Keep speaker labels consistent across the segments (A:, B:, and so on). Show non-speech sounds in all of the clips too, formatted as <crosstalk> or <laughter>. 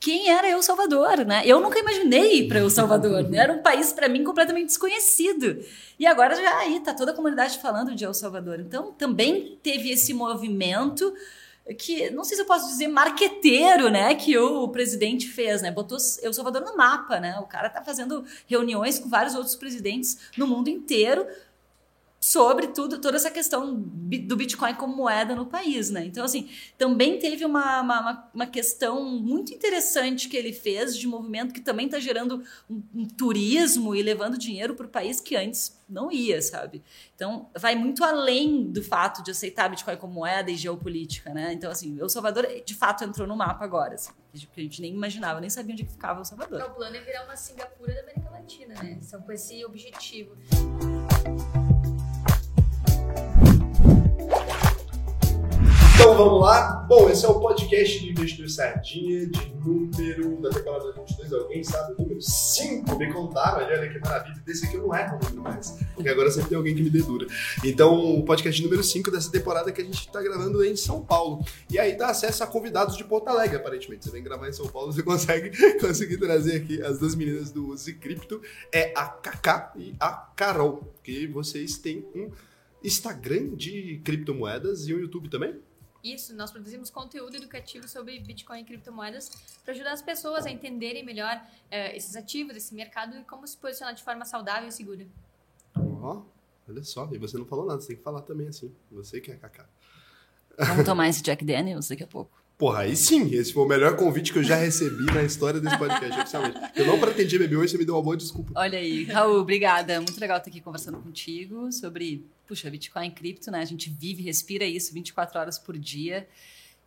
A: quem era El Salvador, né? Eu nunca imaginei ir para El <laughs> Salvador, né? Era um país para mim completamente desconhecido. E agora já aí tá toda a comunidade falando de El Salvador. Então também teve esse movimento que não sei se eu posso dizer marqueteiro, né, que o presidente fez, né? Botou El Salvador no mapa, né? O cara tá fazendo reuniões com vários outros presidentes no mundo inteiro sobre tudo, toda essa questão do Bitcoin como moeda no país, né? Então, assim, também teve uma, uma, uma questão muito interessante que ele fez de movimento que também está gerando um, um, turismo e levando dinheiro para o país que antes não ia, sabe? Então, vai muito além do fato de aceitar Bitcoin como moeda e geopolítica, né? Então, assim, El Salvador, de fato, entrou no mapa agora, assim, que a gente nem imaginava, nem sabia onde ficava El Salvador.
B: Então, o plano é virar uma Singapura da América Latina, né? São com esse objetivo.
C: Então vamos lá. Bom, esse é o podcast de Investidor Sardinha, de número da temporada 22. Alguém sabe o número 5? Me contaram, olha, que maravilha. Desse aqui eu não erro o número mais, porque agora sempre tem alguém que me dedura. Então, o podcast número 5 dessa temporada que a gente está gravando em São Paulo. E aí dá acesso a convidados de Porto Alegre, aparentemente. Você vem gravar em São Paulo, você consegue <laughs> conseguir trazer aqui as duas meninas do Use Cripto, é a Kaká e a Carol, que vocês têm um Instagram de criptomoedas e um YouTube também?
B: Isso, nós produzimos conteúdo educativo sobre Bitcoin e criptomoedas para ajudar as pessoas a entenderem melhor uh, esses ativos, esse mercado e como se posicionar de forma saudável e segura.
C: Ó, oh, olha só, e você não falou nada, você tem que falar também assim. Você que é Kaká.
A: Vamos tomar esse Jack Daniels daqui a pouco.
C: Porra, aí sim, esse foi o melhor convite que eu já recebi na história desse podcast, oficialmente. Eu não pretendia beber hoje, você me deu uma boa desculpa.
A: Olha aí, Raul, obrigada. Muito legal estar aqui conversando contigo sobre, puxa, Bitcoin cripto, né? A gente vive, respira isso 24 horas por dia.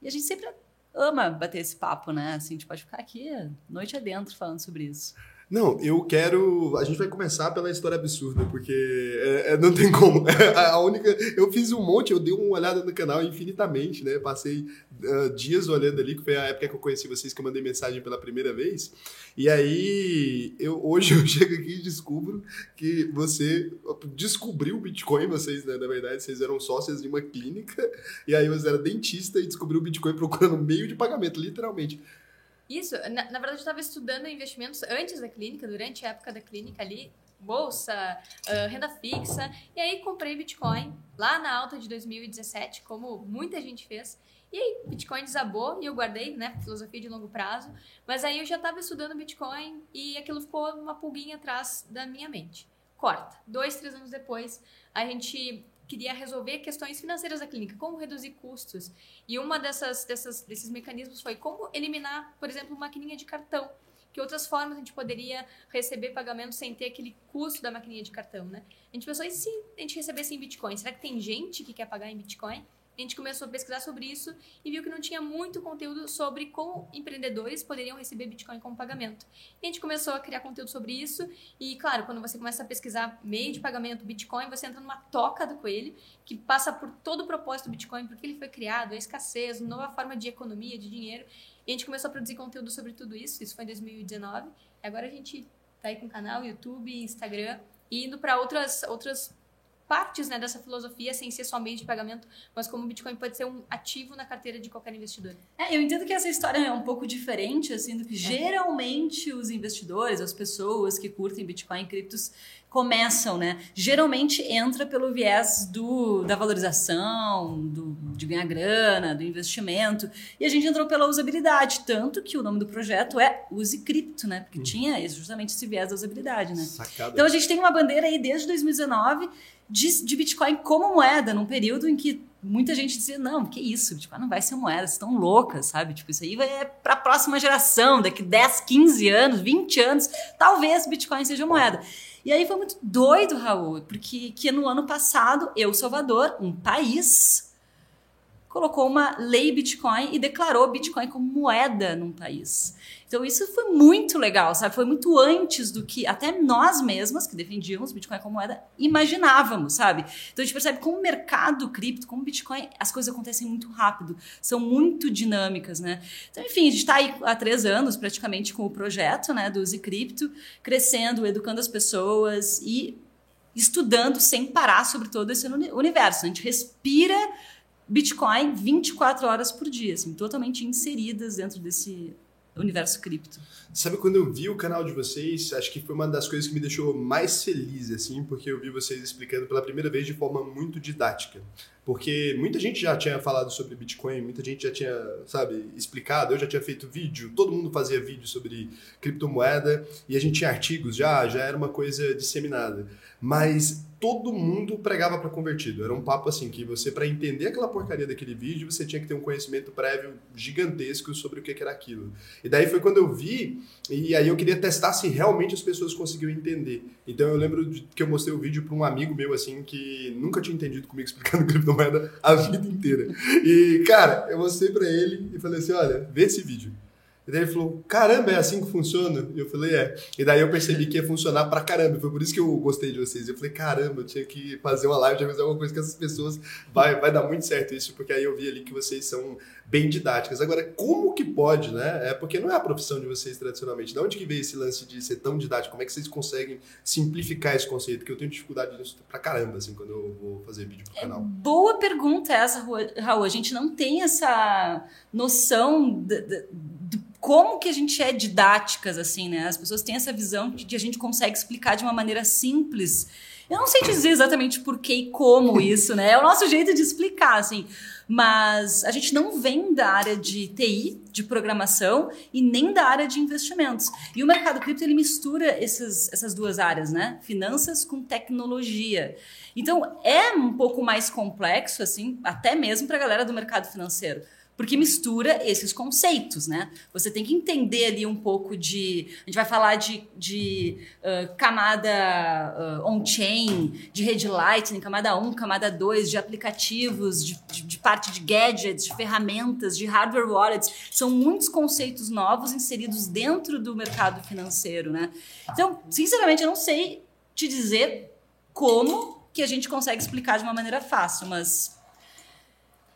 A: E a gente sempre ama bater esse papo, né? Assim, a gente pode ficar aqui noite adentro falando sobre isso.
C: Não, eu quero. A gente vai começar pela história absurda, porque é, é, não tem como. <laughs> a única. Eu fiz um monte, eu dei uma olhada no canal infinitamente, né? Passei uh, dias olhando ali, que foi a época que eu conheci vocês, que eu mandei mensagem pela primeira vez. E aí, eu, hoje eu <laughs> chego aqui e descubro que você descobriu o Bitcoin, vocês, né? Na verdade, vocês eram sócios de uma clínica, e aí você era dentista e descobriu o Bitcoin procurando meio de pagamento, literalmente.
B: Isso, na, na verdade eu estava estudando investimentos antes da clínica, durante a época da clínica ali, bolsa, uh, renda fixa, e aí comprei Bitcoin lá na alta de 2017, como muita gente fez. E aí, Bitcoin desabou e eu guardei, né, filosofia de longo prazo, mas aí eu já estava estudando Bitcoin e aquilo ficou uma pulguinha atrás da minha mente. Corta. Dois, três anos depois, a gente queria resolver questões financeiras da clínica, como reduzir custos. E uma dessas, dessas desses mecanismos foi como eliminar, por exemplo, maquininha de cartão. Que outras formas a gente poderia receber pagamento sem ter aquele custo da maquininha de cartão, né? A gente pensou, e se a gente recebesse em Bitcoin? Será que tem gente que quer pagar em Bitcoin? A gente começou a pesquisar sobre isso e viu que não tinha muito conteúdo sobre como empreendedores poderiam receber Bitcoin como pagamento. E a gente começou a criar conteúdo sobre isso e, claro, quando você começa a pesquisar meio de pagamento Bitcoin, você entra numa toca do coelho que passa por todo o propósito do Bitcoin, porque ele foi criado, a escassez, nova forma de economia, de dinheiro. E a gente começou a produzir conteúdo sobre tudo isso, isso foi em 2019. E agora a gente tá aí com canal, YouTube, Instagram, e indo para outras, outras partes né, dessa filosofia sem ser somente de pagamento, mas como o Bitcoin pode ser um ativo na carteira de qualquer investidor.
A: É, eu entendo que essa história é um pouco diferente, assim, do que é. geralmente os investidores, as pessoas que curtem Bitcoin e criptos começam, né? Geralmente entra pelo viés do, da valorização, do, de ganhar grana, do investimento. E a gente entrou pela usabilidade, tanto que o nome do projeto é Use Cripto, né? Porque uhum. tinha justamente esse viés da usabilidade, né? Sacada. Então a gente tem uma bandeira aí desde 2019 de, de Bitcoin como moeda, num período em que muita gente dizia, não, que isso, Bitcoin não vai ser moeda, vocês estão loucas, sabe? Tipo, isso aí é para a próxima geração, daqui 10, 15 anos, 20 anos, talvez Bitcoin seja moeda. E aí foi muito doido, Raul, porque que no ano passado, eu, Salvador, um país, colocou uma lei Bitcoin e declarou Bitcoin como moeda num país. Então isso foi muito legal, sabe? Foi muito antes do que até nós mesmas que defendíamos Bitcoin como moeda imaginávamos, sabe? Então a gente percebe como o mercado cripto, como Bitcoin, as coisas acontecem muito rápido, são muito dinâmicas, né? Então, enfim, a gente está aí há três anos praticamente com o projeto, né, do Use Cripto, crescendo, educando as pessoas e estudando sem parar sobre todo esse universo. A gente respira Bitcoin 24 horas por dia, assim, totalmente inseridas dentro desse universo cripto.
C: Sabe quando eu vi o canal de vocês, acho que foi uma das coisas que me deixou mais feliz, assim, porque eu vi vocês explicando pela primeira vez de forma muito didática. Porque muita gente já tinha falado sobre Bitcoin, muita gente já tinha, sabe, explicado, eu já tinha feito vídeo, todo mundo fazia vídeo sobre criptomoeda e a gente tinha artigos já, já era uma coisa disseminada. Mas todo mundo pregava para convertido. Era um papo assim que você para entender aquela porcaria daquele vídeo, você tinha que ter um conhecimento prévio gigantesco sobre o que era aquilo. E daí foi quando eu vi e aí eu queria testar se realmente as pessoas conseguiam entender. Então eu lembro que eu mostrei o vídeo para um amigo meu assim que nunca tinha entendido comigo explicando <laughs> criptomoeda a vida inteira. E cara, eu mostrei para ele e falei assim, olha, vê esse vídeo. E daí ele falou, caramba, é assim que funciona? E eu falei, é. E daí eu percebi que ia funcionar pra caramba. Foi por isso que eu gostei de vocês. Eu falei, caramba, eu tinha que fazer uma live, de fazer alguma coisa que essas pessoas vai, vai dar muito certo isso, porque aí eu vi ali que vocês são bem didáticas. Agora, como que pode, né? É porque não é a profissão de vocês tradicionalmente. De onde que veio esse lance de ser tão didático? Como é que vocês conseguem simplificar esse conceito? Porque eu tenho dificuldade nisso pra caramba, assim, quando eu vou fazer vídeo pro canal. É
A: boa pergunta essa, Raul. A gente não tem essa noção de, de como que a gente é didáticas, assim, né? As pessoas têm essa visão de que a gente consegue explicar de uma maneira simples. Eu não sei dizer exatamente por que e como <laughs> isso, né? É o nosso jeito de explicar, assim. Mas a gente não vem da área de TI, de programação, e nem da área de investimentos. E o mercado cripto, ele mistura esses, essas duas áreas, né? Finanças com tecnologia. Então, é um pouco mais complexo, assim, até mesmo para a galera do mercado financeiro porque mistura esses conceitos, né? Você tem que entender ali um pouco de. A gente vai falar de, de uh, camada uh, on-chain, de rede Lightning, camada 1, camada 2, de aplicativos, de, de, de, parte de gadgets, de ferramentas, de hardware wallets. São muitos conceitos novos inseridos dentro do mercado financeiro, né? Então, sinceramente, eu não sei te dizer como que a gente consegue explicar de uma maneira fácil, mas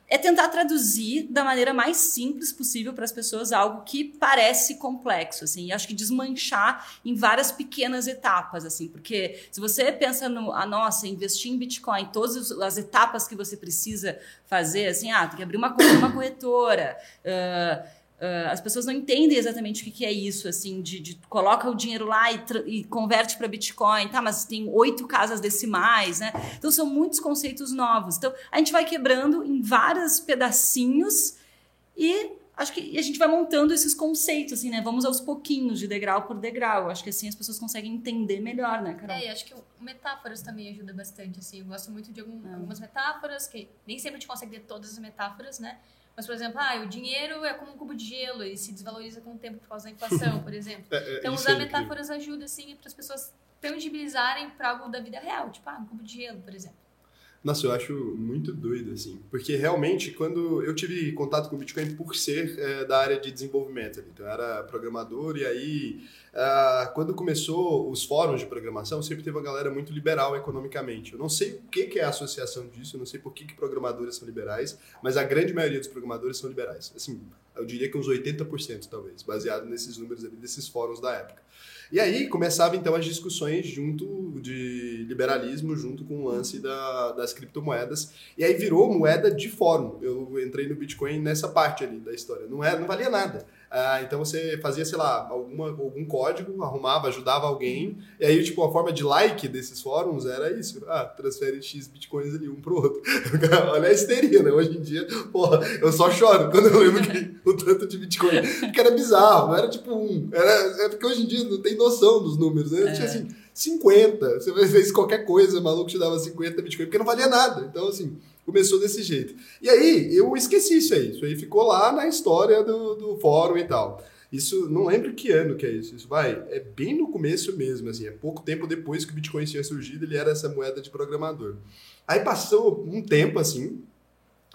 A: é tentar traduzir da maneira mais simples possível para as pessoas algo que parece complexo, assim, e acho que desmanchar em várias pequenas etapas, assim, porque se você pensa no, a nossa, investir em Bitcoin, todas as etapas que você precisa fazer, assim, ah, tem que abrir uma, uma corretora, uh, Uh, as pessoas não entendem exatamente o que, que é isso, assim, de, de, coloca o dinheiro lá e, e converte para Bitcoin, tá? Mas tem oito casas decimais, né? Então são muitos conceitos novos. Então a gente vai quebrando em vários pedacinhos e acho que a gente vai montando esses conceitos, assim, né? Vamos aos pouquinhos, de degrau por degrau. Acho que assim as pessoas conseguem entender melhor, né, Carol?
B: É, e acho que metáforas também ajuda bastante, assim. Eu gosto muito de algum, algumas metáforas, que nem sempre a gente consegue ter todas as metáforas, né? Mas, por exemplo, ah, o dinheiro é como um cubo de gelo e se desvaloriza com o tempo por causa da inflação, por exemplo. <laughs> É, é, então, usar metáforas ajuda, assim, para as pessoas tangibilizarem para algo da vida real. Tipo, ah, um cubo de gelo, por exemplo.
C: Nossa, eu acho muito doido, assim. Porque realmente, quando eu tive contato com o Bitcoin por ser é, da área de desenvolvimento, então eu era programador, e aí, uh, quando começou os fóruns de programação, sempre teve uma galera muito liberal economicamente. Eu não sei o que, que é a associação disso, eu não sei por que, que programadores são liberais, mas a grande maioria dos programadores são liberais. Assim, eu diria que uns 80% talvez, baseado nesses números ali, desses fóruns da época. E aí começava então as discussões junto de liberalismo, junto com o lance da, das criptomoedas. E aí virou moeda de fórum. Eu entrei no Bitcoin nessa parte ali da história. Não, é, não valia nada. Ah, então você fazia, sei lá, alguma, algum código, arrumava, ajudava alguém, e aí, tipo, a forma de like desses fóruns era isso. Ah, transfere X bitcoins ali, um pro outro. <laughs> Olha a histeria, né? Hoje em dia, porra, eu só choro <laughs> quando eu lembro que o tanto de bitcoin. Porque era bizarro, não era tipo um. Era, é porque hoje em dia não tem noção dos números, né? É. Tinha assim, 50. Você fez qualquer coisa, maluco te dava 50 bitcoin, porque não valia nada. Então, assim começou desse jeito. E aí, eu esqueci isso aí. Isso aí ficou lá na história do, do fórum e tal. Isso, não lembro que ano que é isso. Isso vai, é bem no começo mesmo, assim, é pouco tempo depois que o Bitcoin tinha surgido, ele era essa moeda de programador. Aí passou um tempo, assim,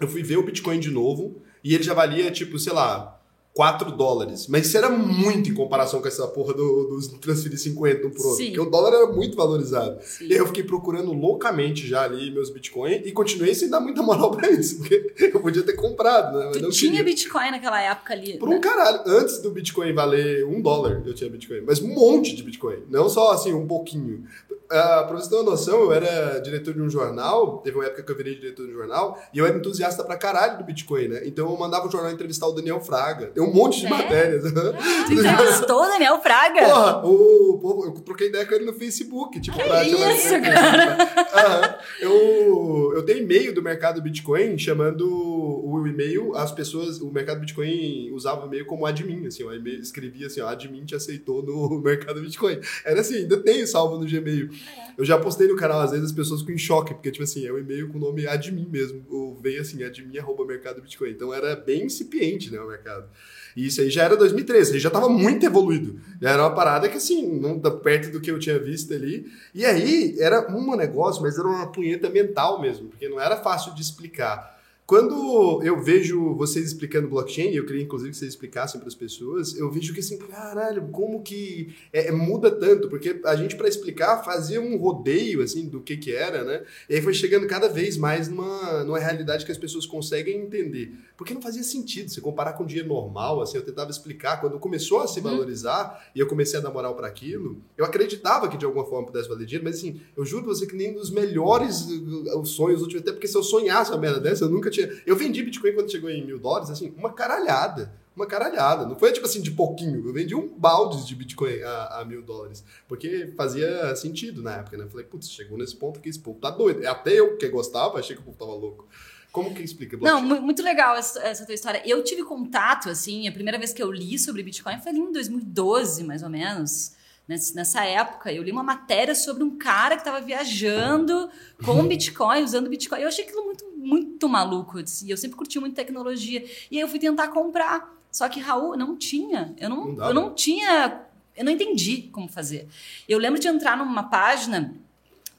C: eu fui ver o Bitcoin de novo, e ele já valia, tipo, sei lá, 4 dólares. Mas isso era muito em comparação com essa porra do, dos transferir 50 um pro outro. Sim. Porque o dólar era muito valorizado. Sim. E aí eu fiquei procurando loucamente já ali meus Bitcoin e continuei sem dar muita moral pra isso. Porque eu podia ter comprado, né?
A: Mas tu tinha queria. Bitcoin naquela época ali?
C: Por né? um caralho. Antes do Bitcoin valer um dólar, eu tinha Bitcoin. Mas um monte de Bitcoin. Não só assim, um pouquinho. Uh, pra você ter uma noção, eu era diretor de um jornal, teve uma época que eu virei diretor de um jornal, e eu era entusiasta pra caralho do Bitcoin, né? Então eu mandava o jornal entrevistar o Daniel Fraga. Eu Tem um monte de
B: Sério?
C: matérias. <laughs>
A: Tu entrevistou o Daniel Fraga?
C: Porra, o, povo- eu troquei ideia com ele no Facebook, tipo, pra tirar
A: isso,
C: ele. Aham. Eu, eu tenho e-mail do mercado Bitcoin chamando o e-mail, as pessoas, o mercado Bitcoin usava o e-mail como admin, assim, o e-mail escrevia assim, ó, admin te aceitou no <laughs> mercado Bitcoin. Era assim, ainda tenho salvo no Gmail. Eu já postei no canal, às vezes as pessoas ficam em choque, porque, tipo assim, é um e-mail com o nome admin mesmo, ou veio assim, admin arroba mercado Bitcoin. Então era bem incipiente, né, o mercado. E isso aí já era 2013, aí já estava muito evoluído. Já era uma parada que, assim, não tá perto do que eu tinha visto ali. E aí era um negócio, mas era uma punheta mental mesmo, porque não era fácil de explicar. Quando eu vejo vocês explicando blockchain, eu queria inclusive que vocês explicassem para as pessoas, eu vejo que assim, caralho, como que é, é, muda tanto, porque a gente para explicar fazia um rodeio assim do que que era, né? E aí foi chegando cada vez mais numa, numa realidade que as pessoas conseguem entender. Porque não fazia sentido se comparar com o dinheiro normal, assim, eu tentava explicar quando começou a se valorizar e eu comecei a dar moral para aquilo, eu acreditava que de alguma forma pudesse valer dinheiro, mas assim, eu juro pra você que nem dos melhores uh, uh, sonhos até porque se eu sonhasse uma merda dessa, eu nunca tinha. Eu vendi Bitcoin quando chegou em mil dólares, assim, uma caralhada. Uma caralhada. Não foi tipo assim de pouquinho. Eu vendi um balde de Bitcoin a, a mil dólares. Porque fazia sentido na época, né? Eu falei, putz, chegou nesse ponto que esse povo tá doido. Até eu que gostava, achei que o povo tava louco. Como que explica
A: Não,
C: blockchain?
A: mu- muito legal essa, essa tua história. Eu tive contato, assim, a primeira vez que eu li sobre Bitcoin foi ali em 2012, mais ou menos. Ness- Nessa época, eu li uma matéria sobre um cara que estava viajando com Bitcoin, usando Bitcoin. Eu achei aquilo muito, muito maluco. E eu sempre curti muito tecnologia. E aí eu fui tentar comprar. Só que, Raul, não tinha. Eu não,
C: Não
A: eu não tinha. Eu não entendi como fazer. Eu lembro de entrar numa página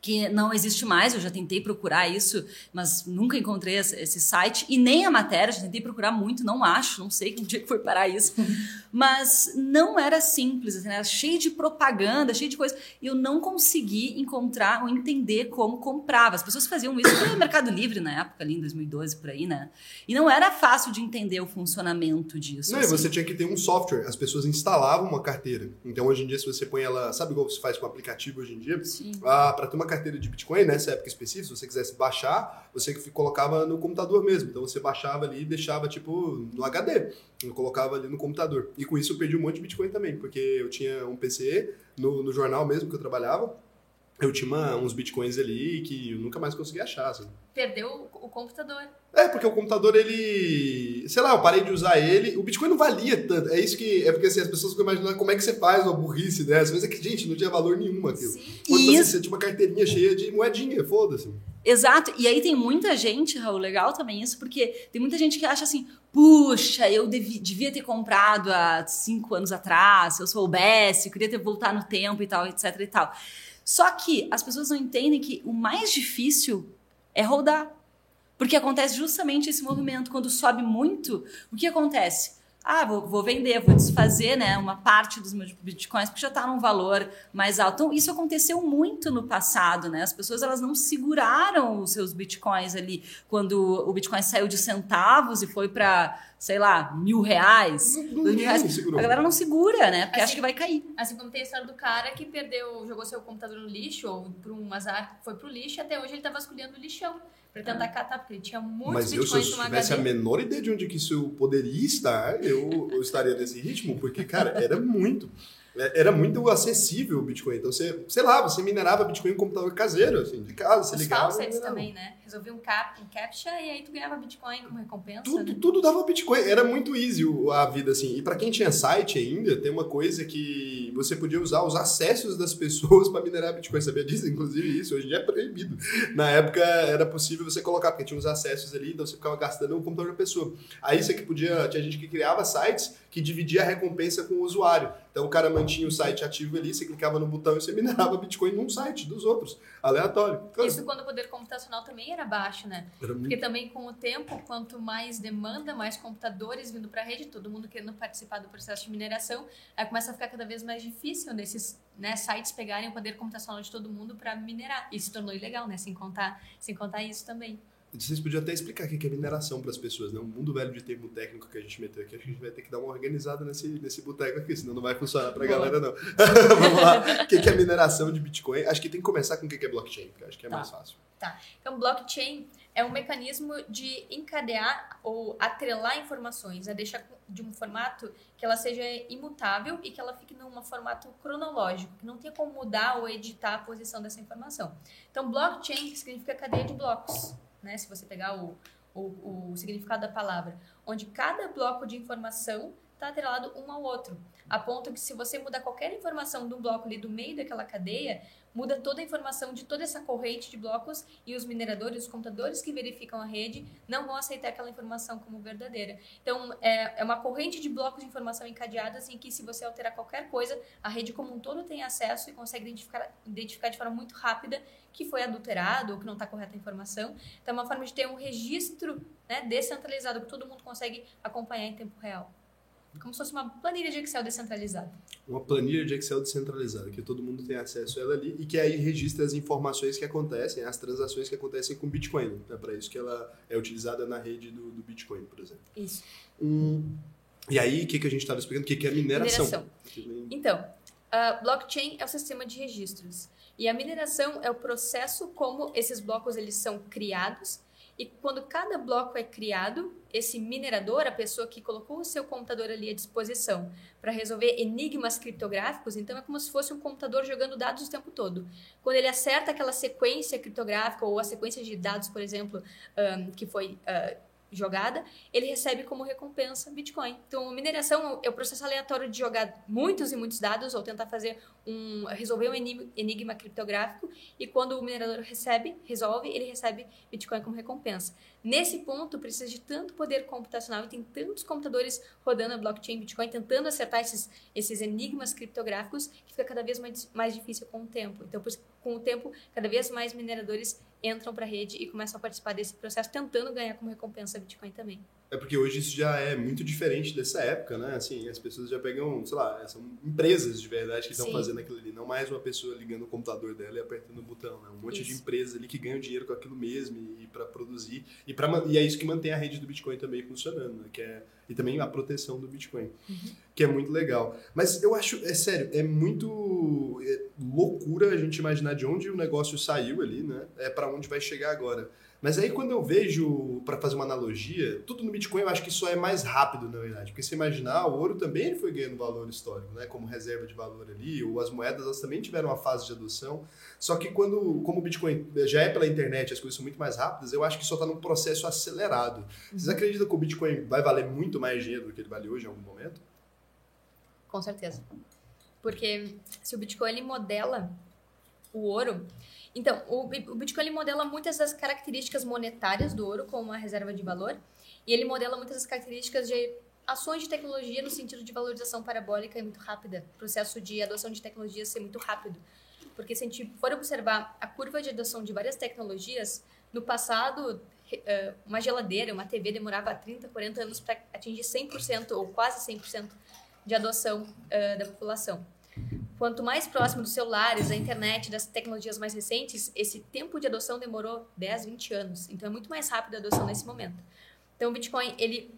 A: que não existe mais, eu já tentei procurar isso, mas nunca encontrei esse, site, e nem a matéria, já tentei procurar muito, não acho, não sei <laughs> onde é que foi parar isso, mas não era simples, assim, era cheio de propaganda, cheio de coisa, e eu não consegui encontrar ou entender como comprava. As pessoas faziam isso no Mercado Livre na época, ali em 2012, por aí, né? E não era fácil de entender o funcionamento disso.
C: Não, e
A: assim.
C: você tinha que ter um software. As pessoas instalavam uma carteira. Então, hoje em dia, se você põe ela... Sabe igual você faz com aplicativo hoje em dia?
A: Sim.
C: Ah, para ter uma carteira de Bitcoin, nessa época específica, se você quisesse baixar, você colocava no computador mesmo. Então, você baixava ali e deixava, tipo, no HD. Eu colocava ali no computador. E com isso, eu perdi um monte de Bitcoin também. Porque eu tinha um PCE no, no jornal mesmo que eu trabalhava. Eu tinha uma- uns Bitcoins ali que eu nunca mais consegui achar, assim.
B: Perdeu o, computador.
C: É, porque o computador, ele. Sei lá, eu parei de usar ele. O Bitcoin não valia tanto. É isso que. É porque assim, as pessoas ficam imaginando como é que você faz uma burrice dessa. Às vezes é que, gente, não tinha valor nenhum aquilo.
B: Sim.
C: Quando
A: E
C: você,
A: isso-
C: você tinha uma carteirinha cheia de moedinha, foda-se.
A: Exato, e aí tem muita gente, Raul, legal também isso, porque tem muita gente que acha assim, puxa, eu devi- devia ter comprado há cinco anos atrás, se eu soubesse, eu queria ter voltado no tempo e tal, etc e tal. Só que as pessoas não entendem que o mais difícil é rodar. Porque acontece justamente esse movimento. Quando sobe muito, o que acontece? Ah, vou, vou vender, vou desfazer né, uma parte dos meus bitcoins, porque já está num valor mais alto. Então, isso aconteceu muito no passado, né? As pessoas elas não seguraram os seus bitcoins ali quando o bitcoin saiu de centavos e foi para, sei lá, mil reais.
C: Não- não-
A: reais.
C: segurou.
A: A galera não segura, né? Porque
B: Assim,
A: acha que vai cair.
B: Assim como tem a história do cara que perdeu, jogou seu computador no lixo, ou por um azar foi pro lixo, e até hoje ele tá vasculhando o lixão pra tentar catar, porque ele tinha muitos
C: Mas eu, se eu tivesse a
B: HD.
C: menor ideia de onde que isso poderia estar, eu, eu estaria nesse ritmo, porque, cara, era muito. É, Era muito acessível o Bitcoin. Então, você, sei lá, você minerava Bitcoin em computador caseiro, assim, de casa, você
B: Os
C: ligava. e
B: faucets também, né? Resolvia um, cap, um captcha e aí tu ganhava Bitcoin como recompensa,
C: Tudo,
B: né?
C: tudo dava Bitcoin. Era muito easy a vida, assim. E pra quem tinha site ainda, tem uma coisa que você podia usar os acessos das <laughs> pessoas pra minerar Bitcoin. Sabia disso? Inclusive isso. Hoje em dia é proibido. Na época era possível você colocar, porque tinha os acessos ali, então você ficava gastando o computador da pessoa. Aí você que podia. Tinha gente que criava sites que dividia a recompensa com o usuário. Então o cara mantinha o site ativo ali, você clicava no botão e você <laughs> minerava Bitcoin num site dos outros. Aleatório. Cara,
B: Isso quando o poder computacional também era baixo, né?
C: era
B: Porque também com o tempo, quanto mais demanda, mais computadores vindo para a rede, todo mundo querendo participar do processo de mineração, aí começa a ficar cada vez mais difícil desses né, sites pegarem o poder computacional de todo mundo para minerar. E se tornou ilegal, né? Sem contar, sem contar isso também.
C: Vocês podiam até explicar o que é mineração para as pessoas, né? Um mundo velho de termo técnico que a gente meteu aqui, acho que a gente vai ter que dar uma organizada nesse, nesse boteco aqui, senão não vai funcionar para a galera, não. <laughs> Vamos lá. O que é mineração de Bitcoin? Acho que tem que começar com o que é blockchain, que acho que é
B: Tá.
C: mais fácil.
B: Tá. Então, blockchain é um mecanismo de encadear ou atrelar informações, é deixar de um formato que ela seja imutável e que ela fique num formato cronológico, que não tenha como mudar ou editar a posição dessa informação. Então, blockchain significa cadeia de blocos, né? Se você pegar o, o, o significado da palavra, onde cada bloco de informação está atrelado um ao outro, a ponto que se você mudar qualquer informação de um bloco ali do meio daquela cadeia, muda toda a informação de toda essa corrente de blocos e os mineradores, os computadores que verificam a rede não vão aceitar aquela informação como verdadeira. Então, é, é uma corrente de blocos de informação encadeadas em que se você alterar qualquer coisa, a rede como um todo tem acesso e consegue identificar, identificar de forma muito rápida que foi adulterado ou que não está correta a informação. Então, é uma forma de ter um registro né, descentralizado que todo mundo consegue acompanhar em tempo real. Como se fosse uma planilha de Excel descentralizada.
C: Uma planilha de Excel descentralizada, que todo mundo tem acesso a ela ali e que aí registra as informações que acontecem, as transações que acontecem com Bitcoin. É para isso que ela é utilizada na rede do, do Bitcoin, por exemplo.
B: Isso.
C: Hum, e aí, o que, que a gente estava explicando? O que, que é mineração?
B: Mineração. Então, a blockchain é o sistema de registros e a mineração é o processo como esses blocos eles são criados e quando cada bloco é criado, esse minerador, a pessoa que colocou o seu computador ali à disposição para resolver enigmas criptográficos, então é como se fosse um computador jogando dados o tempo todo. Quando ele acerta aquela sequência criptográfica ou a sequência de dados, por exemplo, ahn, que foi ah, jogada, ele recebe como recompensa Bitcoin. Então, mineração é o processo aleatório de jogar muitos e muitos dados ou tentar fazer um resolver um enigma, criptográfico e quando o minerador recebe, resolve, ele recebe Bitcoin como recompensa. Nesse ponto, precisa de tanto poder computacional e tem tantos computadores rodando a blockchain Bitcoin tentando acertar esses, esses enigmas criptográficos que fica cada vez mais, mais difícil com o tempo. Então, com o tempo, cada vez mais mineradores entram para a rede e começam a participar desse processo, tentando ganhar como recompensa Bitcoin também.
C: É porque hoje isso já é muito diferente dessa época, né? Assim, as pessoas já pegam, sei lá, são empresas de verdade que estão fazendo aquilo ali, não mais uma pessoa ligando o computador dela e apertando o botão, né? Um monte de
B: Isso.
C: empresas ali que ganham dinheiro com aquilo mesmo e, para produzir e para e é isso que mantém a rede do Bitcoin também funcionando, né? que é e também a proteção do Bitcoin, que é muito legal. Mas eu acho, é sério, é muito é loucura a gente imaginar de onde o negócio saiu ali, né? É para onde vai chegar agora. Mas aí quando eu vejo, para fazer uma analogia, tudo no Bitcoin eu acho que só é mais rápido, na verdade. Porque se imaginar, o ouro também ele foi ganhando valor histórico, né? Como reserva de valor ali, ou as moedas elas também tiveram uma fase de adoção. Só que quando, como o Bitcoin já é pela internet, as coisas são muito mais rápidas, eu acho que só está num processo acelerado. Vocês acreditam que o Bitcoin vai valer muito mais dinheiro do que ele vale hoje em algum momento?
B: Com certeza. Porque se o Bitcoin ele modela o ouro. Então, o, o Bitcoin ele modela muitas das características monetárias do ouro como uma reserva de valor. E ele modela muitas das características de ações de tecnologia no sentido de valorização parabólica e muito rápida. Processo de adoção de tecnologias ser muito rápido. Porque se a gente for observar a curva de adoção de várias tecnologias, no passado, eh, uma geladeira, uma TV demorava 30, 40 anos para atingir 100% ou quase 100% de adoção eh, da população. Quanto mais próximo dos celulares, da internet, das tecnologias mais recentes, esse tempo de adoção demorou 10, 20 anos. Então é muito mais rápido a adoção nesse momento. Então o Bitcoin, ele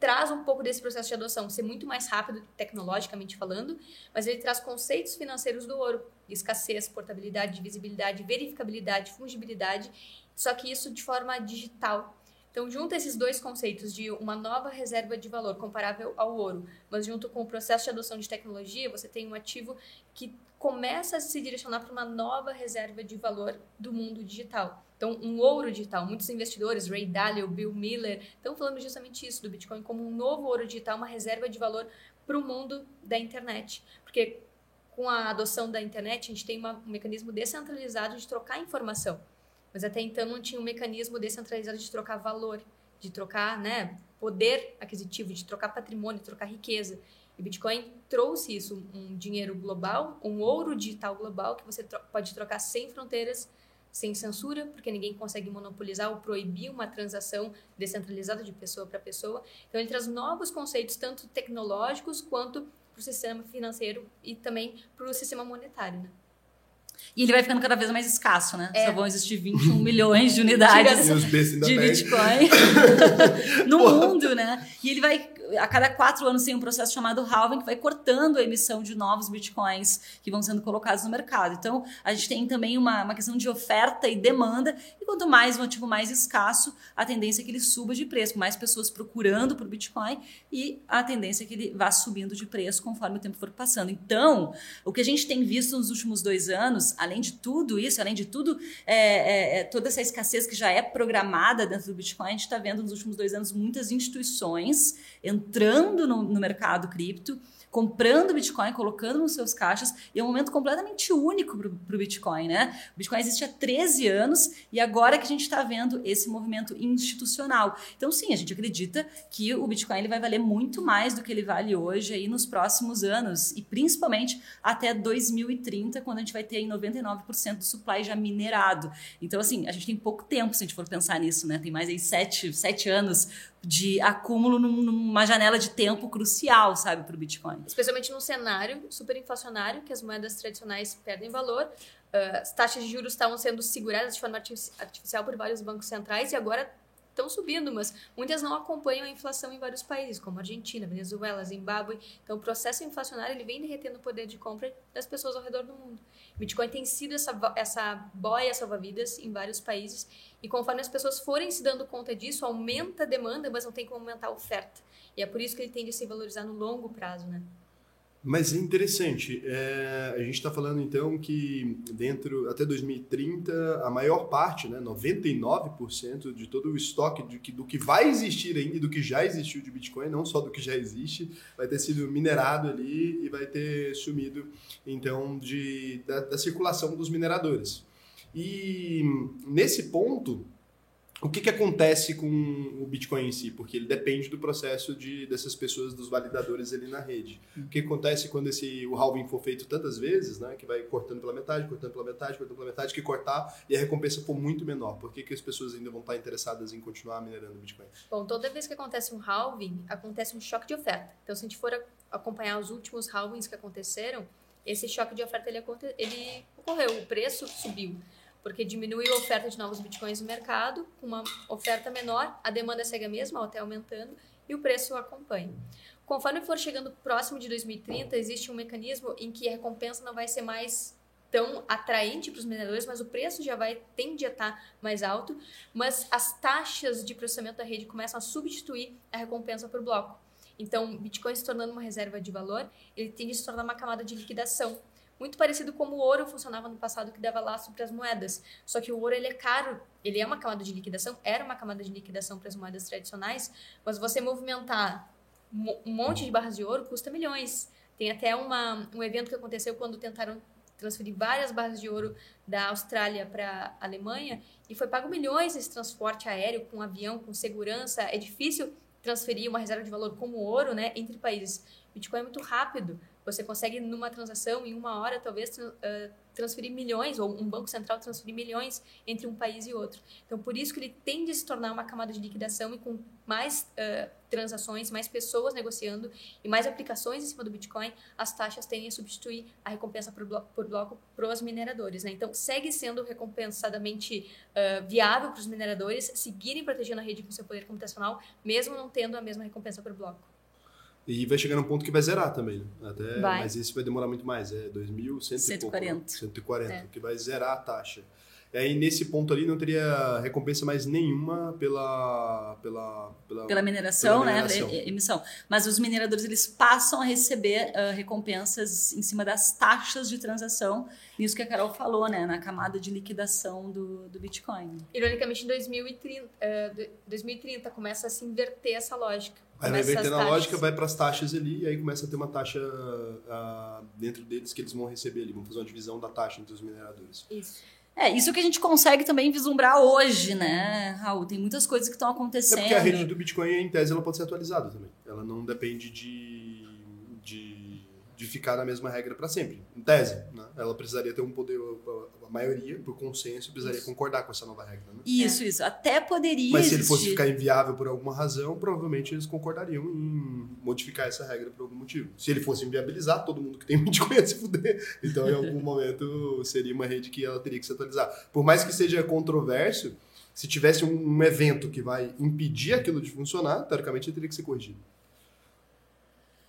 B: traz um pouco desse processo de adoção ser muito mais rápido tecnologicamente falando, mas ele traz conceitos financeiros do ouro, escassez, portabilidade, divisibilidade, verificabilidade, fungibilidade, só que isso de forma digital. Então, junta esses dois conceitos de uma nova reserva de valor comparável ao ouro, mas junto com o processo de adoção de tecnologia, você tem um ativo que começa a se direcionar para uma nova reserva de valor do mundo digital. Então, um ouro digital. Muitos investidores, Ray Dalio, Bill Miller, estão falando justamente isso do Bitcoin como um novo ouro digital, uma reserva de valor para o mundo da internet. Porque com a adoção da internet, a gente tem uma- um mecanismo descentralizado de trocar informação. Mas até então não tinha um mecanismo descentralizado de trocar valor, de trocar né, poder aquisitivo, de trocar patrimônio, de trocar riqueza. E Bitcoin trouxe isso, um dinheiro global, um ouro digital global que você tro- pode trocar sem fronteiras, sem censura, porque ninguém consegue monopolizar ou proibir uma transação descentralizada de pessoa para pessoa. Então ele traz novos conceitos, tanto tecnológicos quanto para o sistema financeiro e também para o sistema monetário. Né?
A: E ele vai ficando cada vez mais escasso, né? É. Só vão existir 21 <laughs> milhões de unidades de Bitcoin <laughs> <laughs> no mundo, né? E ele vai a cada quatro anos tem um processo chamado halving que vai cortando a emissão de novos bitcoins que vão sendo colocados no mercado. Então, a gente tem também uma, uma questão de oferta e demanda, e quanto mais um ativo mais escasso, a tendência é que ele suba de preço, mais pessoas procurando por bitcoin e a tendência é que ele vá subindo de preço conforme o tempo for passando. Então, o que a gente tem visto nos últimos dois anos, além de tudo isso, além de tudo, é, é, é toda essa escassez que já é programada dentro do bitcoin, a gente está vendo nos últimos dois anos muitas instituições entrando no, no mercado cripto comprando Bitcoin, colocando nos seus caixas, e é um momento completamente único para o Bitcoin, né? O Bitcoin existe há 13 anos e agora que a gente está vendo esse movimento institucional. Então, sim, a gente acredita que o Bitcoin ele vai valer muito mais do que ele vale hoje aí nos próximos anos, e principalmente até 2030, quando a gente vai ter aí 99% do supply já minerado. Então, assim, a gente tem pouco tempo se a gente for pensar nisso, né? Tem mais aí sete, sete anos de acúmulo numa janela de tempo crucial, sabe, para o Bitcoin.
B: Especialmente num cenário super inflacionário, que as moedas tradicionais perdem valor, uh, as taxas de juros estavam sendo seguradas de forma artificial por vários bancos centrais e agora estão subindo, mas muitas não acompanham a inflação em vários países, como Argentina, Venezuela, Zimbábue. Então, o processo inflacionário ele vem derretendo o poder de compra das pessoas ao redor do mundo. Bitcoin tem sido essa, essa boia salva-vidas em vários países e conforme as pessoas forem se dando conta disso, aumenta a demanda, mas não tem como aumentar a oferta. E é por isso que ele tende a se valorizar no longo prazo, né?
C: Mas é interessante. É, a gente está falando então que dentro até 2030 a maior parte, né, 99% de todo o estoque de que, do que vai existir ainda e do que já existiu de Bitcoin, não só do que já existe, vai ter sido minerado ali e vai ter sumido então de, da, da circulação dos mineradores. E nesse ponto o que, que acontece com o Bitcoin em si? Porque ele depende do processo de, dessas pessoas, dos validadores ali na rede. O que acontece quando esse, o halving for feito tantas vezes, né, que vai cortando pela metade, cortando pela metade, cortando pela metade, que cortar e a recompensa for muito menor? Por que, que as pessoas ainda vão estar interessadas em continuar minerando Bitcoin?
B: Bom, toda vez que acontece um halving, acontece um choque de oferta. Então, se a gente for acompanhar os últimos halvings que aconteceram, esse choque de oferta ele, ele ocorreu, o preço subiu porque diminuiu a oferta de novos bitcoins no mercado, com uma oferta menor, a demanda segue a mesma, até aumentando, e o preço acompanha. Conforme for chegando próximo de 2030, existe um mecanismo em que a recompensa não vai ser mais tão atraente para os mineradores, mas o preço já vai tende a estar mais alto, mas as taxas de processamento da rede começam a substituir a recompensa por bloco. Então, Bitcoin se tornando uma reserva de valor, ele tende a se tornar uma camada de liquidação, muito parecido como o ouro funcionava no passado, que dava laço para as moedas. Só que o ouro ele é caro, ele é uma camada de liquidação, era uma camada de liquidação para as moedas tradicionais, mas você movimentar um monte de barras de ouro custa milhões. Tem até uma, um evento que aconteceu quando tentaram transferir várias barras de ouro da Austrália para a Alemanha e foi pago milhões esse transporte aéreo com avião, com segurança. É difícil transferir uma reserva de valor como ouro, né, entre países. Bitcoin é muito rápido. Você consegue, numa transação, em uma hora, talvez, transferir milhões, ou um banco central transferir milhões entre um país e outro. Então, por isso que ele tende a se tornar uma camada de liquidação e com mais uh, transações, mais pessoas negociando e mais aplicações em cima do Bitcoin, as taxas tendem a substituir a recompensa por bloco, por bloco para os mineradores. Né? Então, segue sendo recompensadamente uh, viável para os mineradores seguirem protegendo a rede com seu poder computacional, mesmo não tendo a mesma recompensa por bloco.
C: E vai chegar num ponto que vai zerar também, né? Até, vai. Mas isso vai demorar muito mais, é 2.140. Né? 140, é. que vai zerar a taxa. E aí, nesse ponto ali, não teria recompensa mais nenhuma pela... Pela,
A: pela, pela mineração, pela mineração. né? Emissão. Mas os mineradores, eles passam a receber uh, recompensas em cima das taxas de transação. Isso que a Carol falou, né? Na camada de liquidação do, do Bitcoin.
B: Ironicamente, em 2030, uh, 2030 começa a se inverter essa lógica
C: Aí vai invertendo a lógica, vai para as taxas ali, e aí começa a ter uma taxa uh, dentro deles que eles vão receber ali. Vão fazer uma divisão da taxa entre os mineradores.
B: Isso.
A: É, isso que a gente consegue também vislumbrar hoje, né, Raul? Tem muitas coisas que estão acontecendo. É
C: porque a rede do Bitcoin, em tese, ela pode ser atualizada também. Ela não depende de, de ficar na mesma regra para sempre. Em tese, né? ela precisaria ter um poder, a maioria, por consenso, precisaria
A: Isso.
C: concordar com essa nova regra. Né?
A: Isso, isso. Até poderia
C: Mas se ele fosse ficar inviável por alguma razão, provavelmente eles concordariam em modificar essa regra por algum motivo. Se ele fosse inviabilizar, todo mundo que tem <laughs> Bitcoin ia se fuder. Então, em algum momento, seria uma rede que ela teria que se atualizar. Por mais que seja controverso, se tivesse um, um evento que vai impedir aquilo de funcionar, teoricamente ele teria que ser corrigido.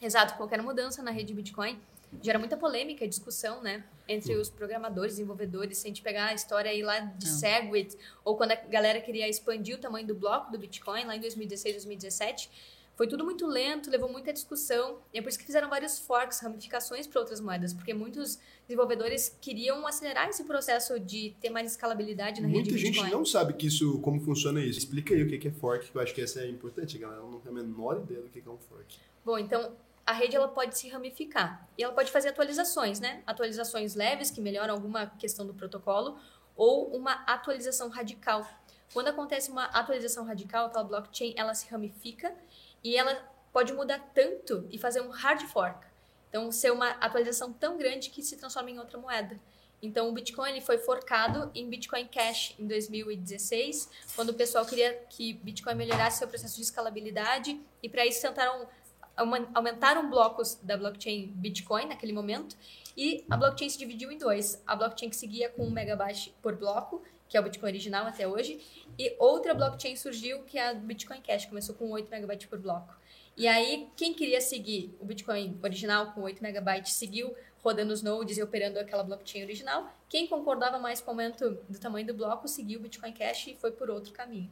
B: Exato, qualquer mudança na rede de Bitcoin gera muita polêmica e discussão, né? Entre os programadores, desenvolvedores. Se a gente pegar a história aí lá de
A: Não.
B: Segwit, ou quando a galera queria expandir o tamanho do bloco do Bitcoin, lá em 2016, 2017, foi tudo muito lento, levou muita discussão. E é por isso que fizeram vários forks, ramificações para outras moedas, porque muitos desenvolvedores queriam acelerar esse processo de ter mais escalabilidade na rede
C: Muita
B: de
C: gente
B: Bitcoin.
C: não sabe que isso, como funciona isso. Explica aí o que é fork, que eu acho que essa é importante. Galera não tem a menor ideia do que é um fork.
B: Bom, então a rede ela pode se ramificar e ela pode fazer atualizações, né? Atualizações leves que melhoram alguma questão do protocolo ou uma atualização radical. Quando acontece uma atualização radical, aquela blockchain ela se ramifica e ela pode mudar tanto e fazer um hard fork. Então, ser uma atualização tão grande que se transforma em outra moeda. Então, o Bitcoin ele foi forcado em Bitcoin Cash em 2016, quando o pessoal queria que Bitcoin melhorasse seu processo de escalabilidade e para isso tentaram aumentaram blocos da blockchain Bitcoin naquele momento e a blockchain se dividiu em dois. A blockchain que seguia com 1 megabyte por bloco, que é o Bitcoin original até hoje, e outra blockchain surgiu que é a Bitcoin Cash, começou com 8 megabytes por bloco. E aí, quem queria seguir o Bitcoin original com 8 megabytes seguiu rodando os nodes e operando aquela blockchain original. Quem concordava mais com o aumento do tamanho do bloco seguiu o Bitcoin Cash e foi por outro caminho.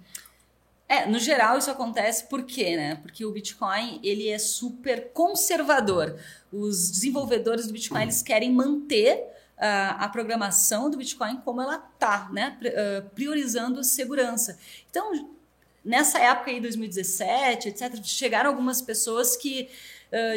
A: É, no geral isso acontece por quê, né? Porque o Bitcoin, ele é super conservador. Os desenvolvedores do Bitcoin, eles querem manter ah, a programação do Bitcoin como ela tá, né? Ah, priorizando segurança. Então, nessa época aí, 2017, etc., chegaram algumas pessoas que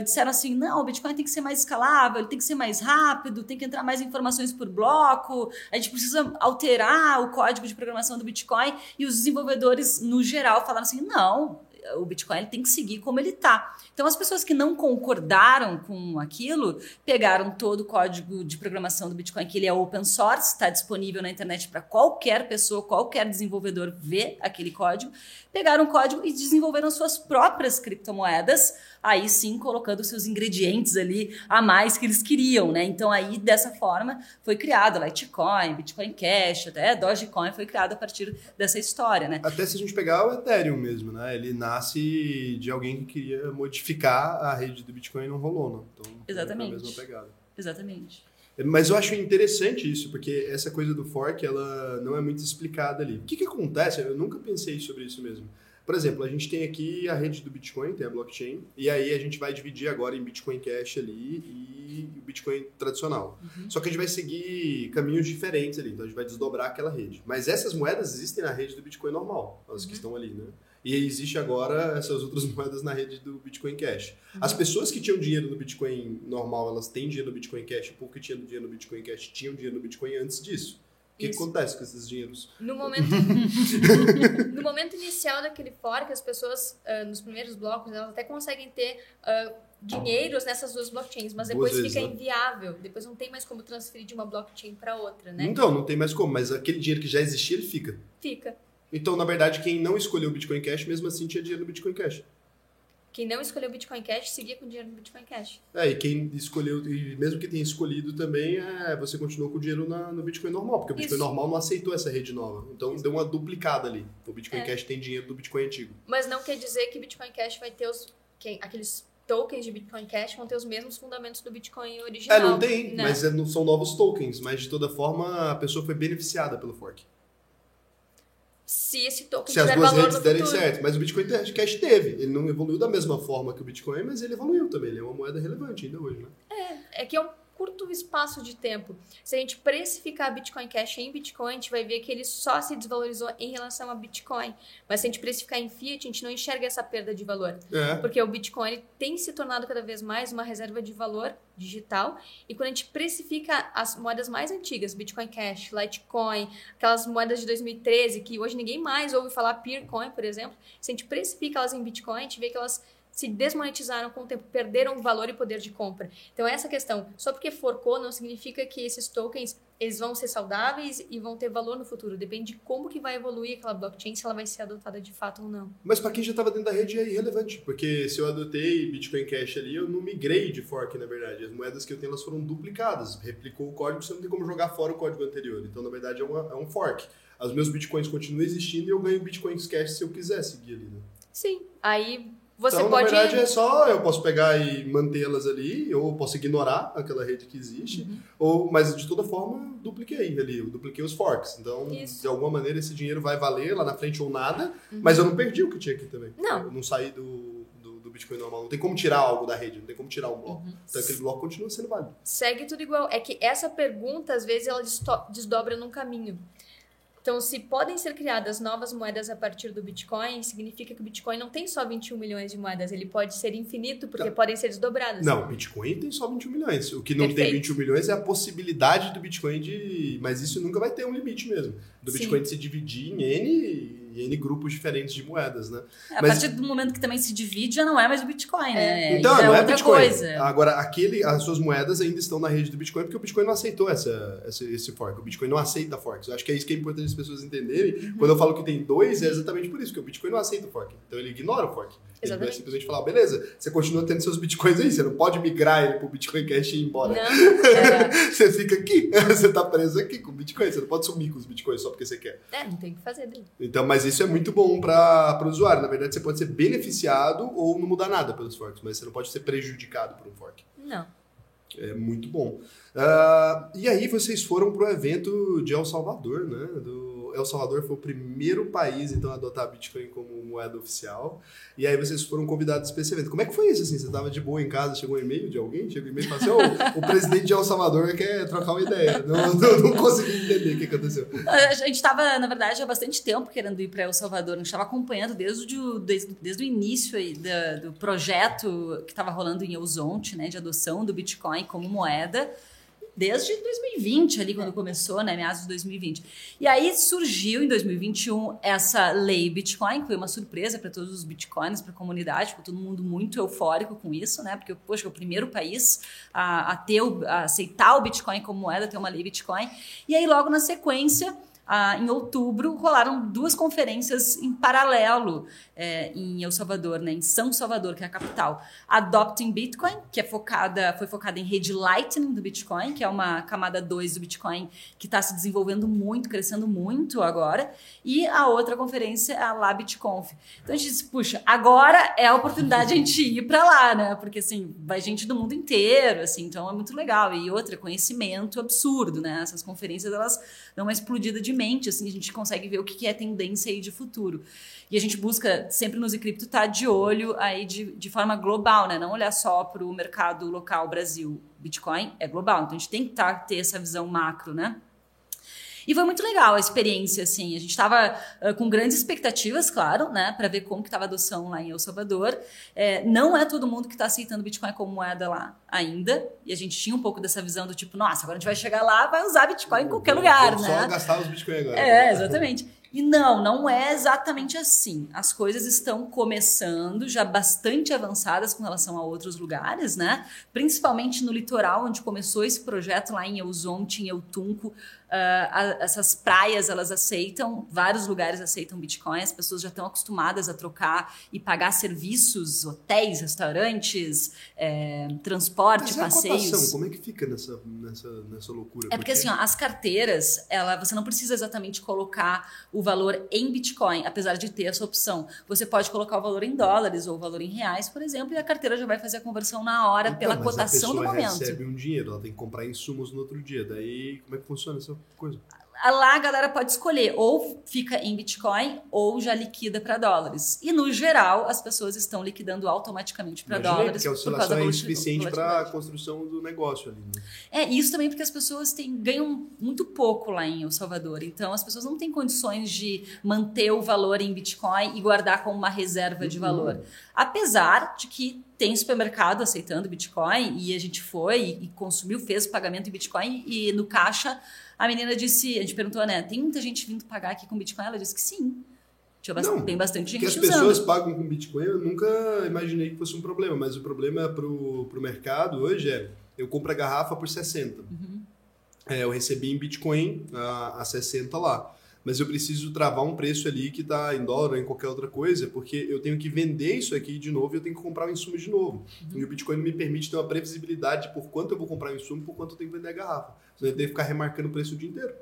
A: disseram assim: não, o Bitcoin tem que ser mais escalável, ele tem que ser mais rápido, tem que entrar mais informações por bloco, a gente precisa alterar o código de programação do Bitcoin. E os desenvolvedores, no geral, falaram assim: não, o Bitcoin tem que seguir como ele está. Então, as pessoas que não concordaram com aquilo pegaram todo o código de programação do Bitcoin, que ele é open source, está disponível na internet para qualquer pessoa, qualquer desenvolvedor ver aquele código, pegaram o código e desenvolveram suas próprias criptomoedas, aí sim colocando seus ingredientes ali a mais que eles queriam, né? Então, aí dessa forma foi criado Litecoin, Bitcoin Cash, até Dogecoin foi criado a partir dessa história, né?
C: Até se a gente pegar o Ethereum mesmo, né? Ele nasce de alguém que queria modificar a rede do Bitcoin e não rolou, né? Então,
A: Exatamente.
C: a mesma pegada.
A: Exatamente.
C: Mas eu acho interessante isso, porque essa coisa do fork, ela não é muito explicada ali. O que que acontece? Eu nunca pensei sobre isso mesmo. Por exemplo, a gente tem aqui a rede do Bitcoin, tem a blockchain, e aí a gente vai dividir agora em Bitcoin Cash ali e o Bitcoin tradicional. Só que a gente vai seguir caminhos diferentes ali, então a gente vai desdobrar aquela rede. Mas essas moedas existem na rede do Bitcoin normal, as que estão ali, né? E existe agora essas outras <laughs> moedas na rede do Bitcoin Cash. As pessoas que tinham dinheiro no Bitcoin normal, elas têm dinheiro no Bitcoin Cash, o pouco que tinha dinheiro no Bitcoin Cash tinham dinheiro no Bitcoin antes disso. O que,
B: Isso.
C: acontece com esses dinheiros?
B: No momento, <laughs> no momento inicial daquele fork, as pessoas, ah, nos primeiros blocos, elas até conseguem ter ah, dinheiros nessas duas blockchains, mas depois
C: vezes,
B: fica
C: né?
B: inviável. Depois não tem mais como transferir de uma blockchain para outra, né?
C: Então, não tem mais como, mas aquele dinheiro que já existia, ele fica.
B: Fica.
C: Então, na verdade, quem não escolheu o Bitcoin Cash, mesmo assim tinha dinheiro no Bitcoin Cash.
B: Quem não escolheu o Bitcoin Cash, seguia com dinheiro no Bitcoin Cash.
C: É, e quem escolheu, e mesmo que tenha escolhido também, é, você continuou com o dinheiro na- no Bitcoin normal, porque o Bitcoin
B: Isso.
C: normal não aceitou essa rede nova. Então deu uma duplicada ali. O Bitcoin
B: É.
C: Cash tem dinheiro do Bitcoin antigo.
B: Mas não quer dizer que Bitcoin Cash vai ter os... Quem, aqueles tokens de Bitcoin Cash vão ter os mesmos fundamentos do Bitcoin original.
C: É, não tem,
B: né?
C: mas é- não são novos tokens, mas de toda forma a pessoa foi beneficiada pelo fork.
B: Se esse token
C: Se as
B: tiver
C: duas
B: valor
C: redes
B: no
C: derem certo. Mas o Bitcoin Cash teve. Ele não evoluiu da mesma forma que o Bitcoin, mas ele evoluiu também. Ele é uma moeda relevante ainda hoje, né?
B: É que é um curto espaço de tempo. Se a gente precificar Bitcoin Cash em Bitcoin, a gente vai ver que ele só se desvalorizou em relação a Bitcoin. Mas se a gente precificar em Fiat, a gente não enxerga essa perda de valor.
C: É.
B: Porque o Bitcoin tem se tornado cada vez mais uma reserva de valor digital. E quando a gente precifica as moedas mais antigas, Bitcoin Cash, Litecoin, aquelas moedas de 2013, que hoje ninguém mais ouve falar, Peercoin, por exemplo, se a gente precifica elas em Bitcoin, a gente vê que elas se desmonetizaram com o tempo, perderam valor e poder de compra. Então, essa questão, só porque forcou não significa que esses tokens eles vão ser saudáveis e vão ter valor no futuro. Depende de como que vai evoluir aquela blockchain, se ela vai ser adotada de fato ou não.
C: Mas para quem já estava dentro da rede é irrelevante, porque se eu adotei Bitcoin Cash ali, eu não migrei de fork, na verdade. As moedas que eu tenho, elas foram duplicadas. Replicou o código, você não tem como jogar fora o código anterior. Então, na verdade, é, uma, é um fork. Os meus Bitcoins continuam existindo e eu ganho Bitcoins Cash se eu quiser seguir ali, né?
B: Sim. Aí você
C: então,
B: pode...
C: na verdade, é só eu posso pegar e mantê-las ali, ou posso ignorar aquela rede que existe, uhum. ou, mas de toda forma, dupliquei ali, eu dupliquei os forks. Então, Isso. de alguma maneira, esse dinheiro vai valer lá na frente ou nada, uhum. mas eu não perdi o que tinha aqui também.
B: Não.
C: Eu não saí do, do, do, Bitcoin normal. Não tem como tirar algo da rede, não tem como tirar um bloco. Uhum. Então, aquele bloco continua sendo válido.
B: Segue tudo igual. É que essa pergunta, às vezes, ela desdobra num caminho. Então, se podem ser criadas novas moedas a partir do Bitcoin, significa que o Bitcoin não tem só 21 milhões de moedas, ele pode ser infinito, porque não. podem ser desdobradas.
C: Não, o Bitcoin tem só 21 milhões. O que não Perfeito. tem 21 milhões é a possibilidade do Bitcoin de. Mas isso nunca vai ter um limite mesmo. Do Sim. Bitcoin de se dividir em N e N grupos diferentes de moedas, né?
A: É, a Mas, partir do momento que também se divide, já não é mais o Bitcoin, né?
C: É. Então, é não é, outra Bitcoin. coisa. Agora, aquele, as suas moedas ainda estão na rede do Bitcoin porque o Bitcoin não aceitou essa, essa, esse fork. O Bitcoin não aceita forks. Eu acho que é isso que é importante as pessoas entenderem. Uhum. Quando eu falo que tem dois, é exatamente por isso, que o Bitcoin não aceita o fork. Então ele ignora o fork. Exatamente. Ele vai simplesmente falar, beleza, você continua tendo seus bitcoins aí, você não pode migrar ele pro Bitcoin Cash e ir embora. Não, <laughs> é. você fica aqui, <laughs> você tá preso aqui com o Bitcoin, você não pode sumir com os bitcoins só porque você quer.
B: É, não tem o que fazer dele.
C: Então, mas isso é muito bom para o usuário. Na verdade, você pode ser beneficiado ou não mudar nada pelos forks, mas você não pode ser prejudicado por um fork.
B: Não.
C: É muito bom. Uh, e aí vocês foram pro evento de El Salvador, né? Do El Salvador foi o primeiro país então a adotar Bitcoin como moeda oficial. E aí vocês foram convidados para esse evento. Como é que foi isso assim? Você estava de boa em casa, chegou um e-mail de alguém, chegou um e-mail e falou assim: oh, o presidente de El Salvador quer trocar uma ideia. Não, não, não consegui entender o que aconteceu.
A: A gente estava, na verdade, há bastante tempo querendo ir para El Salvador. A gente estava acompanhando desde o, desde, desde o início aí do projeto que estava rolando em Eusonte, né, de adoção do Bitcoin como moeda desde 2020, ali quando começou, né, meados de 2020. E aí surgiu em 2021 essa lei Bitcoin, que foi uma surpresa para todos os bitcoins, para a comunidade, ficou todo mundo muito eufórico com isso, né? Porque, poxa, é o primeiro país a, a ter o, a aceitar o Bitcoin como moeda, ter uma lei Bitcoin. E aí logo na sequência em outubro, rolaram duas conferências em paralelo é, em El Salvador, né, em São Salvador, que é a capital. Adopting Bitcoin, que é focada, foi focada em rede Lightning do Bitcoin, que é uma camada 2 do Bitcoin que está se desenvolvendo muito, crescendo muito agora. E a outra conferência é a LabitConf. Então a gente disse, puxa, agora é a oportunidade de a gente ir para lá, né? Porque assim, vai gente do mundo inteiro, assim, então é muito legal. E outra, conhecimento absurdo, né? Essas conferências, elas dão uma explodida de mente, assim, a gente consegue ver o que é tendência aí de futuro. E a gente busca sempre nos cripto estar tá de olho aí de, de forma global, né? Não olhar só para o mercado local Brasil. Bitcoin é global, então a gente tem que tá, ter essa visão macro, né? E foi muito legal a experiência, assim. A gente estava uh, com grandes expectativas, claro, né, para ver como que estava a adoção lá em El Salvador. É, não é todo mundo que está aceitando Bitcoin como moeda lá ainda. E a gente tinha um pouco dessa visão do tipo, nossa, agora a gente vai chegar lá, vai usar Bitcoin em qualquer lugar,
C: né?
A: Só
C: gastar os Bitcoin agora.
A: É, exatamente. E não, não é exatamente assim. As coisas estão começando, já bastante avançadas com relação a outros lugares, né? Principalmente no litoral, onde começou esse projeto lá em Eusonte, em Eutunco, Uh, essas praias elas aceitam, vários lugares aceitam Bitcoin, as pessoas já estão acostumadas a trocar e pagar serviços, hotéis, restaurantes, é, transporte, Mas passeios.
C: A cotação, como é que fica nessa, nessa, nessa loucura?
A: É porque, porque assim, ó, as carteiras, ela, você não precisa exatamente colocar o valor em Bitcoin, apesar de ter essa opção. Você pode colocar o valor em dólares ou o valor em reais, por exemplo, e a carteira já vai fazer a conversão na hora então, pela cotação do momento.
C: recebe um dinheiro, ela tem que comprar insumos no outro dia. Daí, como é que funciona isso? Coisa.
A: Lá a galera pode escolher ou fica em Bitcoin ou já liquida para dólares. E no geral, as pessoas estão liquidando automaticamente para dólares.
C: Porque a oscilação é insuficiente para a construção do negócio ali. Né?
A: É, isso também porque as pessoas têm, ganham muito pouco lá em El Salvador. Então, as pessoas não têm condições de manter o valor em Bitcoin e guardar como uma reserva de uhum. valor. Apesar de que tem supermercado aceitando Bitcoin e a gente foi e consumiu, fez o pagamento em Bitcoin e no caixa a menina disse, a gente perguntou, né, tem muita gente vindo pagar aqui com Bitcoin? Ela disse que sim. Tinha bast-
C: Não,
A: tem bastante gente
C: Que as
A: usando.
C: pessoas pagam com Bitcoin, eu nunca imaginei que fosse um problema, mas o problema pro, pro mercado hoje é, eu compro a garrafa por 60.
A: Uhum.
C: É, eu recebi em Bitcoin a, a 60 lá. Mas eu preciso travar um preço ali que está em dólar ou em qualquer outra coisa, porque eu tenho que vender isso aqui de novo e eu tenho que comprar o insumo de novo.
A: Uhum.
C: E o Bitcoin me permite ter uma previsibilidade por quanto eu vou comprar o insumo, por quanto eu tenho que vender a garrafa. Tenho que ficar remarcando o preço o dia inteiro.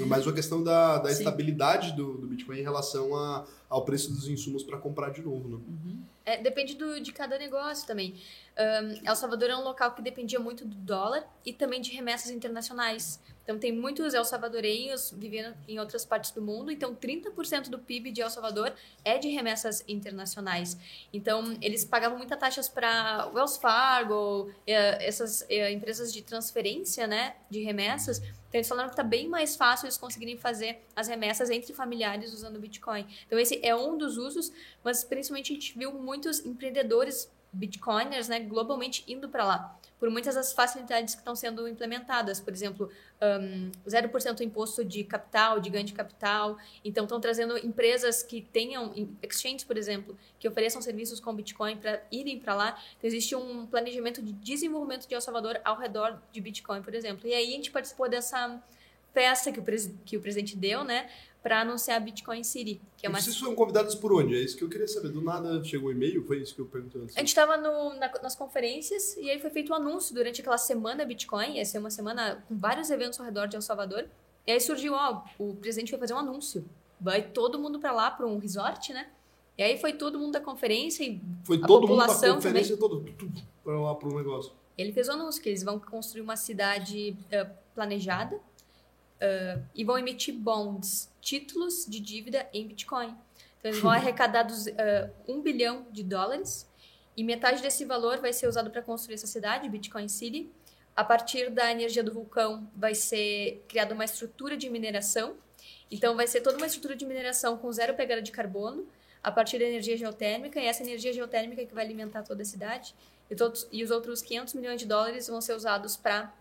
C: É mais uma questão da, da estabilidade do, do Bitcoin em relação a, ao preço dos insumos para comprar de novo. Né?
B: É, depende do, de cada negócio também. Ahn, El Salvador é um local que dependia muito do dólar e também de remessas internacionais. Então, tem muitos El Salvadorenhos vivendo em outras partes do mundo. Então, 30% do PIB de El Salvador é de remessas internacionais. Então, eles pagavam muitas taxas para Wells Fargo, eh, essas eh, empresas de transferência né, de remessas. Então, eles falaram que está bem mais fácil eles conseguirem fazer as remessas entre familiares usando o Bitcoin. Então, esse é um dos usos, mas principalmente a gente viu muitos empreendedores bitcoiners, né, globalmente indo para lá, por muitas das facilidades que estão sendo implementadas, por exemplo, um, 0% imposto de capital, de ganho de capital, então estão trazendo empresas que tenham, exchanges, por exemplo, que ofereçam serviços com Bitcoin para irem para lá, então existe um planejamento de desenvolvimento de El Salvador ao redor de Bitcoin, por exemplo, e aí a gente participou dessa festa que o, que o presidente deu, né, para anunciar a Bitcoin City, que é uma
C: vocês foram convidados por onde? É isso que eu queria saber. Do nada chegou um e-mail? Foi isso que eu perguntei antes.
B: A gente estava nas conferências e aí foi feito um anúncio durante aquela semana Bitcoin. Ia ser uma semana com vários eventos ao redor de El Salvador. E aí surgiu, ó, o presidente vai fazer um anúncio. Vai todo mundo para lá, para um resort, né? E aí foi todo mundo da conferência e
C: Foi
B: a
C: todo mundo pra
B: população
C: conferência todo para lá pro negócio.
B: ele fez o anúncio que eles vão construir uma cidade eh, planejada eh, e vão emitir bonds, títulos de dívida em Bitcoin. Então, eles vão <laughs> arrecadar dos, eh, um bilhão de dólares e metade desse valor vai ser usado para construir essa cidade, Bitcoin City. A partir da energia do vulcão vai ser criada uma estrutura de mineração. Então, vai ser toda uma estrutura de mineração com zero pegada de carbono a partir da energia geotérmica e essa energia geotérmica que vai alimentar toda a cidade. E, todos, e os outros 500 milhões de dólares vão ser usados para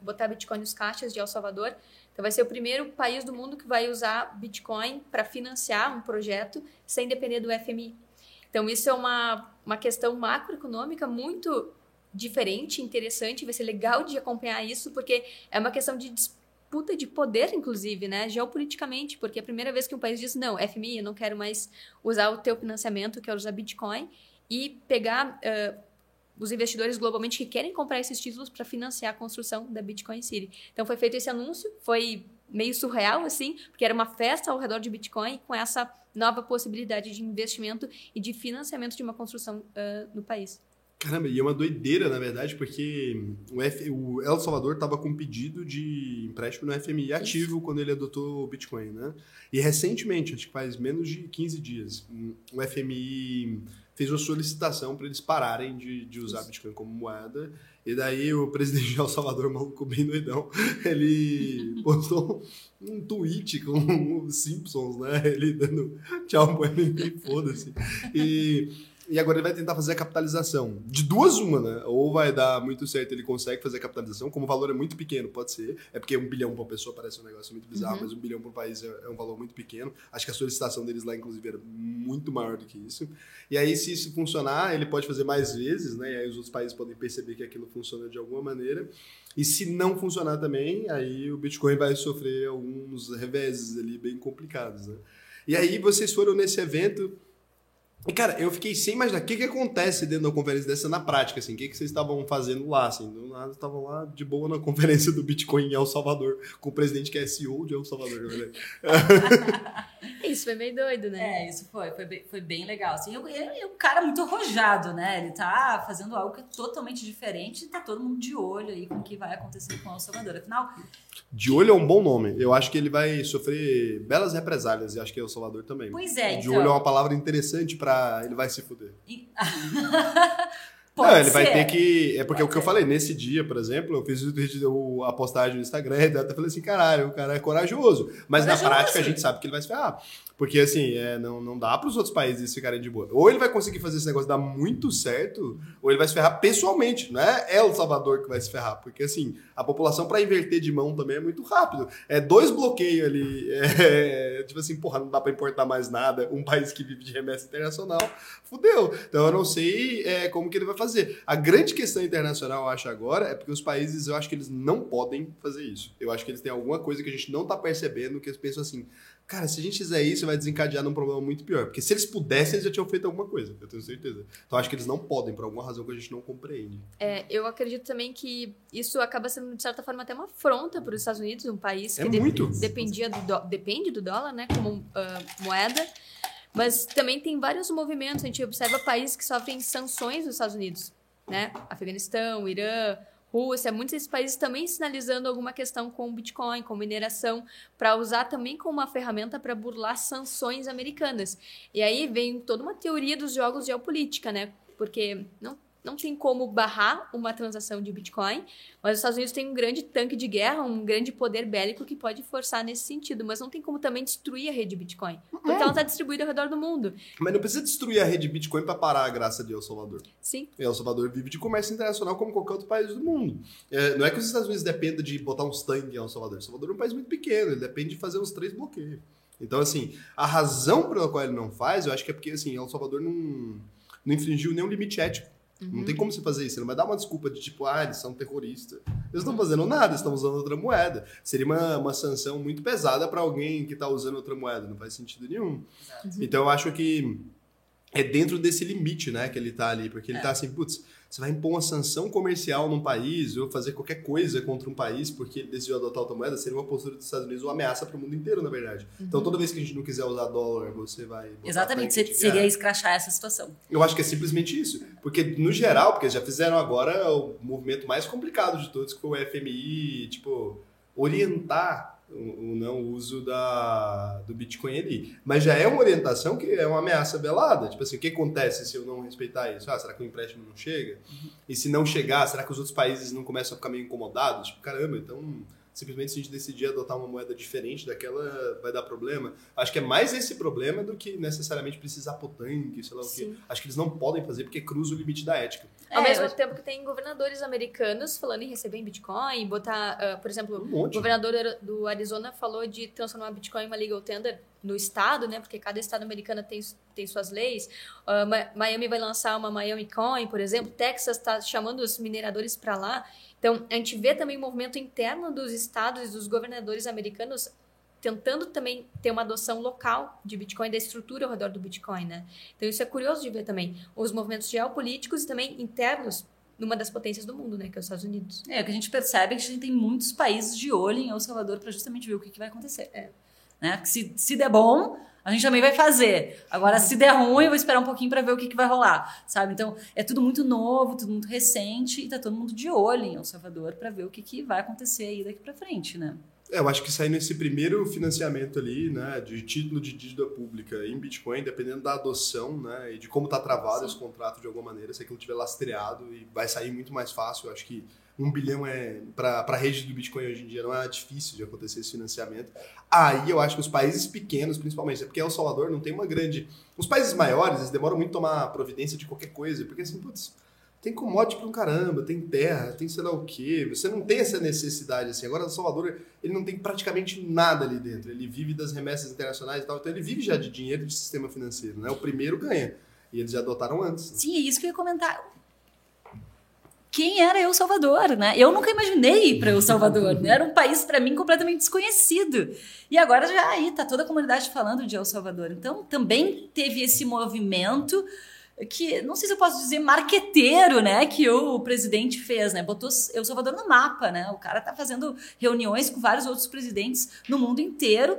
B: botar Bitcoin nos caixas de El Salvador. Então, vai ser o primeiro país do mundo que vai usar Bitcoin para financiar um projeto sem depender do FMI. Então, isso é uma, uma questão macroeconômica muito diferente, interessante. Vai ser legal de acompanhar isso, porque é uma questão de disputa de poder, inclusive, né? Geopoliticamente, porque é a primeira vez que um país diz: não, FMI, eu não quero mais usar o teu financiamento, quero usar Bitcoin, e pegar. Uh, os investidores globalmente que querem comprar esses títulos para financiar a construção da Bitcoin City. Então foi feito esse anúncio, foi meio surreal assim, porque era uma festa ao redor de Bitcoin com essa nova possibilidade de investimento e de financiamento de uma construção uh, no país.
C: Caramba, e é uma doideira, na verdade, porque o, F, o El Salvador estava com pedido de empréstimo no FMI ativo quando ele adotou o Bitcoin, né? E recentemente, acho que faz menos de 15 dias, o FMI fez uma solicitação para eles pararem de, de usar Bitcoin como moeda. E daí o presidente de El Salvador, maluco bem doidão, <laughs> ele postou um tweet com os Simpsons, né? Ele dando tchau pro FMI, foda-se. E... E agora ele vai tentar fazer a capitalização. De duas, uma, né? Ou vai dar muito certo, ele consegue fazer a capitalização, como o valor é muito pequeno, pode ser. É porque um bilhão para uma pessoa parece um negócio muito bizarro, uhum. mas um bilhão para um país é, é, um valor muito pequeno. Acho que a solicitação deles lá, inclusive, era muito maior do que isso. E aí, se isso funcionar, ele pode fazer mais vezes, né? E aí os outros países podem perceber que aquilo funciona de alguma maneira. E se não funcionar também, aí o Bitcoin vai sofrer alguns reveses ali bem complicados, né? E aí vocês foram nesse evento e, cara, eu fiquei sem imaginar. O que, que acontece dentro da conferência dessa na prática, assim, o que, que vocês estavam fazendo lá, assim, do nada estavam lá de boa na <laughs> conferência do Bitcoin em El Salvador, com o presidente que é CEO de El Salvador, na <laughs> verdade.
B: isso foi meio doido, né?
A: É, isso foi, foi bem, foi bem legal, assim, e o cara muito arrojado, né, ele tá fazendo algo que é totalmente diferente e tá todo mundo de olho aí com o que vai acontecer com El Salvador, afinal...
C: De olho é um bom nome, eu acho que ele vai sofrer belas represálias, e acho que El Salvador também.
A: Pois é,
C: De
A: então...
C: olho é uma palavra interessante para ele vai se fuder. <laughs>
A: Pode
C: não, ele vai
A: ser.
C: ter que. É porque
A: Pode
C: o que eu
A: ser.
C: falei, nesse dia, por exemplo, eu fiz a postagem no Instagram e até falei assim: caralho, o cara é corajoso. Mas
A: Corajoso.
C: na prática a gente sabe que ele vai se ferrar. Porque assim, é, não, não dá para os outros países ficarem de boa. Ou ele vai conseguir fazer esse negócio dar muito certo, ou ele vai se ferrar pessoalmente. Não é El Salvador que vai se ferrar. Porque assim, a população para inverter de mão também é muito rápido. É dois bloqueios ali. é, tipo assim, porra, não dá para importar mais nada. Um país que vive de remessa internacional, fudeu. Então eu não sei é, como que ele vai fazer. A grande questão internacional, eu acho, agora, é porque os países, eu acho que eles não podem fazer isso. Eu acho que eles têm alguma coisa que a gente não tá percebendo, que eles pensam assim, cara, se a gente fizer isso, vai desencadear num problema muito pior. Porque se eles pudessem, eles já tinham feito alguma coisa, eu tenho certeza. Então acho que eles não podem, por alguma razão que a gente não compreende.
B: É, eu acredito também que isso acaba sendo, de certa forma, até uma afronta para os Estados Unidos, um país que
C: É
B: de- dependia do dó- depende do dólar, né, como ah, moeda. Mas também tem vários movimentos. A gente observa países que sofrem sanções dos Estados Unidos, né? Afeganistão, Irã, Rússia, muitos desses países também sinalizando alguma questão com o Bitcoin, com mineração, para usar também como uma ferramenta para burlar sanções americanas. E aí vem toda uma teoria dos jogos geopolítica, né? Porque não, não tem como barrar uma transação de Bitcoin, mas os Estados Unidos têm um grande tanque de guerra, um grande poder bélico que pode forçar nesse sentido, mas não tem como também destruir a rede Bitcoin, porque ela está distribuída ao redor do mundo.
C: Mas não precisa destruir a rede Bitcoin para parar a graça de El Salvador.
B: Sim,
C: El Salvador vive de comércio internacional como qualquer outro país do mundo. É, não é que os Estados Unidos dependam de botar uns tanques em El Salvador. El Salvador é um país muito pequeno, ele depende de fazer uns três bloqueios. Então, assim, a razão pela qual ele não faz, eu acho que é porque, assim, El Salvador não, não infringiu nenhum limite ético. Não tem como você fazer isso. Ele não vai dar uma desculpa de tipo, ah, eles são terroristas. Eles não estão fazendo nada, eles estão usando outra moeda. Seria uma, uma sanção muito pesada para alguém que está usando outra moeda. Não faz sentido nenhum. Então eu acho que é dentro desse limite, né, que ele tá ali. Porque ele tá assim, putz, você vai impor uma sanção comercial num país ou fazer qualquer coisa contra um país porque ele decidiu adotar outra moeda, seria uma postura dos Estados Unidos uma ameaça para o mundo inteiro, na verdade. Então toda vez que a gente não quiser usar dólar, você vai.
A: Exatamente,
C: de
A: seria escrachar essa situação.
C: Eu acho que é simplesmente isso. Porque, no geral, porque já fizeram agora o movimento mais complicado de todos, que foi o FMI, tipo, orientar o, o não uso da, do Bitcoin ali. Mas já é uma orientação que é uma ameaça velada. Tipo assim, o que acontece se eu não respeitar isso? Ah, será que o empréstimo não chega? E se não chegar, será que os outros países não começam a ficar meio incomodados? Tipo, caramba, então simplesmente se a gente decidir adotar uma moeda diferente daquela, vai dar problema. Acho que é mais esse problema do que necessariamente precisar pôr tanque, sei lá o quê.
B: Sim.
C: Acho que eles não podem fazer porque cruza o limite da ética.
B: Ao
A: É,
B: mesmo
A: eu-
B: tempo que tem governadores americanos falando em receber em Bitcoin, botar, ah, por exemplo,
C: Um
B: o governador do Arizona falou de transformar Bitcoin em uma legal tender no estado, né? Porque cada estado americano tem, tem suas leis. Ma- Miami vai lançar uma Miami Coin, por exemplo. Texas está chamando os mineradores para lá. Então, a gente vê também o movimento interno dos estados e dos governadores americanos tentando também ter uma adoção local de Bitcoin, da estrutura ao redor do Bitcoin, né? Então, isso é curioso de ver também. Os movimentos geopolíticos e também internos numa das potências do mundo, né? Que é os Estados Unidos.
A: É, o que a gente percebe é que a gente tem muitos países de olho em El Salvador para justamente ver o que, que vai acontecer. Né? Porque se, se der bom, a gente também vai fazer. Agora, se der ruim, eu vou esperar um pouquinho para ver o que, que vai rolar, sabe? Então, é tudo muito novo, tudo muito recente e tá todo mundo de olho em El Salvador para ver o que, que vai acontecer aí daqui para frente, né?
C: É, eu acho que sair nesse primeiro financiamento ali, né, de título de dívida pública em Bitcoin, dependendo da adoção, né, e de como tá travado
B: Sim.
C: esse contrato de alguma maneira, se aquilo tiver lastreado e vai sair muito mais fácil. Eu acho que um bilhão é para a rede do Bitcoin hoje em dia não é difícil de acontecer esse financiamento. Aí eu acho que os países pequenos, principalmente, é porque El Salvador não tem uma grande. Os países maiores, eles demoram muito a tomar providência de qualquer coisa, porque assim, putz, tem commodity pra um caramba, tem terra, tem sei lá o quê. Você não tem essa necessidade assim. Agora, El Salvador, ele não tem praticamente nada ali dentro. Ele vive das remessas internacionais e tal. Então, ele vive já de dinheiro de sistema financeiro, né? O primeiro ganha. E eles já adotaram antes.
A: Sim, é isso que eu ia comentar. Quem era El Salvador, né? Eu nunca imaginei ir para El Salvador. né? Era um país para mim completamente desconhecido. E agora já aí tá toda a comunidade falando de El Salvador. Então também teve esse movimento que não sei se eu posso dizer marqueteiro, né, que o presidente fez, né? Botou El Salvador no mapa, né? O cara tá fazendo reuniões com vários outros presidentes no mundo inteiro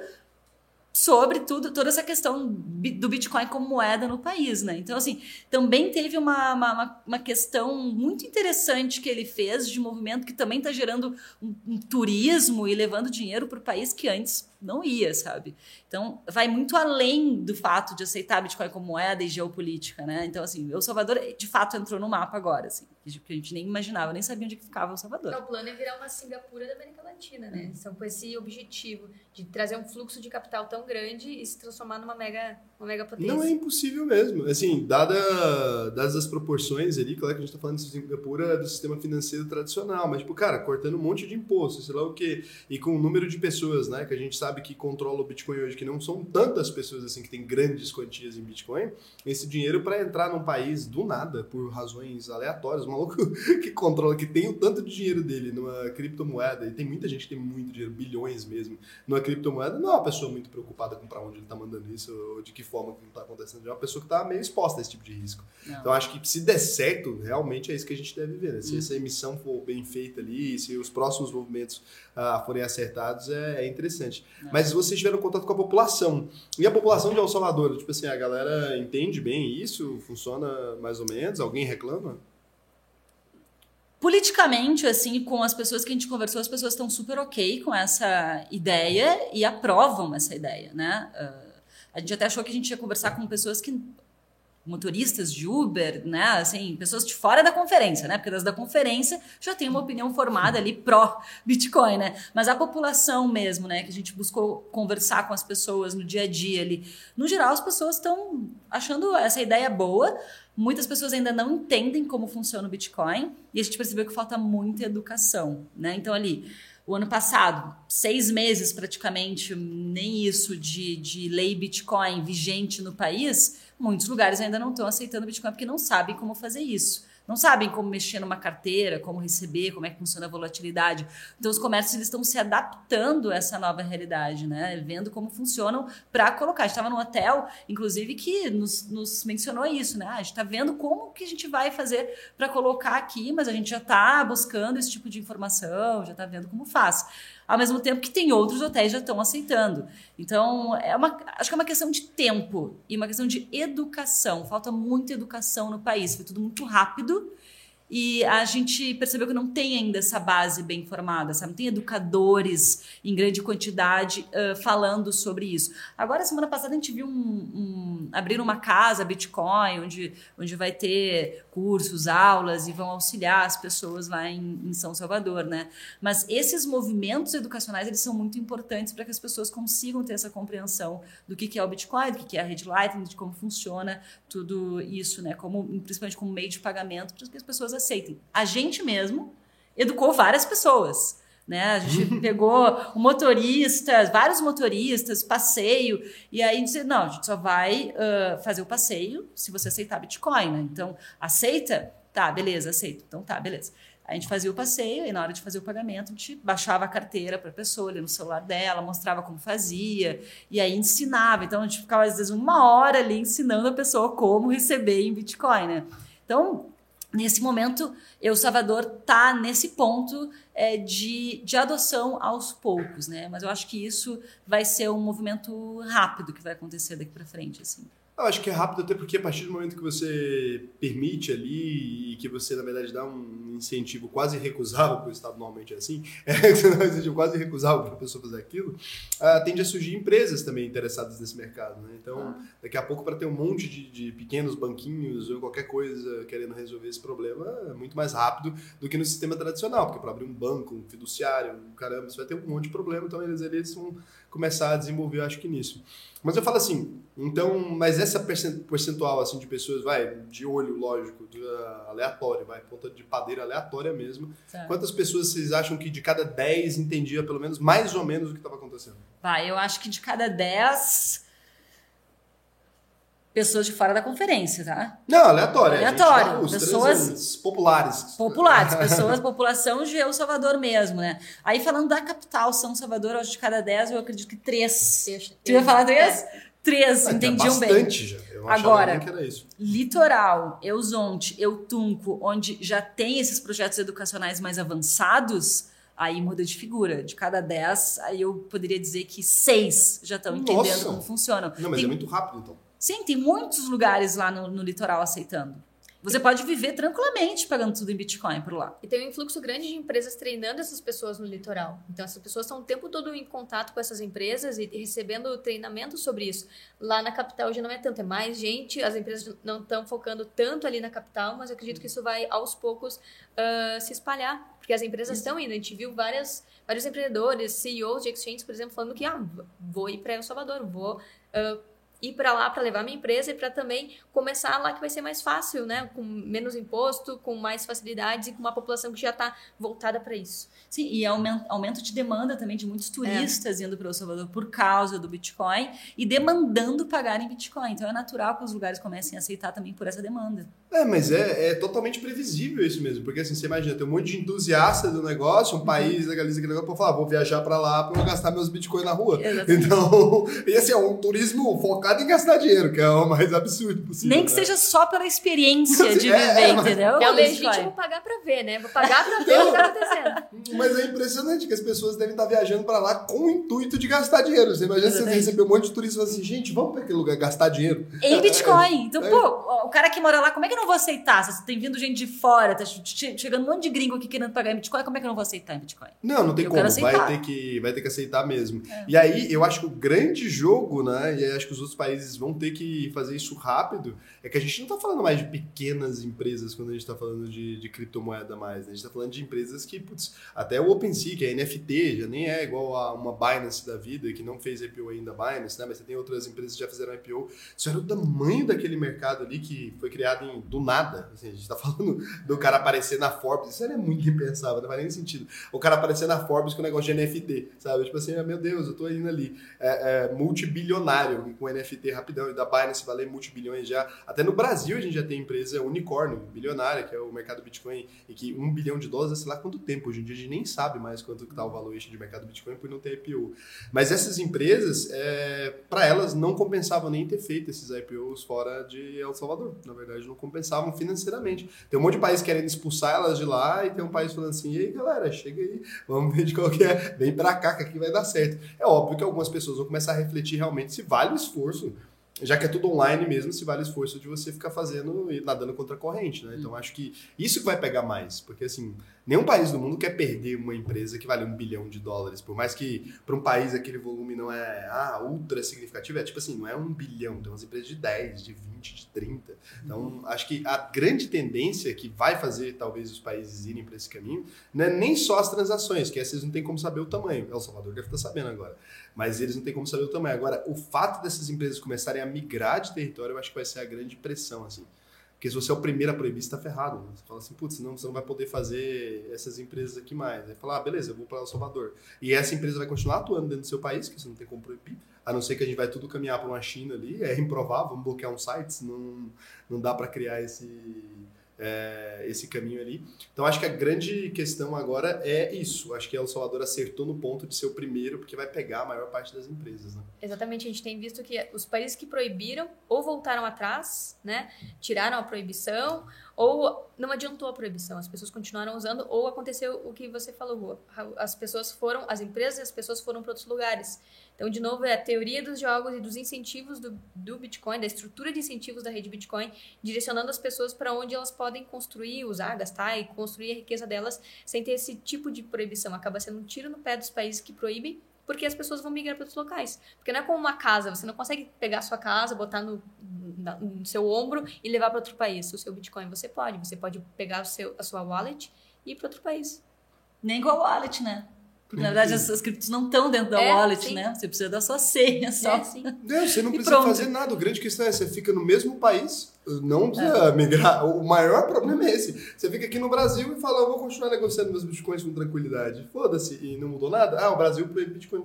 A: sobre tudo, toda essa questão do Bitcoin como moeda no país, né? Então, assim, também teve uma, uma, uma questão muito interessante que ele fez de movimento que também está gerando um, um, turismo e levando dinheiro para o país que antes não ia, sabe? Então, vai muito além do fato de aceitar Bitcoin como moeda e geopolítica, né? Então, assim, El Salvador, de fato, entrou no mapa agora, assim, que a gente nem imaginava, nem sabia onde ficava El Salvador.
B: Então, o plano é virar uma Singapura da América Latina, né? São com esse objetivo de trazer um fluxo de capital tão grande e se transformar numa mega, uma mega potência.
C: Não é impossível mesmo. Assim, dada, dadas as proporções ali, claro que a gente está falando de Singapura do sistema financeiro tradicional, mas, tipo, cara, cortando um monte de imposto, sei lá o quê, e com o número de pessoas, né, que a gente sabe que controla o Bitcoin hoje, que não são tantas pessoas assim que têm grandes quantias em Bitcoin, esse dinheiro para entrar num país do nada, por razões aleatórias, um maluco <laughs> que controla, que tem o tanto de dinheiro dele numa criptomoeda, e tem muita gente que tem muito dinheiro, bilhões mesmo, numa criptomoeda, não é uma pessoa muito preocupada com para onde ele está mandando isso, ou de que forma que está acontecendo, é uma pessoa que está meio exposta a esse tipo de risco. Não. Então acho que se der certo, realmente é isso que a gente deve ver, né? Se hum. essa emissão for bem feita ali, se os próximos movimentos uh, forem acertados, é, é interessante. Não. Mas vocês tiveram contato com a população. E a população de El Salvador, tipo assim, a galera entende bem isso? Funciona mais ou menos? Alguém reclama?
A: Politicamente, assim, com as pessoas que a gente conversou, as pessoas estão super ok com essa ideia e aprovam essa ideia, né? Uh, a gente até achou que a gente ia conversar com pessoas que motoristas de Uber, né? Assim, pessoas de fora da conferência, né? Porque das da conferência já tem uma opinião formada ali pró Bitcoin, né? Mas a população mesmo, né? Que a gente buscou conversar com as pessoas no dia a dia ali. No geral, as pessoas estão achando essa ideia boa. Muitas pessoas ainda não entendem como funciona o Bitcoin e a gente percebeu que falta muita educação, né? Então ali o ano passado, seis meses praticamente, nem isso de, de lei Bitcoin vigente no país, muitos lugares ainda não estão aceitando Bitcoin porque não sabem como fazer isso não sabem como mexer numa carteira, como receber, como é que funciona a volatilidade. Então os comércios eles estão se adaptando a essa nova realidade, né? Vendo como funcionam para colocar. A gente estava no hotel, inclusive, que nos, nos, mencionou isso, né? Ah, a gente está vendo como que a gente vai fazer para colocar aqui, mas a gente já está buscando esse tipo de informação, já está vendo como faz ao mesmo tempo que tem outros hotéis já estão aceitando. Então, é uma, acho que é uma questão de tempo e uma questão de educação. Falta muita educação no país, foi tudo muito rápido e a gente percebeu que não tem ainda essa base bem formada, sabe? Não tem educadores em grande quantidade uh, falando sobre isso. Agora, semana passada, a gente viu um, um, abrir uma casa Bitcoin, onde, onde vai ter cursos, aulas e vão auxiliar as pessoas lá em, em São Salvador, né? Mas esses movimentos educacionais, eles são muito importantes para que as pessoas consigam ter essa compreensão do que, que é o Bitcoin, do que, que é a rede Lightning, de como funciona tudo isso, né? Como, principalmente como meio de pagamento, para que as pessoas aceitem. A gente mesmo educou várias pessoas. Né? A gente pegou um motorista, vários motoristas, passeio, e aí disse, não, a gente só vai uh, fazer o passeio se você aceitar Bitcoin. Né? Então, aceita? Tá, beleza, aceito. Então tá, beleza. A gente fazia o passeio e na hora de fazer o pagamento, a gente baixava a carteira para a pessoa, ali no celular dela, mostrava como fazia e aí ensinava. Então a gente ficava às vezes uma hora ali ensinando a pessoa como receber em Bitcoin, né? Então, nesse momento, El Salvador está nesse ponto é, de, de adoção aos poucos, né? Mas eu acho que isso vai ser um movimento rápido que vai acontecer daqui para frente, assim.
C: Eu acho que é rápido até porque a partir do momento que você permite ali e que você, na verdade, dá um incentivo quase recusável, porque o Estado normalmente é assim, <laughs> é, você dá um incentivo quase recusável para a pessoa fazer aquilo, uh, tende a surgir empresas também interessadas nesse mercado. Né? Então, ah. daqui a pouco, para ter um monte de, de, pequenos banquinhos ou qualquer coisa querendo resolver esse problema, é muito mais rápido do que no sistema tradicional, porque para abrir um banco, um fiduciário, um caramba, você vai ter um monte de problema, então eles, eles vão começar a desenvolver, acho que nisso. Mas eu falo assim, então, mas essa percentual assim de pessoas, vai, de olho, lógico, de, uh, aleatório, vai, ponta de padeira aleatória mesmo. Certo. Quantas pessoas vocês acham que de cada 10 entendia pelo menos mais ou menos o que estava acontecendo?
A: Vai, eu acho que de cada 10 pessoas de fora da conferência, tá?
C: Não, aleatório.
A: Aleatório. Pessoas
C: populares.
A: Populares, <laughs> pessoas, população de El Salvador mesmo, né? Aí falando da capital, São Salvador, acho que de cada dez, eu acredito que três. Eu, tu ia falar três? É. Três, ah, entendiam
C: é
A: bem.
C: já. Eu
A: Agora,
C: que era isso.
A: litoral, Eusonte, Eutunco, onde já tem esses projetos educacionais mais avançados, aí muda de figura. De cada 10, aí eu poderia dizer que 6 já estão entendendo
C: Nossa.
A: como funcionam.
C: Não, mas
A: Tem-
C: é muito rápido, então.
A: Sim, tem muitos lugares lá no, no litoral aceitando. Você pode viver tranquilamente pagando tudo em Bitcoin por lá.
B: E tem um influxo grande de empresas treinando essas pessoas no litoral. Então, essas pessoas estão o tempo todo em contato com essas empresas e recebendo treinamento sobre isso. Lá na capital já não é tanto, é mais gente. As empresas não estão focando tanto ali na capital, mas eu acredito que isso vai aos poucos ah, se espalhar. Porque as empresas estão indo. A gente viu várias, vários empreendedores, CEOs de exchanges, por exemplo, falando que ah, vou ir para El Salvador, vou. ah, ir para lá para levar minha empresa e para também começar lá que vai ser mais fácil, né? Com menos imposto, com mais facilidades e com uma população que já está voltada para isso.
A: Sim, e aumento, de demanda também de muitos turistas indo para El Salvador por causa do Bitcoin e demandando pagar em Bitcoin. Então é natural que os lugares comecem a aceitar também por essa demanda.
C: É, mas é, é totalmente previsível isso mesmo, porque assim, você imagina, tem um monte de entusiasta do negócio, um país legaliza aquele negócio pra falar, vou viajar pra lá pra eu gastar meus bitcoins na rua.
A: Exatamente.
C: Então, <laughs> e assim, é um turismo focado em gastar dinheiro, que é o mais absurdo possível.
A: Nem que
C: né?
A: seja só pela experiência de
C: É,
A: viver,
C: é, mas-
A: entendeu?
B: é o legítimo pagar para ver, né? Vou pagar para ver o que está acontecendo.
C: Mas é impressionante que as pessoas devem estar viajando pra lá com o intuito de gastar dinheiro. Você imagina se você receber um monte de turistas e falar assim, gente, vamos pra aquele lugar gastar dinheiro.
A: Em Bitcoin. Então,
C: É.
A: pô, o cara que mora lá, como é que eu não vou aceitar? Se tem vindo gente de fora, tá che- chegando um monte de gringo aqui querendo pagar em Bitcoin, como é que eu não vou aceitar em Bitcoin?
C: Não, não tem
A: Eu
C: como. Vai
A: aceitar.
C: ter, que, vai ter que aceitar mesmo.
A: É.
C: E aí, eu acho que o grande jogo, né? E aí acho que os outros países vão ter que fazer isso rápido. É que a gente não tá falando mais de pequenas empresas quando a gente tá falando de, de criptomoeda mais. Né? A gente tá falando de empresas que, putz, até o OpenSea, que é NFT, já nem é igual a uma Binance da vida, que não fez IPO ainda, Binance, né? Mas você tem outras empresas que já fizeram IPO. Isso era o tamanho daquele mercado ali que foi criado em, do nada. Assim, a gente tá <laughs> falando do cara aparecer na Forbes. Isso era muito impensável, não faz nem sentido o cara aparecer na Forbes com o negócio de NFT, sabe? Tipo assim, meu Deus, eu tô indo ali. É, é, multibilionário com NFT rapidão. E da Binance valer multibilhões já. Até no Brasil a gente já tem empresa unicórnio, bilionária, que é o mercado Bitcoin, e que um bilhão de dólares é sei lá quanto tempo. Hoje em dia a gente nem sabe mais quanto que tá o valuation de mercado Bitcoin por não ter IPO. Mas essas empresas, é, para elas, não compensavam nem ter feito esses IPOs fora de El Salvador. Na verdade, não compensavam financeiramente. Tem um monte de país querendo expulsar elas de lá e tem um país falando assim, e aí galera, chega aí, vamos ver de qual que é, vem pra cá que aqui vai dar certo. É óbvio que algumas pessoas vão começar a refletir realmente se vale o esforço, já que é tudo online mesmo, se vale esforço de você ficar fazendo e nadando contra a corrente, né? Então acho que isso que vai pegar mais, porque assim, nenhum país do mundo quer perder uma empresa que vale um bilhão de dólares, por mais que para um país aquele volume não é ah, ultra significativo, é tipo assim, não é um bilhão, tem umas empresas de 10, de 20, de 30. Então, acho que a grande tendência que vai fazer talvez os países irem para esse caminho não é nem só as transações, que essas não tem como saber o tamanho. El Salvador deve estar sabendo agora. Mas eles não têm como saber o tamanho. Agora, o fato dessas empresas começarem a migrar de território, eu acho que vai ser a grande pressão, assim. Porque se você é o primeiro a proibir, você tá ferrado. né? Você fala assim, putz, não, você não vai poder fazer essas empresas aqui mais. Aí fala, ah, beleza, eu vou para El Salvador. E essa empresa vai continuar atuando dentro do seu país, que você não tem como proibir. A não ser que a gente vai tudo caminhar para uma China ali, é improvável, vamos bloquear um site, não, não dá para criar esse, é, esse caminho ali. Então acho que a grande questão agora é isso. Acho que El Salvador acertou no ponto de ser o primeiro, porque vai pegar a maior parte das empresas. Né?
B: Exatamente, a gente tem visto que os países que proibiram ou voltaram atrás, né? Tiraram a proibição, ou não adiantou a proibição, as pessoas continuaram usando, ou aconteceu o que você falou, Rua. As pessoas foram, as empresas e as pessoas foram para outros lugares. Então, de novo, é a teoria dos jogos e dos incentivos do, do Bitcoin, da estrutura de incentivos da rede Bitcoin, direcionando as pessoas para onde elas podem construir, usar, gastar e construir a riqueza delas sem ter esse tipo de proibição. Acaba sendo um tiro no pé dos países que proíbem porque as pessoas vão migrar para outros locais. Porque não é como uma casa, você não consegue pegar a sua casa, botar no, no seu ombro e levar para outro país. O seu Bitcoin você pode, você pode pegar o seu, a sua wallet e ir para outro país.
A: Nem com a wallet, né? Porque, na verdade, as, as criptos não estão dentro da
B: É,
A: wallet,
B: sim.
A: né? Você precisa da sua senha só.
B: É, sim. <laughs>
C: Não, você não precisa fazer nada. O grande questão é você fica no mesmo país, não precisa migrar. O maior problema é esse. Você fica aqui no Brasil e fala, eu vou continuar negociando meus bitcoins com tranquilidade. Foda-se, e não mudou nada. Ah, o Brasil proíbe bitcoin.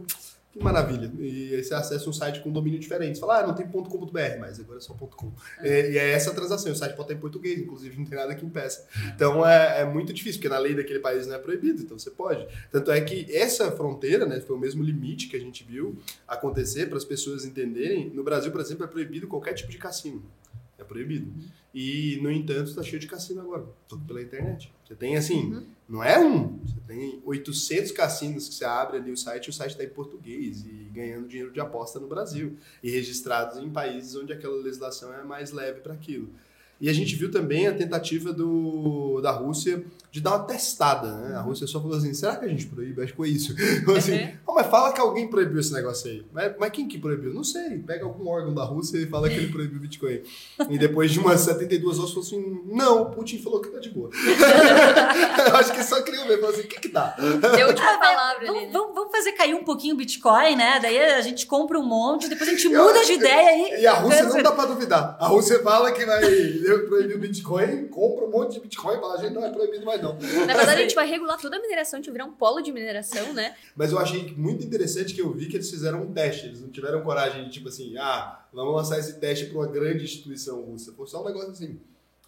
C: Que maravilha. E aí você acessa um site com domínio diferente. Você fala, ah, não tem .com.br mais, agora é só .com. É, e é essa a transação. O site pode estar em português, inclusive não tem nada que impeça. Então é, é muito difícil, porque na lei daquele país não é proibido, então você pode. Tanto é que essa fronteira, né, foi o mesmo limite que a gente viu acontecer para as pessoas entenderem. No Brasil, por exemplo, é proibido qualquer tipo de cassino. É proibido. E, no entanto, está cheio de cassino agora, tudo pela internet. Você tem assim, não é um, você tem 800 cassinos que você abre ali o site e o site está em português e ganhando dinheiro de aposta no Brasil e registrados em países onde aquela legislação é mais leve para aquilo. E a gente viu também a tentativa do, da Rússia de dar uma testada, né? A Rússia só falou assim, será que a gente proíbe? Acho que foi isso. <laughs> Falou assim,
B: Uhum.
C: "Oh, mas fala que alguém proibiu esse negócio aí. Mas, mas quem que proibiu? Não sei. Pega algum órgão da Rússia e fala que ele proibiu o Bitcoin. E depois de umas 72 horas, falou assim, não, o Putin falou que tá de boa. <laughs> Eu acho que só criou mesmo, falou assim, o que que dá?
B: Deu a última
A: Ah,
B: palavra ali,
A: Vamos,
B: né?
A: vamos- vamos fazer cair um pouquinho o Bitcoin, né? Daí a gente compra um monte, depois a gente muda de ideia e.
C: E a Rússia não dá pra duvidar. A Rússia fala que vai proibir o Bitcoin, compra um monte de Bitcoin e fala, gente, não é proibido mais não.
B: Na verdade, a gente vai regular toda a mineração, a gente vai virar um polo de mineração, né?
C: Mas eu achei muito interessante que eu vi que eles fizeram um teste. Eles não tiveram coragem de, tipo assim, ah, vamos lançar esse teste para uma grande instituição russa. Foi só um negócio assim.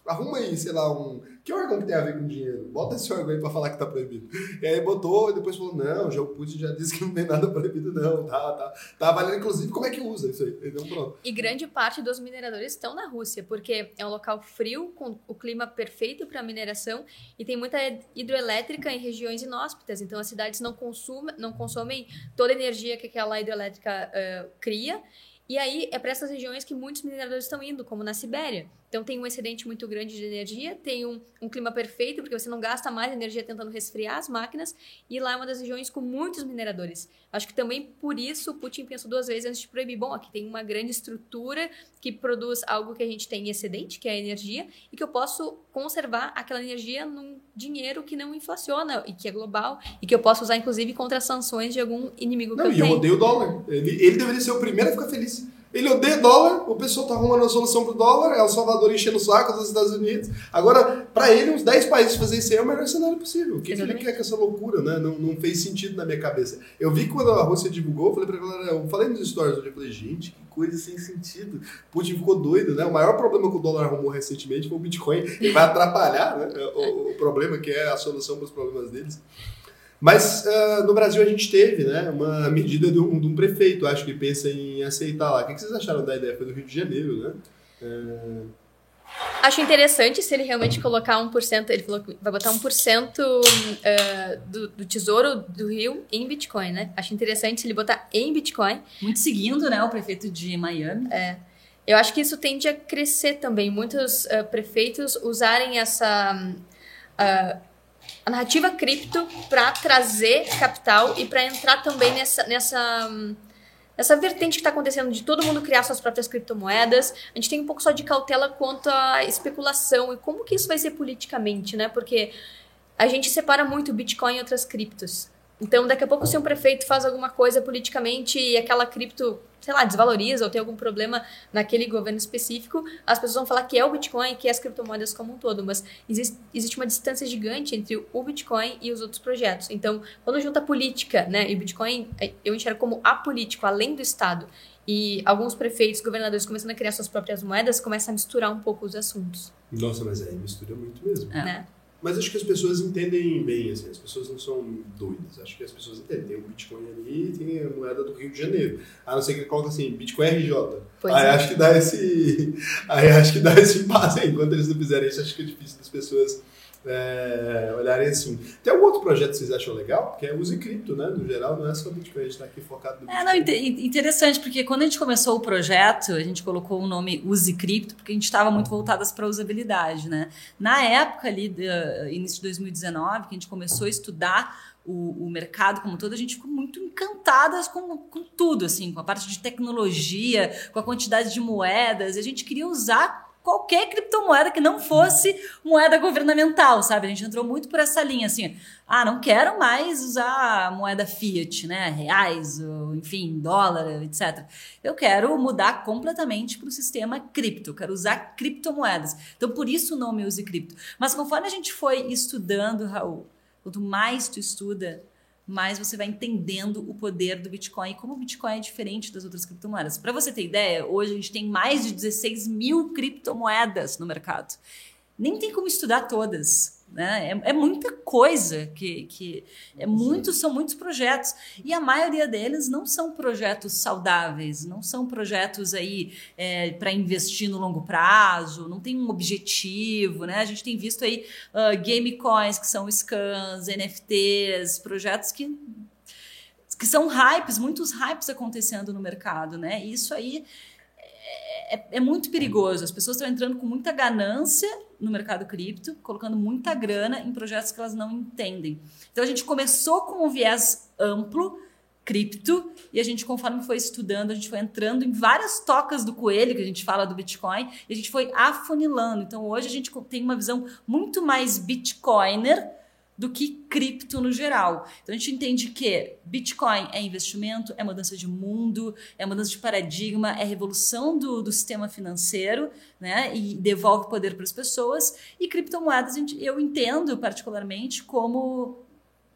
C: Arruma aí, sei lá, um. Que órgão que tem a ver com dinheiro? Bota esse órgão aí pra falar que tá proibido. E aí botou e depois falou: não, já o Putin já disse que não tem nada proibido, não. Tá, tá. Tá avaliando, inclusive, como é que usa isso aí. Então, pronto.
B: E grande parte dos mineradores estão na Rússia, porque é um local frio, com o clima perfeito para mineração, e tem muita hidroelétrica em regiões inóspitas. Então, as cidades não, consumem, não consomem toda a energia que aquela hidrelétrica eh, cria. E aí, é para essas regiões que muitos mineradores estão indo, como na Sibéria. Então, tem um excedente muito grande de energia, tem um, um clima perfeito, porque você não gasta mais energia tentando resfriar as máquinas, e lá é uma das regiões com muitos mineradores. Acho que também por isso o Putin pensou duas vezes antes de proibir. Bom, aqui tem uma grande estrutura que produz algo que a gente tem em excedente, que é a energia, e que eu posso conservar aquela energia num dinheiro que não inflaciona e que é global, e que eu posso usar, inclusive, contra as sanções de algum inimigo
C: Não,
B: que eu
C: e eu
B: tenho.
C: odeio o dólar. Ele, ele deveria ser o primeiro a ficar feliz. Ele odeia dólar, o pessoal tá arrumando uma solução pro dólar, é o Salvador enchendo o saco dos Estados Unidos. Agora, pra ele, uns 10 países fazer isso aí é o melhor cenário possível. O que, que ele quer com essa loucura, né? Não, não fez sentido na minha cabeça. Eu vi quando a Rússia divulgou, eu falei pra galera, eu falei nos stories hoje, eu falei, gente, que coisa sem sentido. Putin ficou doido, né? O maior problema que o dólar arrumou recentemente foi o Bitcoin. Ele vai atrapalhar né? o, o problema, que é a solução para os problemas deles. Mas ah, no Brasil a gente teve né, uma medida de um, de um prefeito, acho que pensa em aceitar lá. O que vocês acharam da ideia? Foi do Rio de Janeiro, né?
B: Acho interessante se ele realmente colocar 1%, ele falou que vai botar 1% eh, do, do tesouro do Rio em Bitcoin, né? Acho interessante se ele botar em Bitcoin.
A: Muito seguindo, né? O prefeito de Miami.
B: Eu acho que isso tende a crescer também. Muitos eh, prefeitos usarem essa ah, a narrativa cripto para trazer capital e para entrar também nessa nessa nessa vertente que está acontecendo de todo mundo criar suas próprias criptomoedas. A gente tem um pouco só de cautela quanto à especulação e como que isso vai ser politicamente, né? Porque a gente separa muito o Bitcoin e outras criptos. Então, daqui a pouco, se um prefeito faz alguma coisa politicamente e aquela cripto, sei lá, desvaloriza ou tem algum problema naquele governo específico, as pessoas vão falar que é o Bitcoin, que é as criptomoedas como um todo. Mas existe, existe uma distância gigante entre o Bitcoin e os outros projetos. Então, quando junta a política, né, e o Bitcoin, é, eu enxergo como apolítico, além do Estado, e alguns prefeitos, governadores começando a criar suas próprias moedas, começa a misturar um pouco os assuntos,
C: Nossa, mas aí mistura muito mesmo.
A: É.
B: né?
C: Mas acho que as pessoas entendem bem, assim, as pessoas não são doidas. Acho que as pessoas entendem. Tem o Bitcoin ali e tem a moeda do Rio de Janeiro. A não ser que ele coloque assim, Bitcoin RJ.
B: Pois
C: aí
B: é.
C: acho que dá esse. <laughs> Aí acho que dá esse passo aí. Enquanto eles não fizerem isso, acho que é difícil das pessoas é, olharem assim. Tem algum outro projeto que vocês acham legal? Porque é use cripto, né? No geral, não é só Bitcoin, a gente tá aqui focado no
A: É,
C: Bitcoin.
A: não, inte- interessante, porque quando a gente começou o projeto, a gente colocou o nome Use Cripto, porque a gente estava muito voltadas para a usabilidade, né? Na época ali, do início de 2019, que a gente começou a estudar o, o mercado como um todo, a gente ficou muito encantadas com, com tudo, assim, com a parte de tecnologia, com a quantidade de moedas, e a gente queria usar qualquer criptomoeda que não fosse moeda governamental, sabe? A gente entrou muito por essa linha, assim, ah, não quero mais usar moeda fiat, né? Reais, enfim, dólar, etc. Eu quero mudar completamente para o sistema cripto, eu quero usar criptomoedas. Então, por isso o nome Use Cripto. Mas conforme a gente foi estudando, Raul, quanto mais tu estuda, mais você vai entendendo o poder do Bitcoin e como o Bitcoin é diferente das outras criptomoedas. Para você ter ideia, hoje a gente tem mais de 16 mil criptomoedas no mercado. nem tem como estudar todas. Né? É, é, muita coisa que, que é muito, são muitos projetos e a maioria deles não são projetos saudáveis, não são projetos aí é, para investir no longo prazo, não tem um objetivo, né? A gente tem visto aí uh, game coins que são scans, NFTs, projetos que que são hypes, muitos hypes acontecendo no mercado, né? E isso aí é, é, muito perigoso. As pessoas estão entrando com muita ganância no mercado cripto, colocando muita grana em projetos que elas não entendem. Então a gente começou com um viés amplo, cripto, e a gente, conforme foi estudando, a gente foi entrando em várias tocas do coelho, que a gente fala do Bitcoin, e a gente foi afunilando. Então hoje a gente tem uma visão muito mais Bitcoiner do que cripto no geral. Então a gente entende que Bitcoin é investimento, é mudança de mundo, é mudança de paradigma, é revolução do, do sistema financeiro, né? E devolve poder para as pessoas. E criptomoedas eu entendo particularmente como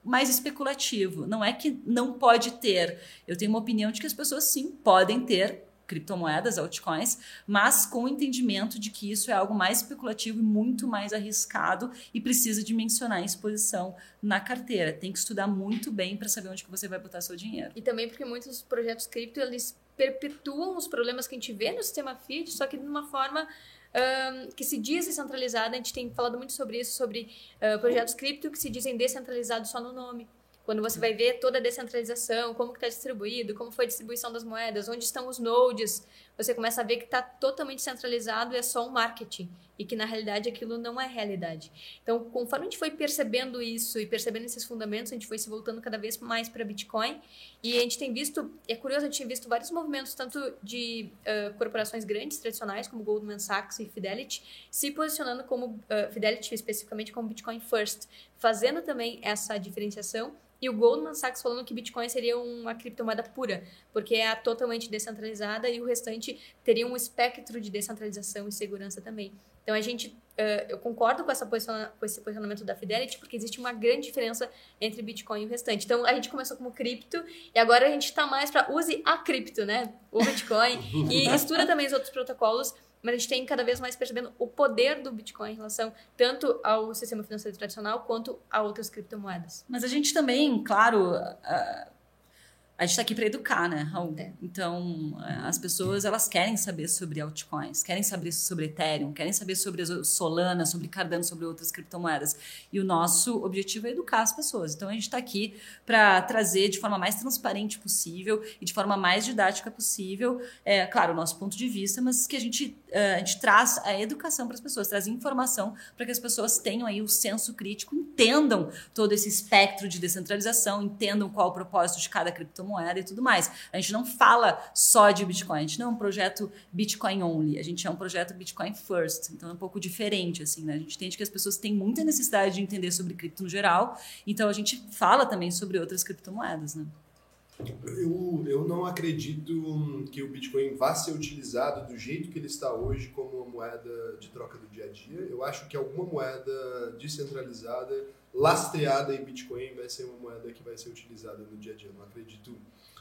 A: mais especulativo. Não é que não pode ter. Eu tenho uma opinião de que as pessoas sim podem ter criptomoedas, altcoins, mas com o entendimento de que isso é algo mais especulativo e muito mais arriscado e precisa dimensionar a exposição na carteira. Tem que estudar muito bem para saber onde que você vai botar seu dinheiro.
B: E também porque muitos projetos cripto eles perpetuam os problemas que a gente vê no sistema fiat, só que de uma forma um, que se diz descentralizada. A gente tem falado muito sobre isso, sobre uh, projetos cripto que se dizem descentralizados só no nome. Quando você vai ver toda a descentralização, como está distribuído, como foi a distribuição das moedas, onde estão os nodes, você começa a ver que está totalmente centralizado e é só um marketing. E que na realidade aquilo não é realidade. Então, conforme a gente foi percebendo isso e percebendo esses fundamentos, a gente foi se voltando cada vez mais para Bitcoin. E a gente tem visto, é curioso, a gente tem visto vários movimentos, tanto de uh, corporações grandes, tradicionais, como Goldman Sachs e Fidelity, se posicionando como, uh, Fidelity especificamente, como Bitcoin First, fazendo também essa diferenciação e o Goldman Sachs falando que Bitcoin seria uma criptomoeda pura, porque é totalmente descentralizada e o restante teria um espectro de descentralização e segurança também. Então a gente, uh, eu concordo com, essa posiciona, com esse posicionamento da Fidelity, porque existe uma grande diferença entre Bitcoin e o restante. Então a gente começou como cripto e agora a gente está mais para use a cripto, né? O Bitcoin <laughs> e estuda também os outros protocolos mas a gente tem cada vez mais percebendo o poder do Bitcoin em relação tanto ao sistema financeiro tradicional quanto a outras criptomoedas.
A: Mas a gente também, claro, a gente está aqui para educar, né, Raul? É. Então, é, as pessoas elas querem saber sobre altcoins, querem saber sobre Ethereum, querem saber sobre Solana, sobre Cardano, sobre outras criptomoedas. E o nosso objetivo é educar as pessoas. Então, a gente está aqui para trazer de forma mais transparente possível e de forma mais didática possível, é, claro, o nosso ponto de vista, mas que a gente, a gente traz a educação para as pessoas, traz informação para que as pessoas tenham aí o senso crítico, entendam todo esse espectro de descentralização, entendam qual o propósito de cada criptomoeda criptomoeda e tudo mais. A gente não fala só de Bitcoin, a gente não é um projeto Bitcoin only, a gente é um projeto Bitcoin first, então é um pouco diferente, assim, né? A gente entende que as pessoas têm muita necessidade de entender sobre cripto no geral, então a gente fala também sobre outras criptomoedas, né?
C: Eu, eu não acredito que o Bitcoin vá ser utilizado do jeito que ele está hoje como uma moeda de troca do dia a dia. Eu acho que alguma moeda descentralizada lastreada em Bitcoin vai ser uma moeda que vai ser utilizada no dia a dia. Eu não acredito.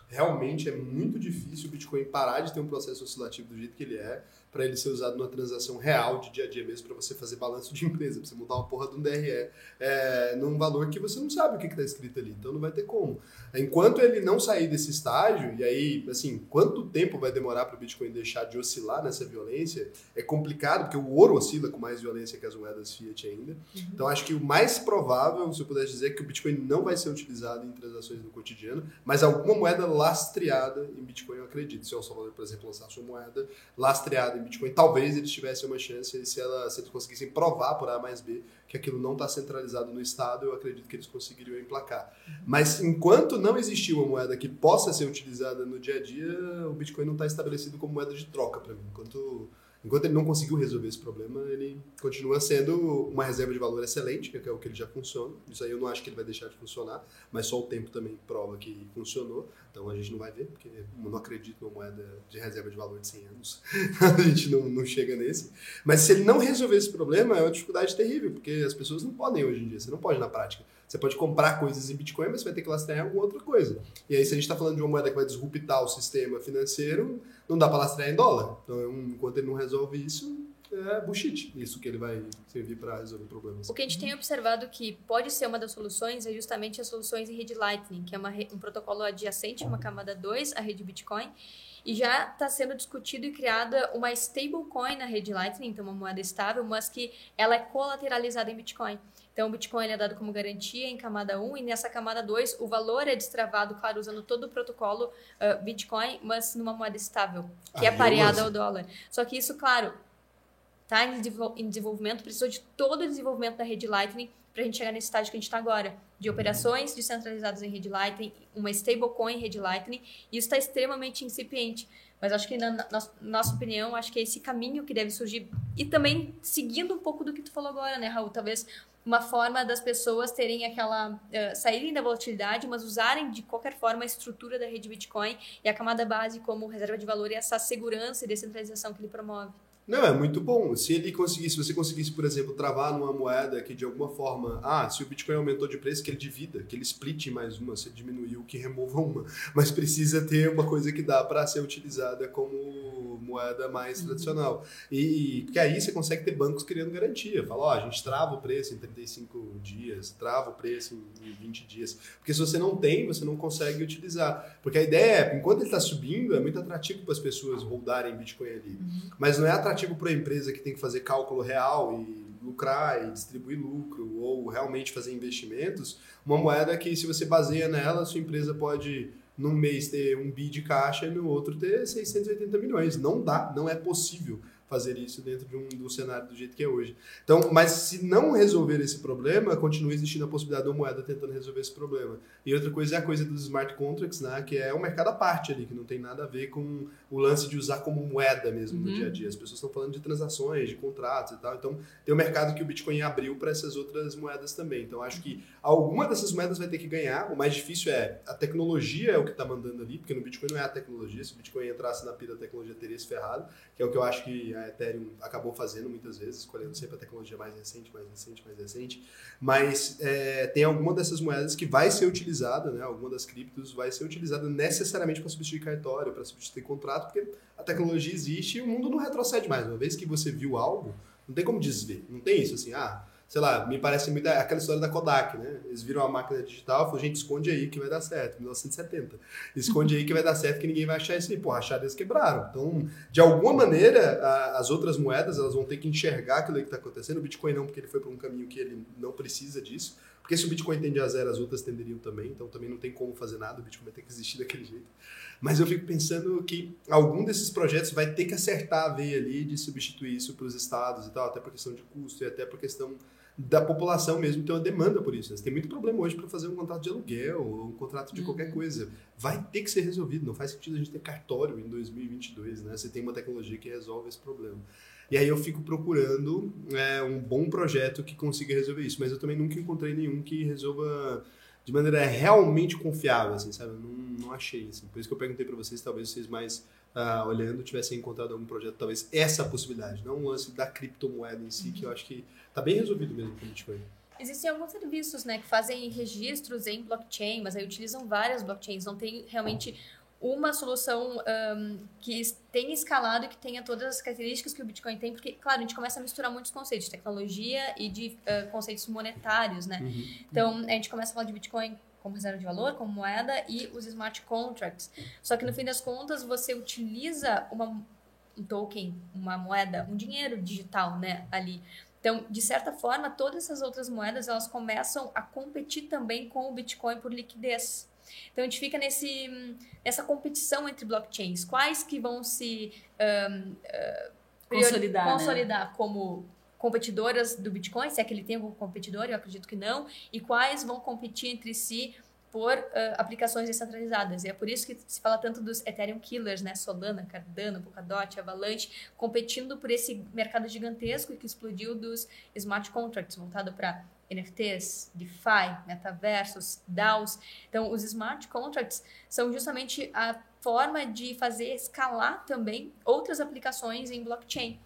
C: Realmente é muito difícil o Bitcoin parar de ter um processo oscilativo do jeito que ele é para ele ser usado numa transação real de dia a dia mesmo, para você fazer balanço de empresa, para você mudar uma porra de um DRE é, num valor que você não sabe o que está escrito ali, então não vai ter como. Enquanto ele não sair desse estágio, e aí, assim, quanto tempo vai demorar para o Bitcoin deixar de oscilar nessa violência, é complicado, porque o ouro oscila com mais violência que as moedas fiat ainda. Uhum. Então acho que o mais provável, se eu pudesse dizer, é que o Bitcoin não vai ser utilizado em transações no cotidiano, mas alguma moeda lastreada em Bitcoin, eu acredito. Se o Salvador, por exemplo, lançar sua moeda lastreada em Bitcoin, talvez eles tivessem uma chance se, ela, se eles conseguissem provar por A mais B que aquilo não está centralizado no Estado, eu acredito que eles conseguiriam emplacar. Mas enquanto não existir uma moeda que possa ser utilizada no dia a dia, o Bitcoin não está estabelecido como moeda de troca para mim. Enquanto Enquanto ele não conseguiu resolver esse problema, ele continua sendo uma reserva de valor excelente, que é o que ele já funciona. Isso aí eu não acho que ele vai deixar de funcionar, mas só o tempo também prova que funcionou. Então a gente não vai ver, porque eu não acredito numa moeda de reserva de valor de 100 anos. <laughs> a gente não, não chega nesse. Mas se ele não resolver esse problema, é uma dificuldade terrível, porque as pessoas não podem hoje em dia, você não pode na prática. Você pode comprar coisas em Bitcoin, mas você vai ter que lastrear alguma outra coisa. E aí, se a gente está falando de uma moeda que vai disruptar o sistema financeiro, não dá para lastrear em dólar. Então, enquanto ele não resolve isso, é bullshit. Isso que ele vai servir para resolver problemas.
B: O que a gente tem observado que pode ser uma das soluções é justamente as soluções em rede Lightning, que é uma, um protocolo adjacente, uma camada 2 à rede Bitcoin. E já está sendo discutido e criada uma stablecoin na rede Lightning, então uma moeda estável, mas que ela é colateralizada em Bitcoin. Então, o Bitcoin é dado como garantia em camada 1 e nessa camada 2 o valor é destravado, claro, usando todo o protocolo uh, Bitcoin, mas numa moeda estável, que é pareada ao dólar. Só que isso, claro, está em desenvolvimento, precisou de todo o desenvolvimento da rede Lightning para a gente chegar nesse estágio que a gente está agora, de operações descentralizadas em rede Lightning, uma stablecoin em rede Lightning, e isso está extremamente incipiente. Mas acho que, na, na, nossa opinião, acho que é esse caminho que deve surgir. E também seguindo um pouco do que tu falou agora, né, Raul? Talvez uma forma das pessoas terem aquela. Uh, saírem da volatilidade, mas usarem de qualquer forma a estrutura da rede Bitcoin e a camada base como reserva de valor e essa segurança e descentralização que ele promove.
C: Não, é muito bom. Se ele conseguisse, se você conseguisse, por exemplo, travar numa moeda que de alguma forma, ah, se o Bitcoin aumentou de preço, que ele divida, que ele split mais uma, se diminuiu, que remova uma. Mas precisa ter uma coisa que dá para ser utilizada como moeda mais uhum. tradicional. E porque aí você consegue ter bancos criando garantia. Fala, ó, a gente trava o preço em 35 dias, trava o preço em 20 dias. Porque se você não tem, você não consegue utilizar. Porque a ideia é, enquanto ele está subindo, é muito atrativo para as pessoas holdarem Bitcoin ali. Uhum. Mas não é atrativo para a empresa que tem que fazer cálculo real e lucrar e distribuir lucro ou realmente fazer investimentos, uma moeda que se você baseia nela, sua empresa pode num mês ter um bi de caixa e no outro ter 680 milhões. Não dá, não é possível fazer isso dentro de um, do cenário do jeito que é hoje. Então, mas se não resolver esse problema, continua existindo a possibilidade de uma moeda tentando resolver esse problema. E outra coisa é a coisa dos smart contracts, né, que é um mercado à parte ali, que não tem nada a ver com o lance de usar como moeda mesmo uhum. no dia a dia. As pessoas estão falando de transações, de contratos e tal. Então, tem um mercado que o Bitcoin abriu para essas outras moedas também. Então, acho que alguma dessas moedas vai ter que ganhar. O mais difícil é a tecnologia é o que está mandando ali, porque no Bitcoin não é a tecnologia. Se o Bitcoin entrasse na pira da tecnologia, teria se ferrado, que é o que eu acho que a Ethereum acabou fazendo muitas vezes, escolhendo sempre a tecnologia mais recente, mais recente, mais recente. Mas é, tem alguma dessas moedas que vai ser utilizada, né? Alguma das criptos vai ser utilizada necessariamente para substituir cartório, para substituir contrato, porque a tecnologia existe e o mundo não retrocede mais. Uma vez que você viu algo, não tem como desver. Não tem isso assim, ah, sei lá, me parece muito aquela história da Kodak, né? Eles viram a máquina digital e falaram, gente, esconde aí que vai dar certo, 1970. Esconde aí que vai dar certo que ninguém vai achar isso aí. Pô, acharam eles quebraram. Então, de alguma maneira, a, as outras moedas, elas vão ter que enxergar aquilo que está acontecendo. O Bitcoin não, porque ele foi para um caminho que ele não precisa disso. Porque se o Bitcoin tende a zero, as outras tenderiam também. Então, também não tem como fazer nada. O Bitcoin vai ter que existir daquele jeito. Mas eu fico pensando que algum desses projetos vai ter que acertar a veia ali de substituir isso para os estados e tal, até por questão de custo e até por questão da população mesmo tem uma demanda por isso. Né? Você tem muito problema hoje para fazer um contrato de aluguel ou um contrato de uhum. qualquer coisa. Vai ter que ser resolvido. Não faz sentido a gente ter cartório em 2022, né? Você tem uma tecnologia que resolve esse problema. E aí eu fico procurando é, um bom projeto que consiga resolver isso. Mas eu também nunca encontrei nenhum que resolva de maneira realmente confiável, assim, sabe? Eu não, não achei, assim. Por isso que eu perguntei para vocês, talvez vocês mais uh, olhando tivessem encontrado algum projeto, talvez essa possibilidade, não o lance da criptomoeda em si, uhum. que eu acho que está bem resolvido mesmo com o Bitcoin.
B: Existem alguns serviços né, que fazem registros em blockchain, mas aí utilizam várias blockchains, não tem realmente uma solução um, que tenha escalado e que tenha todas as características que o Bitcoin tem, porque, claro, a gente começa a misturar muitos conceitos de tecnologia e de uh, conceitos monetários, né? Uhum. Então, a gente começa a falar de Bitcoin como reserva de valor, como moeda e os smart contracts. Só que no fim das contas você utiliza uma, um token, uma moeda, um dinheiro digital, né, ali. Então, de certa forma, todas essas outras moedas elas começam a competir também com o Bitcoin por liquidez. Então a gente fica nesse, nessa competição entre blockchains. Quais que vão se um, uh,
A: consolidar,
B: consolidar né? como competidoras do Bitcoin, se é que ele tem algum competidor, eu acredito que não, e quais vão competir entre si por uh, aplicações descentralizadas. E é por isso que se fala tanto dos Ethereum Killers, né? Solana, Cardano, Polkadot, Avalanche, competindo por esse mercado gigantesco que explodiu dos smart contracts, voltado para NFTs, DeFi, metaversos, DAOs. Então, os smart contracts são justamente a forma de fazer escalar também outras aplicações em blockchain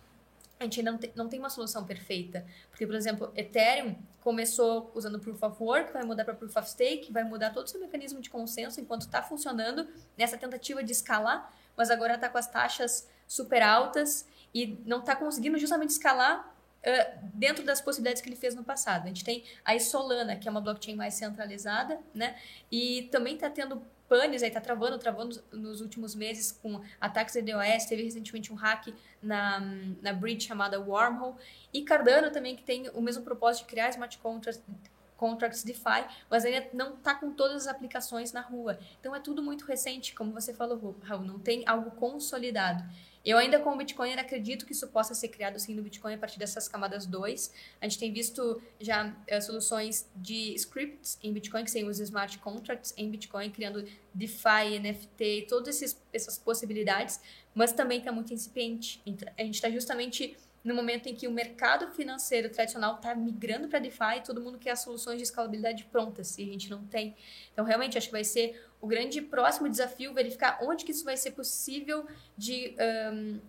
B: a gente não tem, não tem uma solução perfeita. Porque, por exemplo, Ethereum começou usando Proof of Work, vai mudar para Proof of Stake, vai mudar todo o seu mecanismo de consenso enquanto está funcionando nessa tentativa de escalar, mas agora está com as taxas super altas e não está conseguindo justamente escalar uh, dentro das possibilidades que ele fez no passado. A gente tem a Solana, que é uma blockchain mais centralizada, né? E também está tendo panes, aí tá travando, travando nos últimos meses com ataques de DOS, teve recentemente um hack na, na bridge chamada Wormhole, e Cardano também, que tem o mesmo propósito de criar smart contracts contracts DeFi, mas ainda não está com todas as aplicações na rua. Então é tudo muito recente, como você falou, Raul, não tem algo consolidado. Eu ainda como Bitcoin acredito que isso possa ser criado sim no Bitcoin a partir dessas camadas 2. A gente tem visto já uh, soluções de scripts em Bitcoin, que são os smart contracts em Bitcoin, criando DeFi, NFT, todas essas possibilidades, mas também está muito incipiente. A gente está justamente no momento em que o mercado financeiro tradicional está migrando para DeFi, todo mundo quer soluções de escalabilidade prontas e a gente não tem. Então, realmente, acho que vai ser o grande próximo desafio verificar onde que isso vai ser possível de um,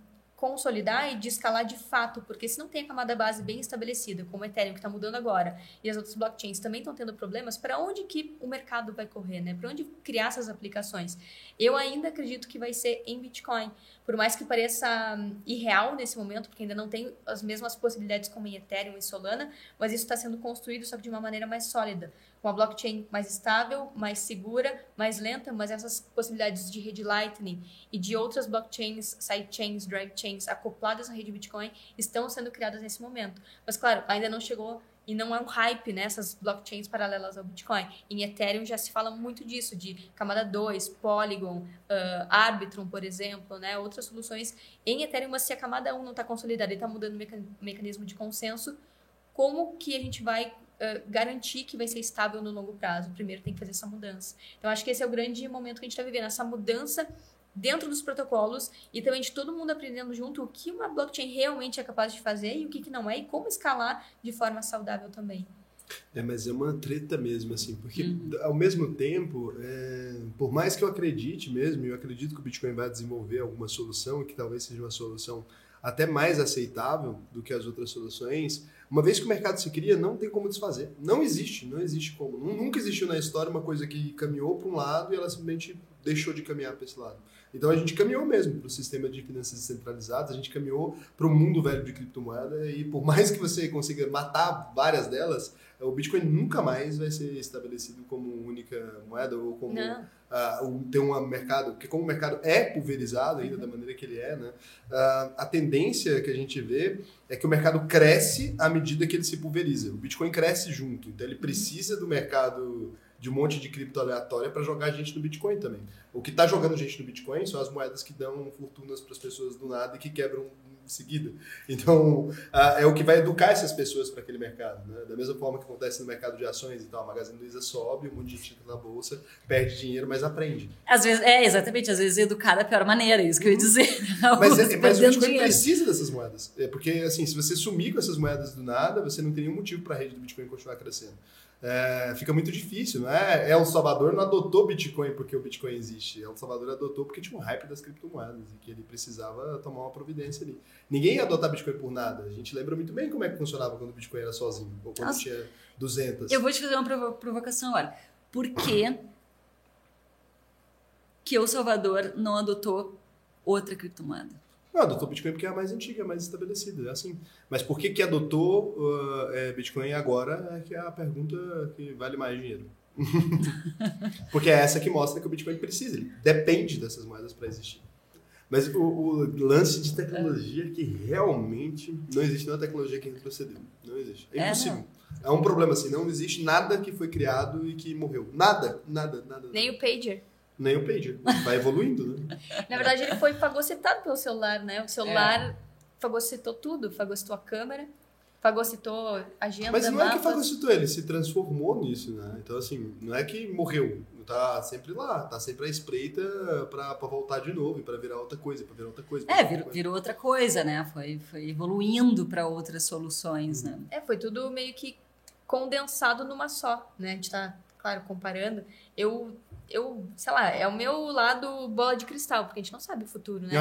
B: consolidar e de escalar de fato, porque se não tem a camada base bem estabelecida, como o Ethereum que está mudando agora, e as outras blockchains também estão tendo problemas, para onde que o mercado vai correr, né? Para onde criar essas aplicações? Eu ainda acredito que vai ser em Bitcoin, por mais que pareça hum, irreal nesse momento, porque ainda não tem as mesmas possibilidades como em Ethereum e Solana, mas isso está sendo construído só que de uma maneira mais sólida uma blockchain mais estável, mais segura, mais lenta, mas essas possibilidades de rede Lightning e de outras blockchains, sidechains, drive chains acopladas na rede Bitcoin estão sendo criadas nesse momento. Mas claro, ainda não chegou e não é um hype nessas né, blockchains paralelas ao Bitcoin. Em Ethereum já se fala muito disso, de camada 2, Polygon, uh, Arbitrum, por exemplo, né? outras soluções. Em Ethereum, mas se a camada 1 não está consolidada e está mudando o mecanismo de consenso, como que a gente vai garantir que vai ser estável no longo prazo. Primeiro tem que fazer essa mudança. Então, acho que esse é o grande momento que a gente está vivendo, essa mudança dentro dos protocolos e também de todo mundo aprendendo junto o que uma blockchain realmente é capaz de fazer e o que, que não é e como escalar de forma saudável também.
C: É, mas é uma treta mesmo, assim, porque uhum. ao mesmo tempo, é, por mais que eu acredite mesmo, eu acredito que o Bitcoin vai desenvolver alguma solução, que talvez seja uma solução até mais aceitável do que as outras soluções, uma vez que o mercado se cria, não tem como desfazer. Não existe, não existe como. Nunca existiu na história uma coisa que caminhou para um lado e ela simplesmente deixou de caminhar para esse lado. Então a gente caminhou mesmo para o sistema de finanças descentralizadas, a gente caminhou para o mundo velho de criptomoeda e por mais que você consiga matar várias delas, o Bitcoin nunca mais vai ser estabelecido como única moeda ou como uh, ter um mercado, porque como o mercado é pulverizado ainda uhum. da maneira que ele é, né, uh, a tendência que a gente vê é que o mercado cresce à medida que ele se pulveriza. O Bitcoin cresce junto, então ele uhum. precisa do mercado de um monte de cripto aleatória para jogar gente no Bitcoin também. O que está jogando gente no Bitcoin são as moedas que dão fortunas para as pessoas do nada e que quebram em seguida. Então, uh, é o que vai educar essas pessoas para aquele mercado. Né? Da mesma forma que acontece no mercado de ações e tal, a Magazine Luiza sobe, um monte de gente entra na bolsa, perde dinheiro, mas aprende.
A: Às vezes, é, exatamente, às vezes educar da pior maneira, é isso que eu ia uhum. dizer. <laughs>
C: mas, é, mas o Bitcoin dinheiro. precisa dessas moedas. É porque, assim, se você sumir com essas moedas do nada, você não tem nenhum motivo para a rede do Bitcoin continuar crescendo é, fica muito difícil, não é? El Salvador não adotou Bitcoin porque o Bitcoin existe. El Salvador adotou porque tinha um hype das criptomoedas e que ele precisava tomar uma providência ali. Ninguém ia adotar Bitcoin por nada. A gente lembra muito bem como é que funcionava quando o Bitcoin era sozinho, ou quando Nossa, tinha 200.
A: Eu vou te fazer uma provocação agora. Por que que El Salvador não adotou outra criptomoeda?
C: Não, adotou Bitcoin porque é a mais antiga, a mais estabelecida, é assim. Mas por que que adotou uh, é, Bitcoin agora é que é a pergunta que vale mais dinheiro. <laughs> porque é essa que mostra que o Bitcoin precisa, ele depende dessas moedas para existir. Mas o, o, lance de tecnologia é que realmente não existe nenhuma tecnologia que retrocedeu. Não existe. É, é impossível. É, é um problema assim, não existe nada que foi criado e que morreu. Nada, nada, nada.
B: Nem o pager
C: nem o pager. Vai evoluindo, né? <laughs>
B: Na verdade, ele foi fagocitado pelo celular, né? O celular é. fagocitou tudo, fagocitou a câmera, fagocitou a agenda.
C: Mas não mapas. é que fagocitou, ele se transformou nisso, né? Então, assim, não é que morreu. Tá sempre lá, tá sempre à espreita para voltar de novo e para virar outra coisa, para virar outra coisa.
A: É, virou, coisa. virou outra coisa, né? Foi, foi evoluindo para outras soluções, né?
B: É, foi tudo meio que condensado numa só, né? A gente tá, claro, comparando. Eu eu, sei lá, é o meu lado bola de cristal, porque a gente não sabe o futuro, né?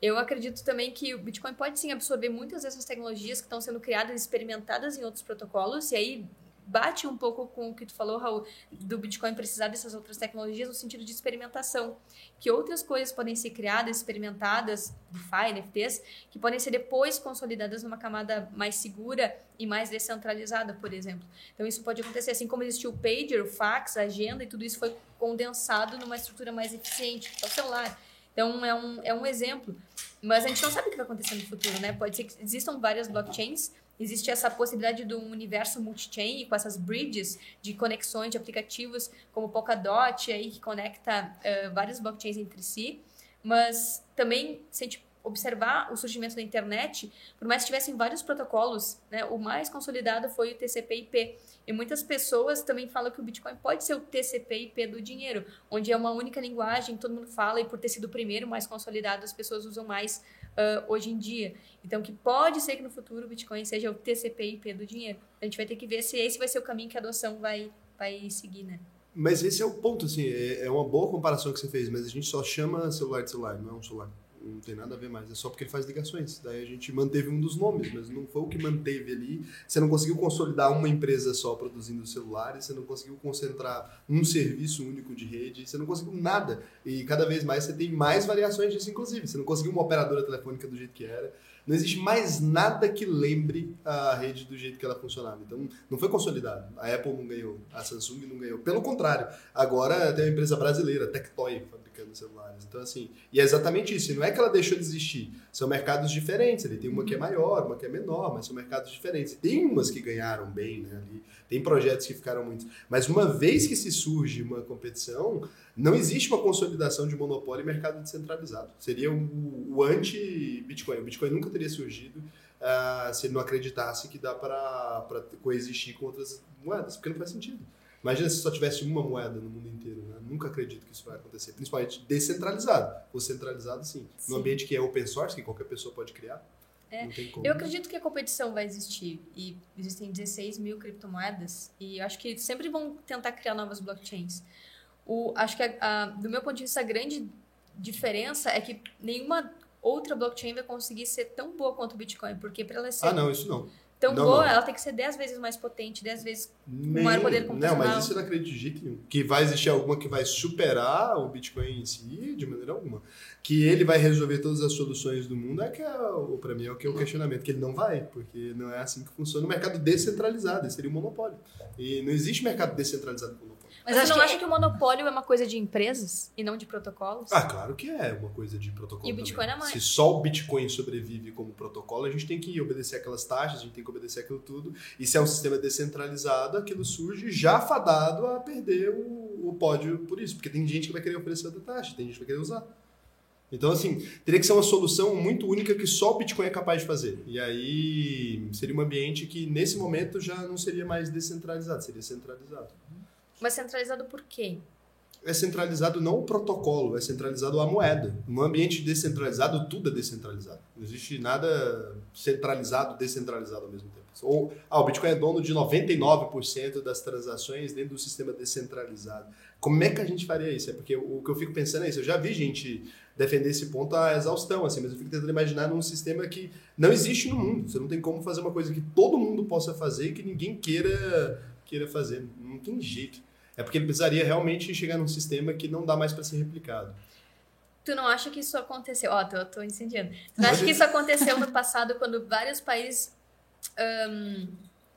B: Eu acredito também que o Bitcoin pode sim absorver muitas dessas tecnologias que estão sendo criadas e experimentadas em outros protocolos, e aí bate um pouco com o que tu falou, Raul, do Bitcoin precisar dessas outras tecnologias no sentido de experimentação. Que outras coisas podem ser criadas, experimentadas, DeFi, NFTs, que podem ser depois consolidadas numa camada mais segura e mais descentralizada, por exemplo. Então, isso pode acontecer, assim como existiu o pager, o fax, a agenda, e tudo isso foi condensado numa estrutura mais eficiente, que é o celular. Então, é um, é um exemplo. Mas a gente não sabe o que vai acontecer no futuro, né? Pode ser que existam várias blockchains, existe essa possibilidade do universo multi-chain com essas bridges de conexões de aplicativos como Polkadot, aí, que conecta uh, várias blockchains entre si. Mas também, se a gente observar o surgimento da internet, por mais que tivessem vários protocolos, né, o mais consolidado foi o TCP/IP. E muitas pessoas também falam que o Bitcoin pode ser o TCP/IP do dinheiro, onde é uma única linguagem, todo mundo fala e por ter sido o primeiro mais consolidado, as pessoas usam mais uh, hoje em dia. Então, que pode ser que no futuro o Bitcoin seja o TCP/IP do dinheiro. A gente vai ter que ver se esse vai ser o caminho que a adoção vai vai seguir, né?
C: Mas esse é o ponto, assim, é, é uma boa comparação que você fez, mas a gente só chama celular de celular, não é um celular não tem nada a ver mais, é só porque ele faz ligações. Daí a gente manteve um dos nomes, mas não foi o que manteve ali. Você não conseguiu consolidar uma empresa só produzindo celulares, você não conseguiu concentrar um serviço único de rede, você não conseguiu nada. E cada vez mais você tem mais variações disso, inclusive. Você não conseguiu uma operadora telefônica do jeito que era. Não existe mais nada que lembre a rede do jeito que ela funcionava. Então, não foi consolidado. A Apple não ganhou, a Samsung não ganhou. Pelo contrário, agora tem uma empresa brasileira, Tectoy, fabricando celulares. Então, assim, e é exatamente isso. E não é que ela deixou de existir. São mercados diferentes. Ali tem uma que é maior, uma que é menor, mas são mercados diferentes. Tem umas que ganharam bem, né? Ali, tem projetos que ficaram muito. Mas uma vez que se surge uma competição, não existe uma consolidação de monopólio e mercado descentralizado. Seria o, o anti-Bitcoin. O Bitcoin nunca teria surgido uh, se ele não acreditasse que dá para coexistir com outras moedas, porque não faz sentido. Imagina se só tivesse uma moeda no mundo inteiro. Né? Nunca acredito que isso vai acontecer. Principalmente descentralizado. Ou centralizado, sim. sim. Num ambiente que é open source, que qualquer pessoa pode criar.
B: É. Eu acredito que a competição vai existir. E existem 16 mil criptomoedas. E eu acho que sempre vão tentar criar novas blockchains. O, acho que, a, a, do meu ponto de vista, a grande diferença é que nenhuma outra blockchain vai conseguir ser tão boa quanto o Bitcoin. Porque para ela ser.
C: Ah, não, isso não
B: tão não, boa, não. ela tem que ser 10 vezes mais potente, 10 vezes Nem, maior poder computacional.
C: Não, mas isso eu não acredito de jeito nenhum. Que vai existir alguma que vai superar o Bitcoin em si, de maneira alguma. Que ele vai resolver todas as soluções do mundo, é que é, para mim é o que é o questionamento, que ele não vai, porque não é assim que funciona o mercado descentralizado, seria um monopólio. E não existe mercado descentralizado com
B: mas, você não que... acha que o monopólio é uma coisa de empresas e não de protocolos?
C: Ah, claro que é uma coisa de protocolo.
B: E o Bitcoin
C: também.
B: é mais.
C: Se só o Bitcoin sobrevive como protocolo, a gente tem que obedecer aquelas taxas, a gente tem que obedecer aquilo tudo. E se é um sistema descentralizado, aquilo surge já fadado a perder o, o pódio por isso. Porque tem gente que vai querer oferecer outra taxa, tem gente que vai querer usar. Então, assim, teria que ser uma solução muito única que só o Bitcoin é capaz de fazer. E aí seria um ambiente que, nesse momento, já não seria mais descentralizado, seria centralizado.
B: Mas centralizado por quê?
C: É centralizado não o protocolo, é centralizado a moeda. No ambiente descentralizado, tudo é descentralizado. Não existe nada centralizado, descentralizado ao mesmo tempo. Ou, ah, o Bitcoin é dono de 99% das transações dentro do sistema descentralizado. Como é que a gente faria isso? É porque o que eu fico pensando é isso. Eu já vi gente defender esse ponto à exaustão, assim, mas eu fico tentando imaginar num sistema que não existe no mundo. Você não tem como fazer uma coisa que todo mundo possa fazer e que ninguém queira, queira fazer. Não tem jeito. É porque ele precisaria realmente chegar num sistema que não dá mais para ser replicado.
B: Tu não acha que isso aconteceu? Ó, oh, tô, tô incendiando. Tu não acha que isso aconteceu no passado quando vários países um,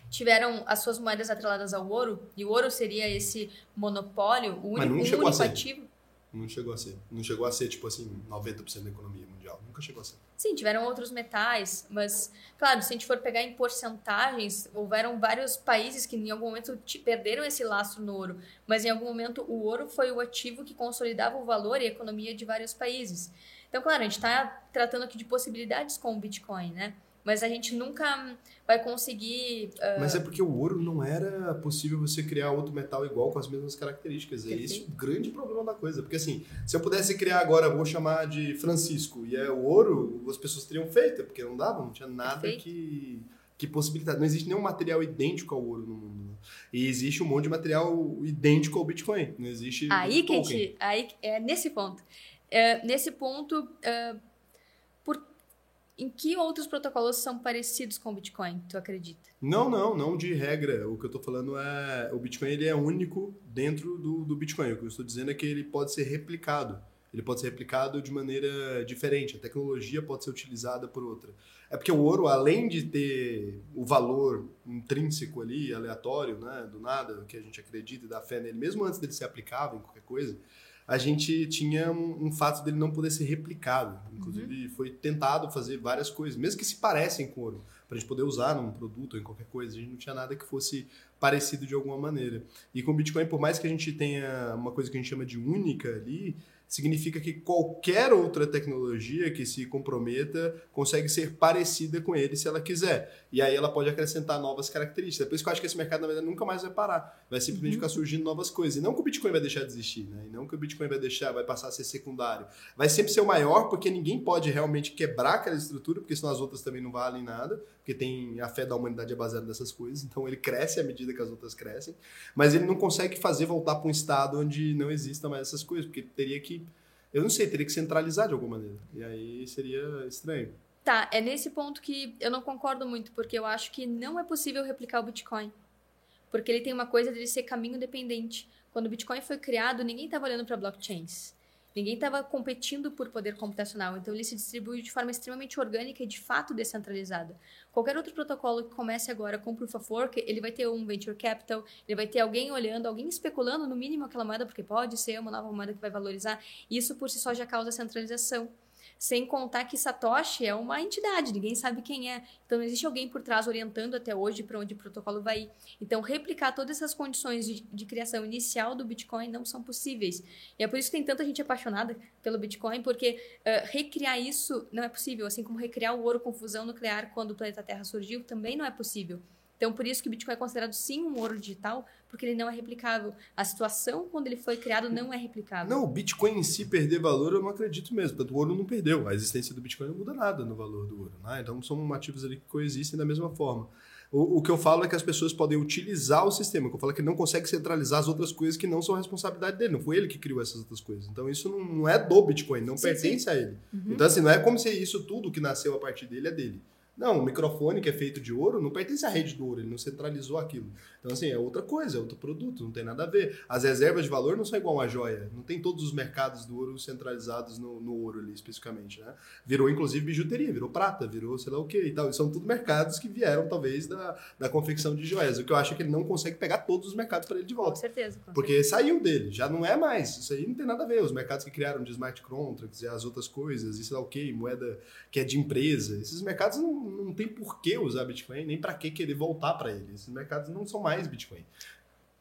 B: tiveram as suas moedas atreladas ao ouro? E o ouro seria esse monopólio, o único, único ativo?
C: Não chegou a ser. Não chegou a ser, tipo assim, 90% da economia mundial. Nunca chegou a ser.
B: Sim, tiveram outros metais, mas, claro, se a gente for pegar em porcentagens, houveram vários países que em algum momento perderam esse lastro no ouro, mas em algum momento o ouro foi o ativo que consolidava o valor e a economia de vários países. Então, claro, a gente está tratando aqui de possibilidades com o Bitcoin, né? Mas a gente nunca vai conseguir.
C: Uh... Mas é porque o ouro não era possível você criar outro metal igual com as mesmas características. É esse o grande problema da coisa. Porque assim, se eu pudesse criar agora, vou chamar de Francisco, e é o ouro, as pessoas teriam feito, porque não dava, não tinha nada que que possibilidade. Não existe nenhum material idêntico ao ouro no mundo. Né? E existe um monte de material idêntico ao Bitcoin. Não existe.
B: Aí gente, aí é nesse ponto. É, nesse ponto, uh, em que outros protocolos são parecidos com o Bitcoin, tu acredita?
C: Não, não, não de regra. O que eu estou falando é o Bitcoin ele é único dentro do, do Bitcoin. O que eu estou dizendo é que ele pode ser replicado. Ele pode ser replicado de maneira diferente. A tecnologia pode ser utilizada por outra. É porque o ouro, além de ter o valor intrínseco ali, aleatório, né, do nada, que a gente acredita e dá fé nele, mesmo antes dele ser aplicável em qualquer coisa, a gente tinha um, um, fato dele não poder ser replicado. Inclusive, uhum. foi tentado fazer várias coisas, mesmo que se parecem com ouro, para a gente poder usar num produto ou em qualquer coisa. A gente não tinha nada que fosse parecido de alguma maneira. E com o Bitcoin, por mais que a gente tenha uma coisa que a gente chama de única ali, significa que qualquer outra tecnologia que se comprometa consegue ser parecida com ele se ela quiser. E aí ela pode acrescentar novas características. É por isso que eu acho que esse mercado, na verdade, nunca mais vai parar. Vai simplesmente uhum. ficar surgindo novas coisas. E não que o Bitcoin vai deixar de existir, né? E não que o Bitcoin vai deixar, vai passar a ser secundário. Vai sempre ser o maior, porque ninguém pode realmente quebrar aquela estrutura, porque senão as outras também não valem nada, porque tem a fé da humanidade é baseada nessas coisas. Então ele cresce à medida que as outras crescem. Mas ele não consegue fazer voltar para um estado onde não exista mais essas coisas, porque teria que eu não sei, teria que centralizar de alguma maneira. E aí seria estranho.
B: Tá, é nesse ponto que eu não concordo muito, porque eu acho que não é possível replicar o Bitcoin. Porque ele tem uma coisa de ser caminho dependente. Quando o Bitcoin foi criado, ninguém estava olhando para blockchains. Ninguém estava competindo por poder computacional, então ele se distribui de forma extremamente orgânica e de fato descentralizada. Qualquer outro protocolo que comece agora com Proof of Work, ele vai ter um venture capital, ele vai ter alguém olhando, alguém especulando no mínimo aquela moeda, porque pode ser uma nova moeda que vai valorizar. Isso por si só já causa centralização. Sem contar que Satoshi é uma entidade, ninguém sabe quem é. Então, não existe alguém por trás orientando até hoje para onde o protocolo vai ir. Então, replicar todas essas condições de, de, criação inicial do Bitcoin não são possíveis. E é por isso que tem tanta gente apaixonada pelo Bitcoin, porque uh, recriar isso não é possível. Assim como recriar o ouro com fusão nuclear quando o planeta Terra surgiu, também não é possível. Então, por isso que o Bitcoin é considerado sim um ouro digital, porque ele não é replicável. A situação quando ele foi criado não é replicável.
C: Não, o Bitcoin em si perder valor eu não acredito mesmo. Tanto o ouro não perdeu. A existência do Bitcoin não muda nada no valor do ouro. Né? Então, são ativos ali que coexistem da mesma forma. O, o, que eu falo é que as pessoas podem utilizar o sistema. O que eu falo é que ele não consegue centralizar as outras coisas que não são responsabilidade dele. Não foi ele que criou essas outras coisas. Então, isso não, não é do Bitcoin, não sim, pertence sim. a ele. Uhum. Então, assim, não é como se isso tudo que nasceu a partir dele é dele. Não, o microfone que é feito de ouro não pertence à rede do ouro, ele não centralizou aquilo. Então, assim, é outra coisa, é outro produto, não tem nada a ver. As reservas de valor não são igual uma joia. Não tem todos os mercados do ouro centralizados no, no ouro ali, especificamente, né? Virou, inclusive, bijuteria, virou prata, virou sei lá o que e tal. E são tudo mercados que vieram, talvez, da, da confecção de joias. O que eu acho é que ele não consegue pegar todos os mercados para ele de volta.
B: Com certeza. Com
C: porque
B: certeza.
C: saiu dele, já não é mais. Isso aí não tem nada a ver. Os mercados que criaram de smart contracts e as outras coisas, e sei lá o que, moeda que é de empresa, esses mercados não, não tem por que usar Bitcoin, nem para que querer voltar para ele. Esses mercados não são mais Bitcoin.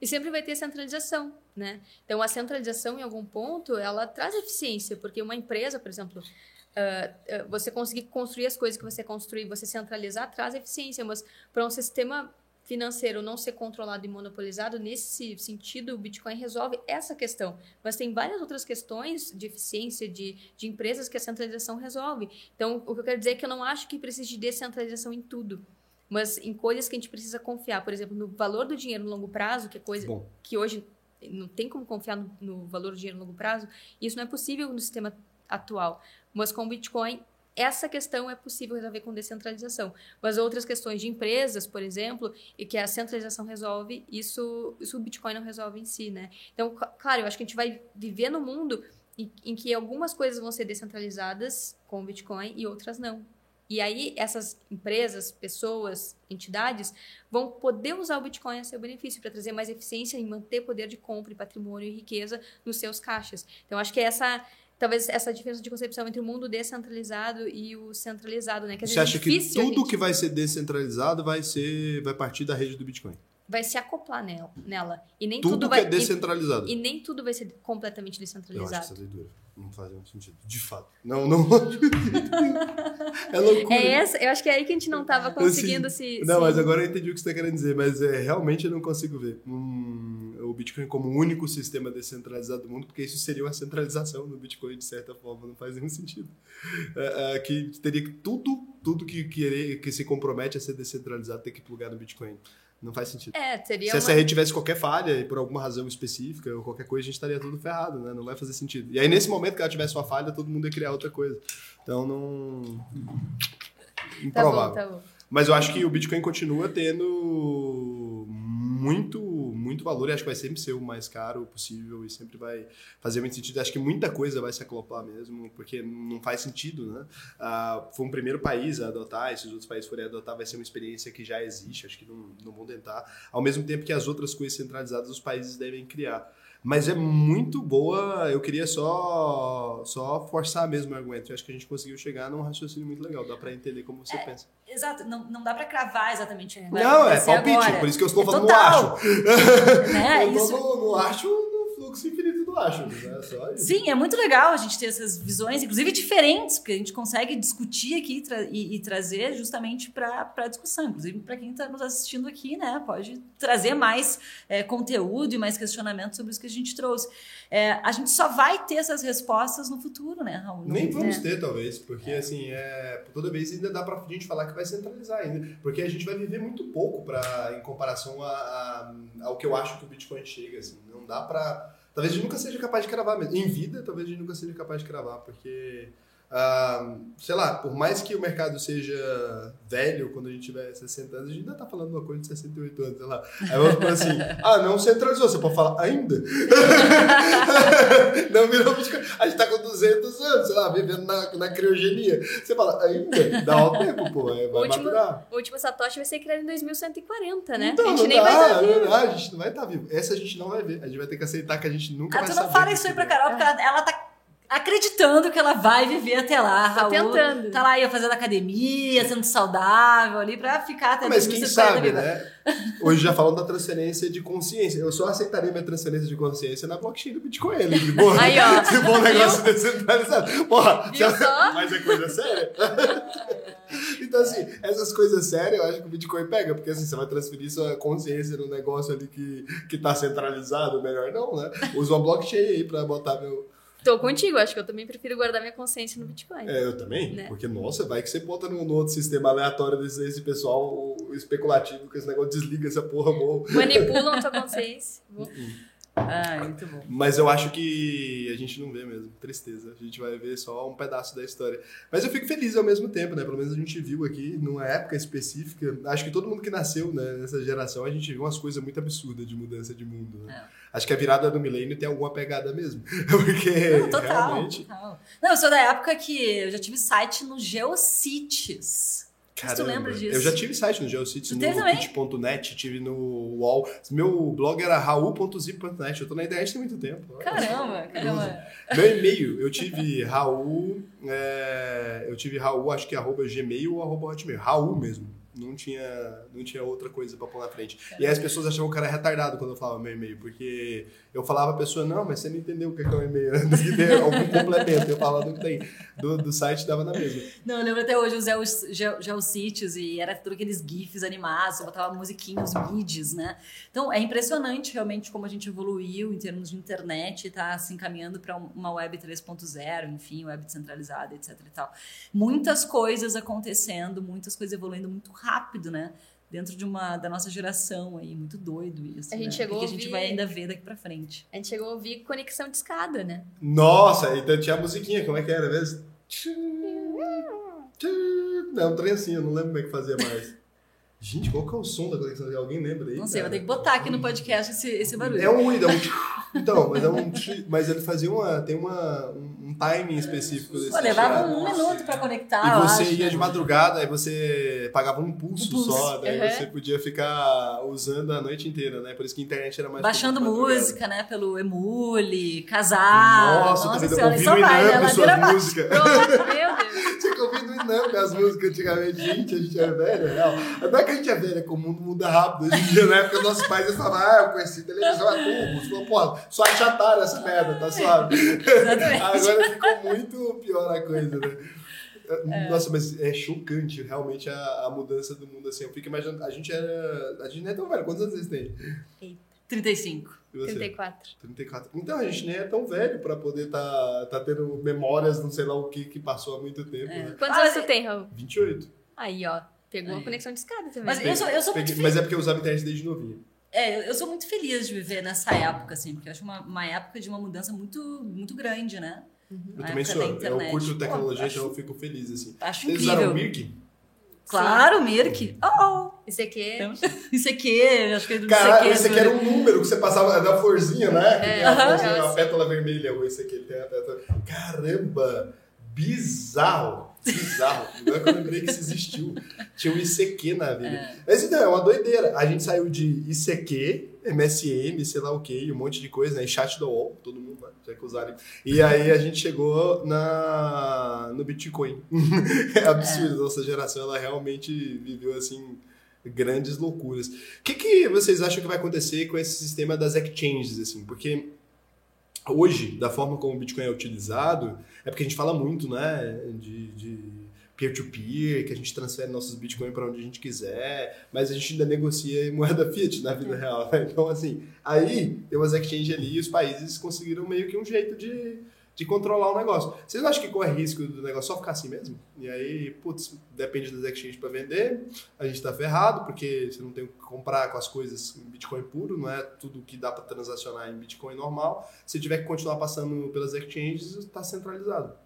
B: E sempre vai ter centralização, né? Então, a centralização, em algum ponto, ela traz eficiência, porque uma empresa, por exemplo, uh, você conseguir construir as coisas que você construir, você centralizar, traz eficiência, mas para um sistema financeiro não ser controlado e monopolizado, nesse sentido, o Bitcoin resolve essa questão. Mas tem várias outras questões de eficiência de, de empresas que a centralização resolve. Então, o que eu quero dizer é que eu não acho que precise de descentralização em tudo mas em coisas que a gente precisa confiar. Por exemplo, no valor do dinheiro no longo prazo, que é coisa Bom. que hoje não tem como confiar no, no, valor do dinheiro no longo prazo, isso não é possível no sistema atual. Mas com o Bitcoin, essa questão é possível resolver com descentralização. Mas outras questões de empresas, por exemplo, e que a centralização resolve, isso, isso o Bitcoin não resolve em si, né? Então, claro, eu acho que a gente vai viver no mundo em, em que algumas coisas vão ser descentralizadas com o Bitcoin e outras não. E aí, essas empresas, pessoas, entidades vão poder usar o Bitcoin a seu benefício para trazer mais eficiência e manter poder de compra, patrimônio e riqueza nos seus caixas. Então, acho que essa talvez essa diferença de concepção entre o mundo descentralizado e o centralizado, né?
C: Que Você acha que tudo gente... que vai ser descentralizado vai ser vai partir da rede do Bitcoin?
B: Vai se acoplar nela, nela. e nem
C: tudo,
B: tudo
C: vai
B: é
C: descentralizado.
B: E, e, nem tudo vai ser completamente descentralizado.
C: Eu acho essa leitura não faz nenhum sentido. De fato. Não, não. <laughs>
B: é loucura. É essa, eu acho que é aí que a gente não estava conseguindo
C: assim,
B: se.
C: Não, se... mas agora eu entendi o que você está querendo dizer, mas é, realmente eu não consigo ver um, o Bitcoin como o único sistema descentralizado do mundo, porque isso seria uma centralização no Bitcoin, de certa forma, não faz nenhum sentido. É, é, que teria que tudo, tudo que, querer, que se compromete a ser descentralizado ter que plugar no Bitcoin. Não faz sentido.
B: É, seria
C: Se
B: uma...
C: essa rede tivesse qualquer falha e por alguma razão específica ou qualquer coisa, a gente estaria tudo ferrado, né? Não vai fazer sentido. E aí, nesse momento que ela tivesse uma falha, todo mundo ia criar outra coisa. Então, não.
B: Tá bom,
C: Improvável.
B: tá bom.
C: Mas eu acho que o Bitcoin continua tendo muito, muito valor e acho que vai sempre ser o mais caro possível e sempre vai fazer muito sentido. Acho que muita coisa vai se acoplar mesmo, porque não faz sentido, né? Ah, foi um primeiro país a adotar, e se os outros países forem adotar, vai ser uma experiência que já existe, acho que não, não vão tentar. Ao mesmo tempo que as outras coisas centralizadas os países devem criar. Mas é muito boa, eu queria só, só forçar mesmo o argumento. Eu acho que a gente conseguiu chegar num raciocínio muito legal, dá pra entender como você pensa.
A: Exato, não, não dá pra cravar exatamente vai
C: Não, é palpite,
A: agora.
C: por isso que eu estou
A: É
C: falando
A: total.
C: no acho. <laughs>
A: Né?
C: eu
A: Isso,
C: no, no acho, no fluxo infinito do acho. Né? Só isso.
A: Sim, é muito legal a gente ter essas visões, inclusive diferentes, porque a gente consegue discutir aqui tra- e, e trazer justamente para a discussão. Inclusive, para quem está nos assistindo aqui, né, pode trazer mais é, conteúdo e mais questionamento sobre isso que a gente trouxe. É, a gente só vai ter essas respostas no futuro, né, Raul?
C: Nem vamos ter, talvez, porque assim, é, toda vez ainda dá pra gente falar que vai centralizar ainda. Porque a gente vai viver muito pouco pra, em comparação a, a- ao que eu acho que o Bitcoin chega. Assim. Não dá pra. Talvez a gente nunca seja capaz de cravar mesmo. Em vida, talvez a gente nunca seja capaz de cravar, porque. Ah, sei lá, por mais que o mercado seja velho, quando a gente tiver 60 anos, a gente ainda tá falando uma coisa de 68 anos, sei lá. Aí vamos falar assim, <laughs> ah, não centralizou, você pode falar ainda? <laughs> não virou Bitcoin. A gente tá com 200 anos, sei lá, vivendo na, na criogenia. Você fala, ainda? Dá um tempo, pô, é, vai
B: Último-
C: maturar.
B: O último Satoshi vai ser criado em 2140, né?
C: Então,
B: a gente
C: não
B: nem
C: dá,
B: vai estar
C: não
B: vivo.
C: dá, a gente não vai estar vivo. Essa a gente não vai ver. A gente vai ter que aceitar que a gente nunca
A: Ah,
C: vai
A: tu
C: saber.
A: não fala
C: o que
A: isso aí pra
C: é.
A: Carol, porque ela, ela tá acreditando que ela vai viver até lá,
B: Tá
A: Raul.
B: tentando.
A: Tá lá, ia fazendo academia, sendo saudável ali, pra ficar até
C: Mas quem
A: 2050
C: sabe, né? Hoje já falando da transferência de consciência. Eu só aceitaria minha transferência de consciência na blockchain do Bitcoin. ali, de boa. <laughs>
B: Aí, ó. <laughs>
C: Se for um negócio descentralizado. Porra,
B: Viu
C: se-
B: só?
C: mas é coisa séria. <laughs> então, assim, essas coisas sérias eu acho que o Bitcoin pega, porque assim, você vai transferir sua consciência num negócio ali que, que tá centralizado, melhor não, né? Usa uma blockchain aí pra botar meu.
B: Tô contigo, acho que eu também prefiro guardar minha consciência no Bitcoin.
C: É, eu também.
B: Né?
C: Porque, nossa, vai que você bota num, num outro sistema aleatório desse, desse pessoal especulativo, que esse negócio desliga essa porra, morro.
B: Manipulam <laughs> tua consciência. Vou-
A: Ah, muito bom.
C: Mas eu acho que a gente não vê mesmo. Tristeza. A gente vai ver só um pedaço da história. Mas eu fico feliz ao mesmo tempo, né? Pelo menos a gente viu aqui, numa época específica. Acho que todo mundo que nasceu né, nessa geração, a gente viu umas coisas muito absurdas de mudança de mundo. Né? Acho que a virada do milênio tem alguma pegada mesmo. <laughs> Porque
A: Não, total,
C: realmente.
A: total. Não, eu sou da época que eu já tive site no Geocities. Mas tu lembra disso?
C: Eu já tive site no Geocities,
A: Tu
C: no pitch.net, tive no UOL. Meu blog era raul.zip.net. Eu tô na internet tem muito tempo.
A: Caramba, caramba.
C: Meu e-mail, eu tive Raul, é, eu tive Raul, acho que arroba gmail ou arroba hotmail. Raul mesmo. Não tinha, não tinha outra coisa pra pôr na frente. E aí as pessoas achavam que eu era retardado quando eu falava meu e-mail, porque eu falava a pessoa, não, mas você não entendeu o que é que é um e-mail, né? Tem que ter algum complemento. Eu falava do que tem. Do, do site dava na mesma.
A: Não, eu lembro até hoje os Geos- Geo- Geocities e era tudo aqueles GIFs animados, eu botava musiquinhos, midis, né? Então é impressionante realmente como a gente evoluiu em termos de internet e tá se encaminhando para uma web 3.0, enfim, web descentralizada, etc e tal. Muitas coisas acontecendo, muitas coisas evoluindo muito rápido, né? Dentro de uma da nossa geração aí, muito doido isso.
B: A gente
A: né?
B: chegou
A: que
B: a
A: a gente
B: ouvir-
A: vai ainda ver daqui para frente.
B: A gente chegou a ouvir conexão de escada, né?
C: Nossa, então tinha a musiquinha, como é que era mesmo? Não, um trem assim, eu não lembro como é que fazia mais. Gente, qual que é o som da conexão? Alguém lembra aí?
A: Não sei,
C: cara?
A: vou ter que botar aqui no podcast esse, esse barulho.
C: É um ruído, é um. Então, mas é um. Mas ele fazia uma. Tem uma, um, um timing específico desse.
A: Pô, levava um minuto para conectar.
C: E você
A: acho,
C: ia
A: né?
C: de madrugada, aí você pagava um pulso,
A: Um pulso,
C: só, daí
B: uhum.
C: você podia ficar usando a noite inteira, né? Por isso que a internet era mais.
A: Baixando música, né? Pelo Emule, casar.
C: Nossa, tá vendo?
A: senhora,
C: ouvindo
A: só
C: o
A: vai, <laughs> né?
B: Pronto, meu Deus.
C: Ouvir no Inamp as músicas antigamente. Gente, a gente é velho, é real. Não é que a gente é velho, é que o mundo muda rápido. Hoje em dia, na época, nossos pais eles falavam, ah, eu conheci televisão a tubo. Pô, só achataram essa merda, tá suave.
A: Exatamente.
C: Agora ficou muito pior a coisa, né?
A: É.
C: Nossa, mas é chocante realmente a, a mudança do mundo assim. Eu fico imaginando, a gente era. A gente não é tão velho. Quantos anos vocês têm?
A: 35.
C: E você?
B: 34.
C: 34. Então, a gente nem é tão velho pra poder tá, tá tendo memórias, não sei lá o que, que passou há muito tempo,
A: É.
C: né?
B: Quantos
A: Ah,
B: anos tu tem, Raul?
C: 28.
B: Aí, ó. Pegou
A: É.
B: a conexão de escada também.
A: Mas eu sou, eu sou muito
C: Peguei-
A: feliz.
C: Mas é porque eu usava internet desde novinho.
A: É, eu sou muito feliz de viver nessa época, assim, porque eu acho uma, uma época de uma mudança muito, muito grande, né?
C: Eu
A: Na
C: também sou. Eu curto tecnologia,
A: Pô,
C: então eu
A: acho,
C: fico feliz, assim.
A: acho
C: Vocês usaram o
A: incrível.
C: Mirk?
A: Claro, Mirk. Oh,
B: Esse aqui é
A: oh. Isso aqui, <laughs> acho que é do
C: Caralho,
A: isso
C: esse aqui era um número que você passava da florzinha, né? Que
B: É,
C: tem a, florzinha, a pétala vermelha, ou esse aqui, ele tem a pétala. Caramba! Bizarro! Bizarro. Agora que eu lembrei que isso existiu. Tinha um ICQ na vida. Mas então, é uma doideira. A gente saiu de ICQ, MSN, sei lá o que, um monte de coisa, né? E chat do UOL, todo mundo né? já que usaram. E aí a gente chegou na, no Bitcoin. <laughs> É absurdo, nossa geração, ela realmente viveu assim grandes loucuras. O que, que vocês acham que vai acontecer com esse sistema das exchanges, assim? Porque hoje, da forma como o Bitcoin é utilizado, é porque a gente fala muito, né, de, de peer-to-peer, que a gente transfere nossos Bitcoin para onde a gente quiser, mas a gente ainda negocia em moeda fiat na vida real, né? Então, assim, aí tem umas exchanges ali e os países conseguiram meio que um jeito de, de controlar o negócio. Vocês acham que corre risco do negócio só ficar assim mesmo? E aí, putz, depende das exchanges para vender, a gente tá ferrado, porque você não tem o que comprar com as coisas em Bitcoin puro, não é tudo que dá para transacionar em Bitcoin normal. Se tiver que continuar passando pelas exchanges, está centralizado.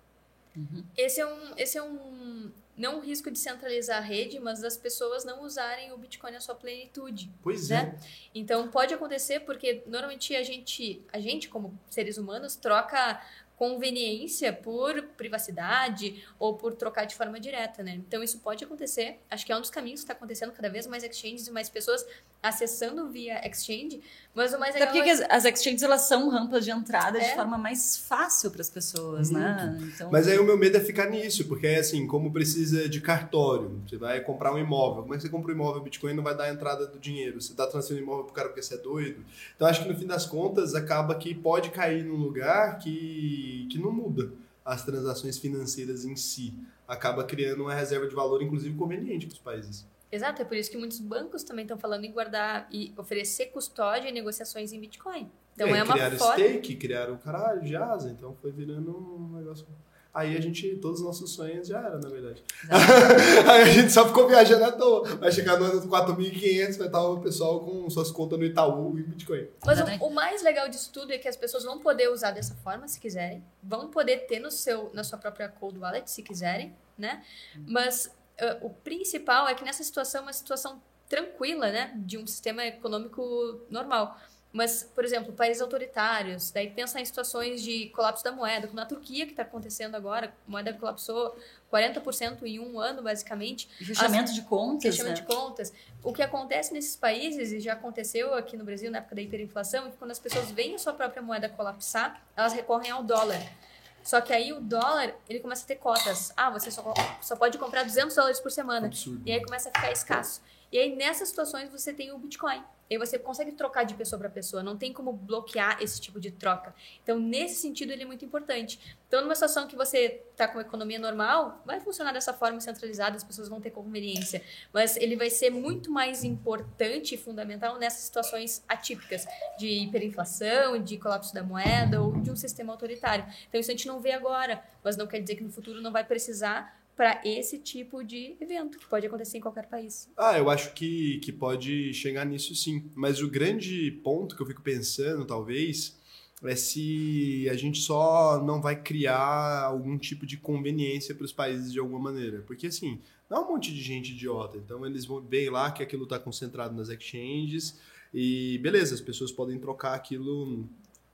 B: Esse é um, esse é um não um risco de centralizar a rede, mas das pessoas não usarem o Bitcoin na sua plenitude.
C: Pois
B: Né? Então pode acontecer porque normalmente a gente, a gente como seres humanos troca conveniência por privacidade ou por trocar de forma direta, né? Então isso pode acontecer. Acho que é um dos caminhos que está acontecendo cada vez mais exchanges e mais pessoas acessando via exchange. Mas o mais
A: Até
B: legal
A: porque
B: é-
A: as, as exchanges elas são rampas de entrada
B: É.
A: de forma mais fácil para as pessoas, né? Então,
C: Mas aí o meu medo é ficar nisso, porque é assim, como precisa de cartório, você vai comprar um imóvel. Como é que você compra um imóvel Bitcoin e não vai dar a entrada do dinheiro? Você está transferindo imóvel pro cara porque você é doido? Então acho que no fim das contas acaba que pode cair num lugar que, que não muda as transações financeiras em si. Acaba criando uma reserva de valor, inclusive conveniente para os países.
B: Exato, é por isso que muitos bancos também estão falando em guardar e oferecer custódia e negociações em Bitcoin. Então
C: aí
B: é uma
C: criaram
B: forma.
C: stake, criaram caralho de asa, então foi virando um negócio. Aí a gente, todos os nossos sonhos já era, na verdade. <laughs> Aí a gente só ficou viajando à toa. Vai chegar no ano 4.500, vai estar o pessoal com suas contas no Itaú e Bitcoin.
B: Mas o, o mais legal disso tudo é que as pessoas vão poder usar dessa forma, se quiserem. Vão poder ter no seu, na sua própria cold wallet, se quiserem, né? Mas ah, o principal é que nessa situação é uma situação tranquila, né? De um sistema econômico normal. Mas, por exemplo, países autoritários, daí pensar em situações de colapso da moeda, como na Turquia, que está acontecendo agora, a moeda colapsou 40% em um ano, basicamente.
A: fechamento de contas,
B: Fechamento
A: né?
B: de contas. O que acontece nesses países, e já aconteceu aqui no Brasil na época da hiperinflação, é que quando as pessoas veem a sua própria moeda colapsar, elas recorrem ao dólar. Só que aí o dólar, ele começa a ter cotas. Ah, você só, só pode comprar 200 dólares por semana.
C: Absurdo.
B: E aí começa a ficar escasso. E aí nessas situações você tem o Bitcoin. E você consegue trocar de pessoa para pessoa, não tem como bloquear esse tipo de troca. Então, nesse sentido, ele é muito importante. Então, numa situação que você está com economia normal, vai funcionar dessa forma centralizada, as pessoas vão ter conveniência. Mas ele vai ser muito mais importante e fundamental nessas situações atípicas de hiperinflação, de colapso da moeda ou de um sistema autoritário. Então, isso a gente não vê agora, mas não quer dizer que no futuro não vai precisar para esse tipo de evento, que pode acontecer em qualquer país.
C: Ah, eu acho que, que pode chegar nisso sim. Mas o grande ponto que eu fico pensando, talvez, é se a gente só não vai criar algum tipo de conveniência para os países de alguma maneira. Porque, assim, não é um monte de gente idiota. Então, eles vão ver lá que aquilo está concentrado nas exchanges e, beleza, as pessoas podem trocar aquilo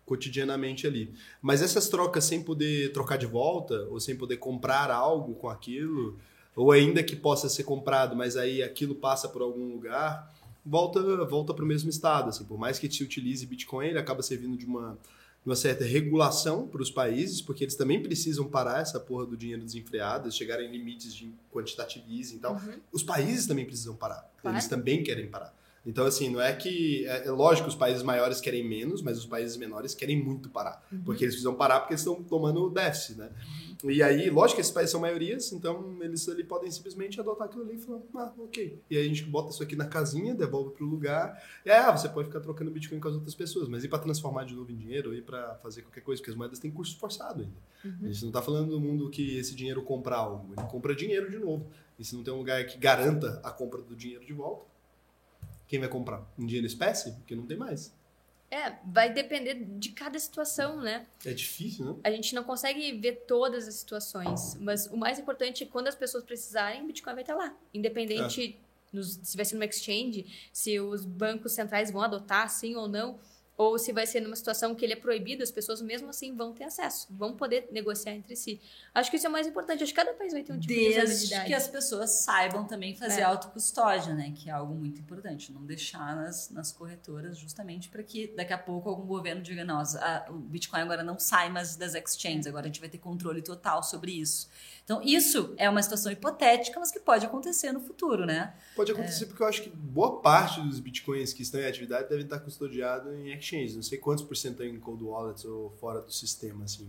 C: cotidianamente ali. Mas essas trocas sem poder trocar de volta, ou sem poder comprar algo com aquilo, ou ainda que possa ser comprado, mas aí aquilo passa por algum lugar, volta volta para o mesmo estado. Assim, por mais que se utilize Bitcoin, ele acaba servindo de uma, de uma certa regulação para os países, porque eles também precisam parar essa porra do dinheiro desenfreado, eles chegarem em limites de quantitative easing e tal. Os países também precisam parar.
B: Claro.
C: Eles também querem parar. Então, assim, não é que. É, é lógico, os países maiores querem menos, mas os países menores querem muito parar.
B: Uhum.
C: Porque eles precisam parar porque estão tomando déficit, né? E aí, lógico que esses países são maiorias, então eles ali podem simplesmente adotar aquilo ali e falar, ah, ok. E aí a gente bota isso aqui na casinha, devolve pro lugar, e aí, ah, você pode ficar trocando Bitcoin com as outras pessoas, mas e para transformar de novo em dinheiro, e para fazer qualquer coisa, porque as moedas têm custo forçado ainda.
B: Uhum.
C: A gente não tá falando do mundo que esse dinheiro compra algo, ele compra dinheiro de novo. E se não tem um lugar que garanta a compra do dinheiro de volta, quem vai comprar? Em dinheiro espécie? Porque não tem mais.
B: É, vai depender de cada situação, né?
C: É difícil, né?
B: A gente não consegue ver todas as situações, mas o mais importante é quando as pessoas precisarem, o Bitcoin vai estar lá. Independente nos- se vai ser numa exchange, se os bancos centrais vão adotar, sim ou não, ou se vai ser numa situação que ele é proibido, as pessoas mesmo assim vão ter acesso, vão poder negociar entre si. Acho que isso é o mais importante. Acho que cada país vai ter um tipo de
A: Desde
B: usabilidade.
A: que as pessoas saibam também fazer
B: É.
A: autocustódia, né? Que é algo muito importante. Não deixar nas, nas corretoras, justamente para que daqui a pouco algum governo diga: a- o Bitcoin agora não sai mais das exchanges, agora a gente vai ter controle total sobre isso. Então, isso é uma situação hipotética, mas que pode acontecer no futuro, né?
C: Pode acontecer porque eu acho que boa parte dos bitcoins que estão em atividade devem estar custodiados em exchanges. Não sei quantos por cento em cold wallets ou fora do sistema, assim.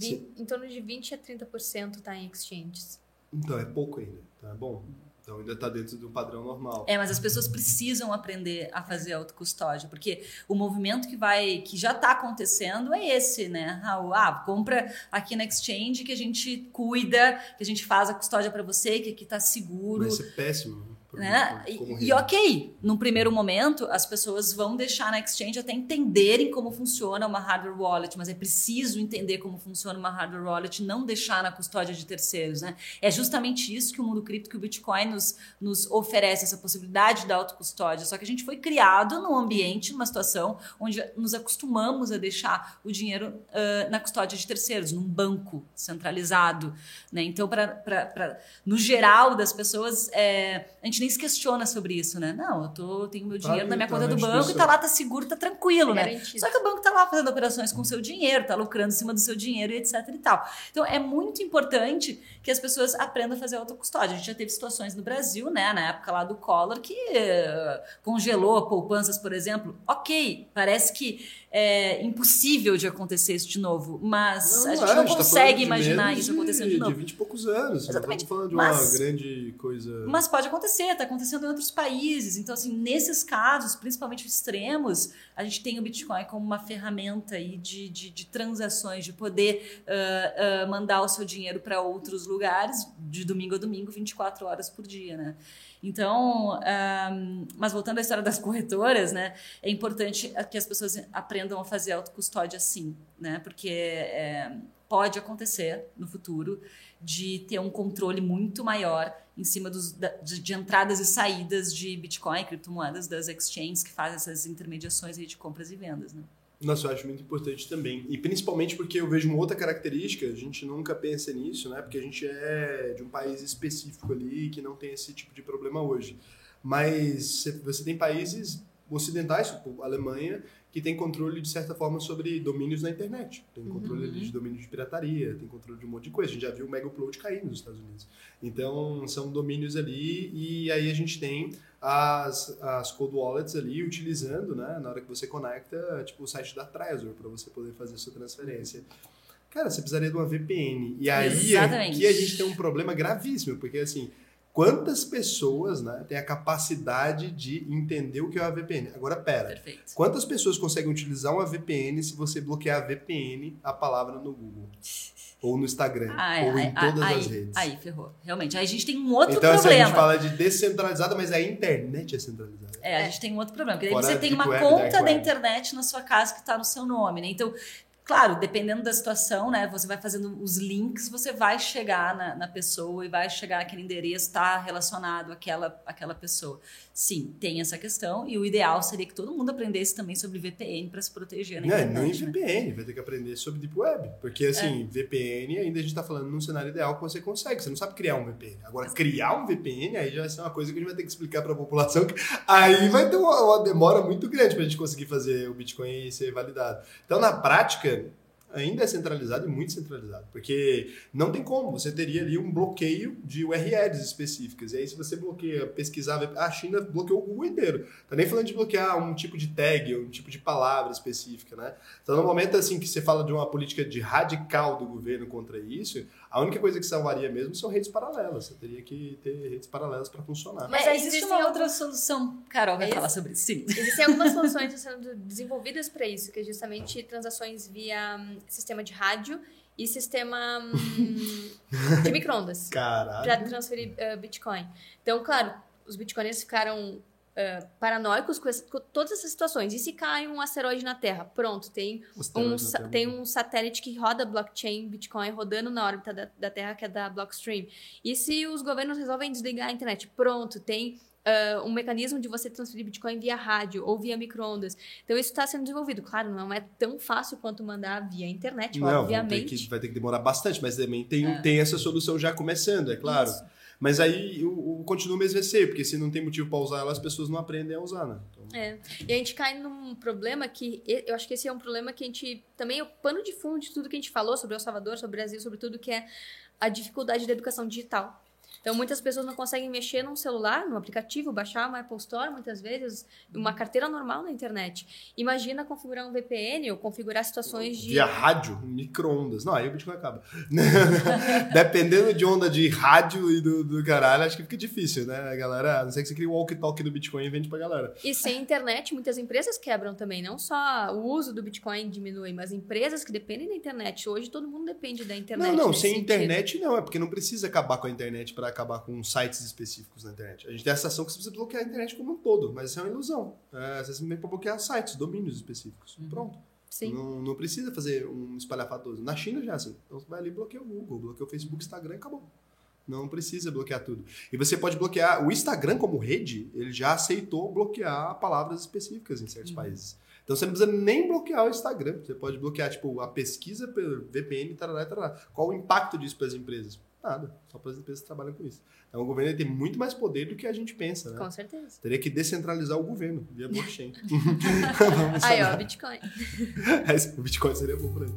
B: Em torno de 20 a 30% está em exchanges.
C: Então, é pouco ainda, tá bom? Então ainda está dentro do padrão normal.
A: É, mas as pessoas precisam aprender a fazer autocustódia, porque o movimento que vai, que já está acontecendo é esse, né, Raul? Ah, compra aqui na exchange que a gente cuida, que a gente faz a custódia para você, que aqui está seguro.
C: Vai ser péssimo.
A: Né? E, e ok, num primeiro momento, as pessoas vão deixar na exchange até entenderem como funciona uma hardware wallet, mas é preciso entender como funciona uma hardware wallet, não deixar na custódia de terceiros, né? É justamente isso que o mundo cripto, que o Bitcoin nos, nos oferece, essa possibilidade da autocustódia. Só que a gente foi criado num ambiente, numa situação onde nos acostumamos a deixar o dinheiro ah, na custódia de terceiros, num banco centralizado, né? Então, pra, pra, pra- no geral das pessoas, é, a gente nem se questiona sobre isso, né? Não, eu tô, tenho meu
C: Tá
A: dinheiro na minha
C: tá
A: conta do banco e tá lá, tá seguro, tá tranquilo, né? Só que o banco tá lá fazendo operações com o seu dinheiro, tá lucrando em cima do seu dinheiro e etc e tal. Então, é muito importante que as pessoas aprendam a fazer autocustódia. A gente já teve situações no Brasil, né? Na época lá do Collor, que eh, congelou poupanças, por exemplo. Ok, parece que é impossível de acontecer isso de novo, mas a gente
C: é,
A: não
C: tá
A: consegue
C: de
A: imaginar isso acontecendo de novo.
C: De 20 e poucos anos.
A: Exatamente.
C: Não estamos falando de
A: Mas-
C: uma grande coisa.
A: Mas pode acontecer, está acontecendo em outros países. Então, assim, nesses casos, principalmente extremos, a gente tem o Bitcoin como uma ferramenta aí de, de, de transações, de poder ah, ah, mandar o seu dinheiro para outros lugares, de domingo a domingo, 24 horas por dia, né? Então, ahm, mas voltando à história das corretoras, né? É importante que as pessoas aprendam a fazer autocustódia sim, né? Porque é, pode acontecer no futuro de ter um controle muito maior em cima dos, de, de entradas e saídas de Bitcoin, criptomoedas das exchanges que fazem essas intermediações de compras e vendas, né?
C: Nossa, eu acho muito importante também. E principalmente porque eu vejo uma outra característica, a gente nunca pensa nisso, né? Porque a gente é de um país específico ali que não tem esse tipo de problema hoje. Mas você- tem países ocidentais, tipo Alemanha, que tem controle de certa forma sobre domínios na internet. Tem controle ali de domínio de pirataria, tem controle de um monte de coisa. A gente já viu o Mega Upload cair nos Estados Unidos. Então, são domínios ali e aí a gente tem as, as cold wallets ali utilizando, né, na hora que você conecta, tipo o site da Trezor para você poder fazer sua transferência. Cara, você precisaria de uma VPN. E aí
A: Exatamente.
C: aqui a gente tem um problema gravíssimo, porque assim, quantas pessoas, né, têm a capacidade de entender o que é uma VPN? Agora, pera.
A: Perfeito.
C: Quantas pessoas conseguem utilizar uma VPN se você bloquear a VPN a palavra no Google? Ou no Instagram? Ou em todas as redes?
A: Aí, ferrou. Realmente. Aí a gente tem um outro
C: então, assim, a
A: problema.
C: gente fala de descentralizada, mas a internet é centralizada.
A: É, a gente tem um outro problema, porque aí
C: Fora
A: você tem uma
C: Web,
A: conta da internet na sua casa que está no seu nome, né? Então, claro, dependendo da situação, né? Você vai fazendo os links, você vai chegar na, na pessoa e vai chegar naquele endereço, está relacionado àquela, àquela pessoa. Sim, tem essa questão, e o ideal seria que todo mundo aprendesse também sobre VPN para se proteger na
C: Não,
A: internet.
C: nem
A: né?
C: VPN, vai ter que aprender sobre Deep Web. Porque, assim, VPN ainda a gente tá falando num cenário ideal que você consegue. Você não sabe criar um VPN. Agora, criar um VPN, aí já vai ser uma coisa que a gente vai ter que explicar pra população. Que aí vai ter uma, uma demora muito grande pra gente conseguir fazer o Bitcoin ser validado. Então, na prática, ainda é centralizado e muito centralizado. Porque não tem como, você teria ali um bloqueio de URLs específicas. E aí, se você bloqueia, pesquisar, a China bloqueou o Google inteiro. Tá nem falando de bloquear um tipo de tag, um tipo de palavra específica, né? Então, no momento assim que você fala de uma política de radical do governo contra isso, a única coisa que salvaria mesmo são redes paralelas. Você teria que ter redes paralelas para funcionar.
A: Mas é, existe uma outra solução. Carol vai falar sobre isso. Sim.
B: Existem algumas soluções sendo desenvolvidas para isso, que é justamente transações via hum, sistema de rádio e sistema hum, de <laughs> microondas para transferir uh, Bitcoin. Então, claro, os bitcoins ficaram uh, paranoicos com, essa, com, todas essas situações. E se cai um asteroide na Terra? Pronto, tem um, tem um satélite que roda blockchain, Bitcoin, rodando na órbita da, da Terra, que é da Blockstream. E se os governos resolvem desligar a internet? Pronto, tem Uh, um mecanismo de você transferir Bitcoin via rádio ou via microondas. Então isso está sendo desenvolvido. Claro, não é tão fácil quanto mandar via internet, não, obviamente.
C: Vai ter, que, vai ter que demorar bastante, mas também tem, é. tem essa solução já começando, é claro. Isso. Mas aí o, o continua o mesmo receio, porque se não tem motivo para usar ela, as pessoas não aprendem a usar, né?
B: Então... É. E a gente cai num problema que eu acho que esse é um problema que a gente também é o pano de fundo de tudo que a gente falou sobre El Salvador, sobre o Brasil, sobre tudo que é a dificuldade da educação digital. Então, muitas pessoas não conseguem mexer num celular, no aplicativo, baixar uma Apple Store, muitas vezes, uma carteira normal na internet. Imagina configurar um VPN ou configurar situações de.
C: Via rádio, micro-ondas. Não, aí o Bitcoin acaba. <laughs> Dependendo de onda de rádio e do, do caralho, acho que fica difícil, né? A galera, a não sei que você cria um walkie-talkie do Bitcoin e vende pra galera.
B: E sem internet, muitas empresas quebram também. Não só o uso do Bitcoin diminui, mas empresas que dependem da internet. Hoje todo mundo depende da internet.
C: Não, não, sem sentido. internet não. É porque não precisa acabar com a internet para acabar com sites específicos na internet. A gente tem a sensação que você precisa bloquear a internet como um todo, mas isso é uma ilusão. É, você simplesmente para bloquear sites, domínios específicos. Uhum. Pronto.
B: Sim.
C: Não, não, precisa fazer um espalhafatoso. Na China já é assim. Então você vai ali e bloqueia o Google, bloqueia o Facebook, Instagram e acabou. Não precisa bloquear tudo. E você pode bloquear. O Instagram, como rede, ele já aceitou bloquear palavras específicas em certos uhum. países. Então você não precisa nem bloquear o Instagram. Você pode bloquear, tipo, a pesquisa pelo VPN, tarará, tarará. Qual o impacto disso para as empresas? Nada. Só para as empresas que trabalham com isso. Então o governo tem muito mais poder do que a gente pensa, né?
B: Com certeza.
C: Teria que descentralizar o governo via blockchain. <laughs>
B: Aí, ó, Bitcoin. <laughs>
C: o Bitcoin seria bom para ele.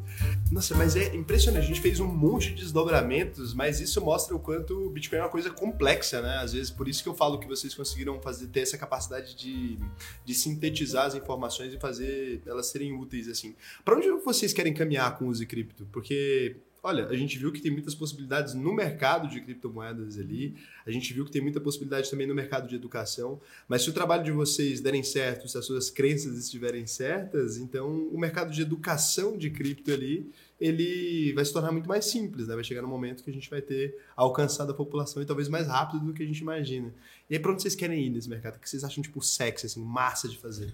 C: Nossa, mas é impressionante. A gente fez um monte de desdobramentos, mas isso mostra o quanto o Bitcoin é uma coisa complexa, né? Às vezes, por isso que eu falo que vocês conseguiram fazer, ter essa capacidade de, de sintetizar as informações e fazer elas serem úteis, assim. Para onde vocês querem caminhar com o uso cripto? Porque olha, a gente viu que tem muitas possibilidades no mercado de criptomoedas ali, a gente viu que tem muita possibilidade também no mercado de educação, mas se o trabalho de vocês derem certo, se as suas crenças estiverem certas, então o mercado de educação de cripto ali, ele vai se tornar muito mais simples, né? Vai chegar no momento que a gente vai ter alcançado a população e talvez mais rápido do que a gente imagina. E aí, para onde vocês querem ir nesse mercado? O que vocês acham, tipo, sexy, assim, massa de fazer?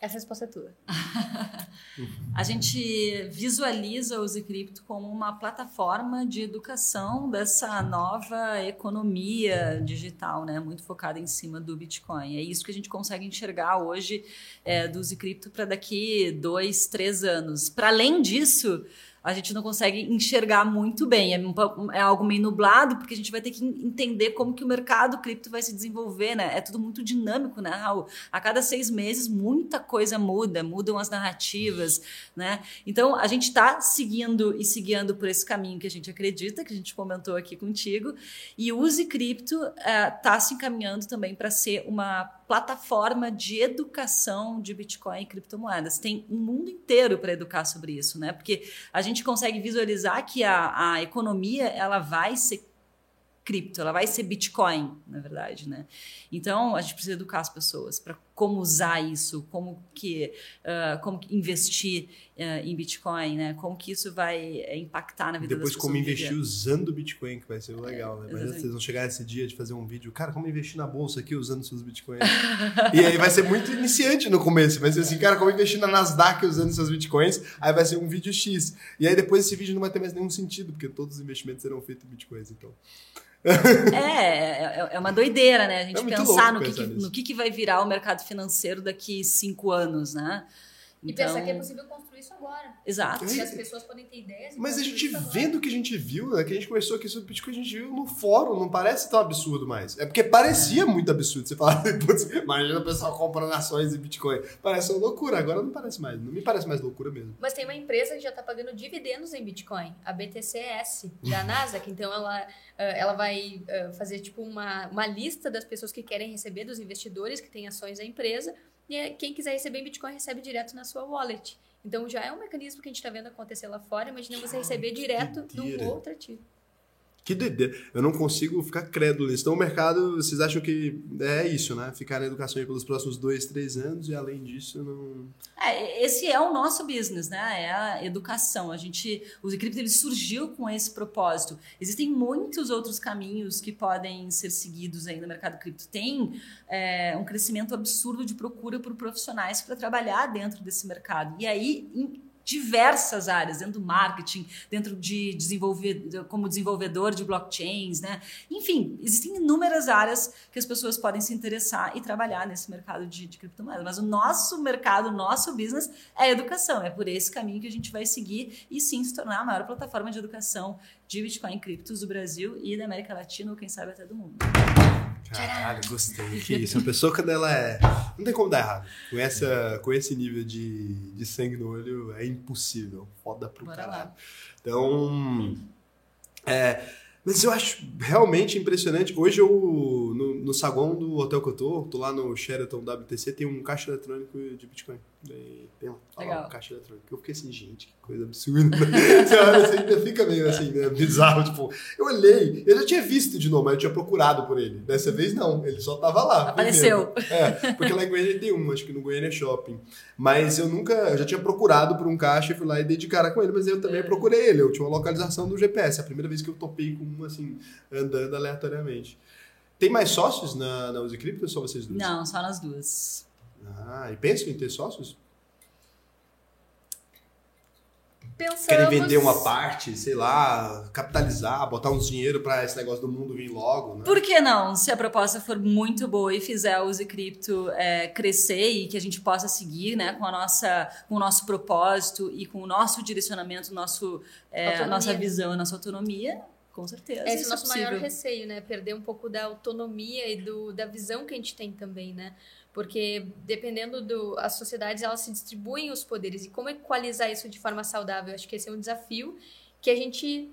B: Essa resposta é tua. <laughs>
A: a gente visualiza o Zicrypto como uma plataforma de educação dessa nova economia digital, né? Muito focada em cima do Bitcoin. É isso que a gente consegue enxergar hoje é, do Zicrypto para daqui dois, três anos. Para além disso, a gente não consegue enxergar muito bem. É, é, algo meio nublado, porque a gente vai ter que entender como que o mercado cripto vai se desenvolver, né? É tudo muito dinâmico, né, Raul? A cada seis meses, muita coisa muda, mudam as narrativas, né? Então, a gente está seguindo e seguindo por esse caminho que a gente acredita, que a gente comentou aqui contigo, e o Use Cripto está eh, uh, se encaminhando também para ser uma plataforma de educação de Bitcoin e criptomoedas. Tem um mundo inteiro para educar sobre isso, né? Porque a gente consegue visualizar que a, a economia ela vai ser cripto, ela vai ser Bitcoin, na verdade, né? Então a gente precisa educar as pessoas para como usar isso, como que, uh, como investir uh, em Bitcoin, né? Como que isso vai impactar na vida
C: Depois,
A: das
C: pessoas. Depois como investir usando Bitcoin, que vai ser legal, né? Mas vocês vão chegar esse dia de fazer um vídeo, cara, como investir na bolsa aqui usando seus Bitcoins. <laughs> e aí vai ser muito iniciante no começo, vai ser assim, cara, como investir na Nasdaq usando seus Bitcoins, aí vai ser um vídeo X. E aí depois esse vídeo não vai ter mais nenhum sentido, porque todos os investimentos serão feitos em Bitcoins, então...
A: É, é, é uma doideira, né? A gente é pensar no, que, que no que, que vai virar o mercado financeiro daqui cinco anos, né?
B: E
A: Então,
B: pensar que é possível construir isso agora.
A: Exato.
B: Que as pessoas podem ter ideias. e
C: Mas a gente vendo o que a gente viu, né? Que a gente conversou aqui sobre Bitcoin, a gente viu no fórum, não parece tão absurdo mais. É porque parecia muito absurdo. Você fala, <laughs> putz, imagina o pessoal comprando ações de Bitcoin. Parece uma loucura, agora não parece mais. Não me parece mais loucura mesmo.
B: Mas tem uma empresa que já está pagando dividendos em Bitcoin, a BTCS, da <laughs> Nasdaq. Então, ela, eh, ela vai eh, fazer tipo uma, uma lista das pessoas que querem receber, dos investidores que têm ações da empresa. E eh, quem quiser receber em Bitcoin, recebe direto na sua wallet. Então, já é um mecanismo que a gente está vendo acontecer lá fora. Imagina você receber direto de um outro ativo.
C: Que doideira. Eu não consigo ficar crédulo nisso. Então o mercado, vocês acham que é isso, né? Ficar na educação pelos próximos dois, três anos e além disso não.
A: É, esse é o nosso business, né? É a educação. A gente, o Decrypt ele surgiu com esse propósito. Existem muitos outros caminhos que podem ser seguidos aí no mercado cripto. Tem é, um crescimento absurdo de procura por profissionais para trabalhar dentro desse mercado. E aí, em diversas áreas, dentro do marketing, dentro de desenvolver, como desenvolvedor de blockchains, né? Enfim, existem inúmeras áreas que as pessoas podem se interessar e trabalhar nesse mercado de, de criptomoedas. Mas o nosso mercado, o nosso business é educação. É por esse caminho que a gente vai seguir e sim se tornar a maior plataforma de educação de Bitcoin criptos do Brasil e da América Latina, ou quem sabe até do mundo.
C: Caralho, gostei. Que isso. Uma pessoa quando ela é. Não tem como dar errado. Com, essa, com esse nível de, de sangue no olho é impossível. Foda pro
A: Bora
C: caralho.
A: lá.
C: Então. É, mas eu acho realmente impressionante. Hoje eu, no, no saguão do hotel que eu tô, tô lá no Sheraton WTC, tem um caixa eletrônico de Bitcoin. Daí Tem lá, tá lá
A: Legal.
C: um caixa eletrônico. Eu fiquei assim, gente, que coisa absurda. <laughs> Você olha assim, ainda fica meio assim, né, bizarro. Tipo, eu olhei, eu já tinha visto de novo, mas eu tinha procurado por ele. Dessa vez não, ele só tava lá.
A: Apareceu.
C: É, porque lá em Goiânia tem um, acho que no Goiânia Shopping. Mas eu nunca, eu já tinha procurado por um caixa e fui lá e dei de cara com ele, mas eu também
A: É.
C: procurei ele. Eu tinha uma localização do GPS, a primeira vez que eu topei com um, assim, andando aleatoriamente. Tem mais sócios na, na Use Crypto ou só vocês dois?
A: Não, só nas duas.
C: Ah, e pensam em ter sócios?
B: Pensamos...
C: Querem vender uma parte, sei lá, capitalizar, botar uns dinheiro pra esse negócio do mundo vir logo, né?
A: Por que não? Se a proposta for muito boa e fizer o Use Cripto é, crescer e que a gente possa seguir né, com, a nossa, com o nosso propósito e com o nosso direcionamento, nosso, é, a nossa visão, a nossa autonomia, com certeza.
B: Esse é o nosso
A: possível.
B: maior receio, né? Perder um pouco da autonomia e do, da visão que a gente tem também, né? Porque dependendo do... As sociedades, elas se distribuem os poderes. E como equalizar isso de forma saudável? Acho que esse é um desafio que a gente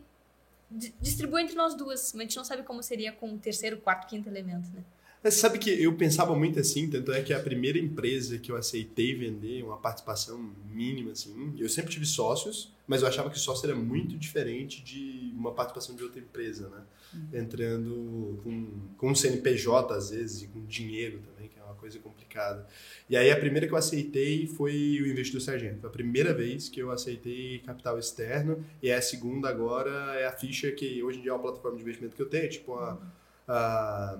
B: di- distribui entre nós duas. Mas a gente não sabe como seria com o terceiro, quarto, quinto elemento, né?
C: Mas sabe que eu pensava muito assim, tanto é que a primeira empresa que eu aceitei vender uma participação mínima, assim, eu sempre tive sócios, mas eu achava que sócio era muito diferente de uma participação de outra empresa, né? Entrando com, com um CNPJ às vezes e com dinheiro também, coisa complicada. E aí a primeira que eu aceitei foi o investidor sargento. Foi a primeira vez que eu aceitei capital externo e a segunda agora é a ficha que hoje em dia é uma plataforma de investimento que eu tenho, tipo a, a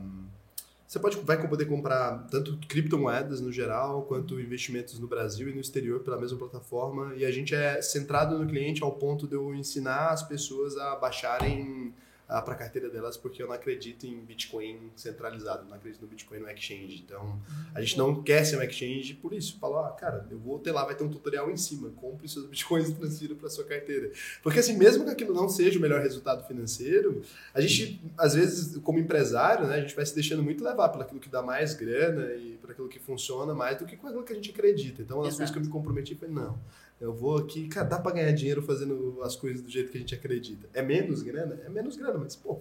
C: você pode, vai poder comprar tanto criptomoedas no geral, quanto investimentos no Brasil e no exterior pela mesma plataforma. E a gente é centrado no cliente ao ponto de eu ensinar as pessoas a baixarem para a carteira delas, porque eu não acredito em Bitcoin centralizado, não acredito no Bitcoin no exchange. Então, a gente não quer ser um exchange por isso. Falou, ah, cara, eu vou ter lá, vai ter um tutorial em cima, compre seus Bitcoins e transfira para sua carteira. Porque assim, mesmo que aquilo não seja o melhor resultado financeiro, a gente, às vezes, como empresário, né, a gente vai se deixando muito levar por aquilo que dá mais grana e por aquilo que funciona mais do que com aquilo que a gente acredita. Então, uma das
A: Exato.
C: coisas que eu me comprometi foi, não, eu vou aqui, cara, dá pra ganhar dinheiro fazendo as coisas do jeito que a gente acredita. É menos grana? É menos grana, mas, pô,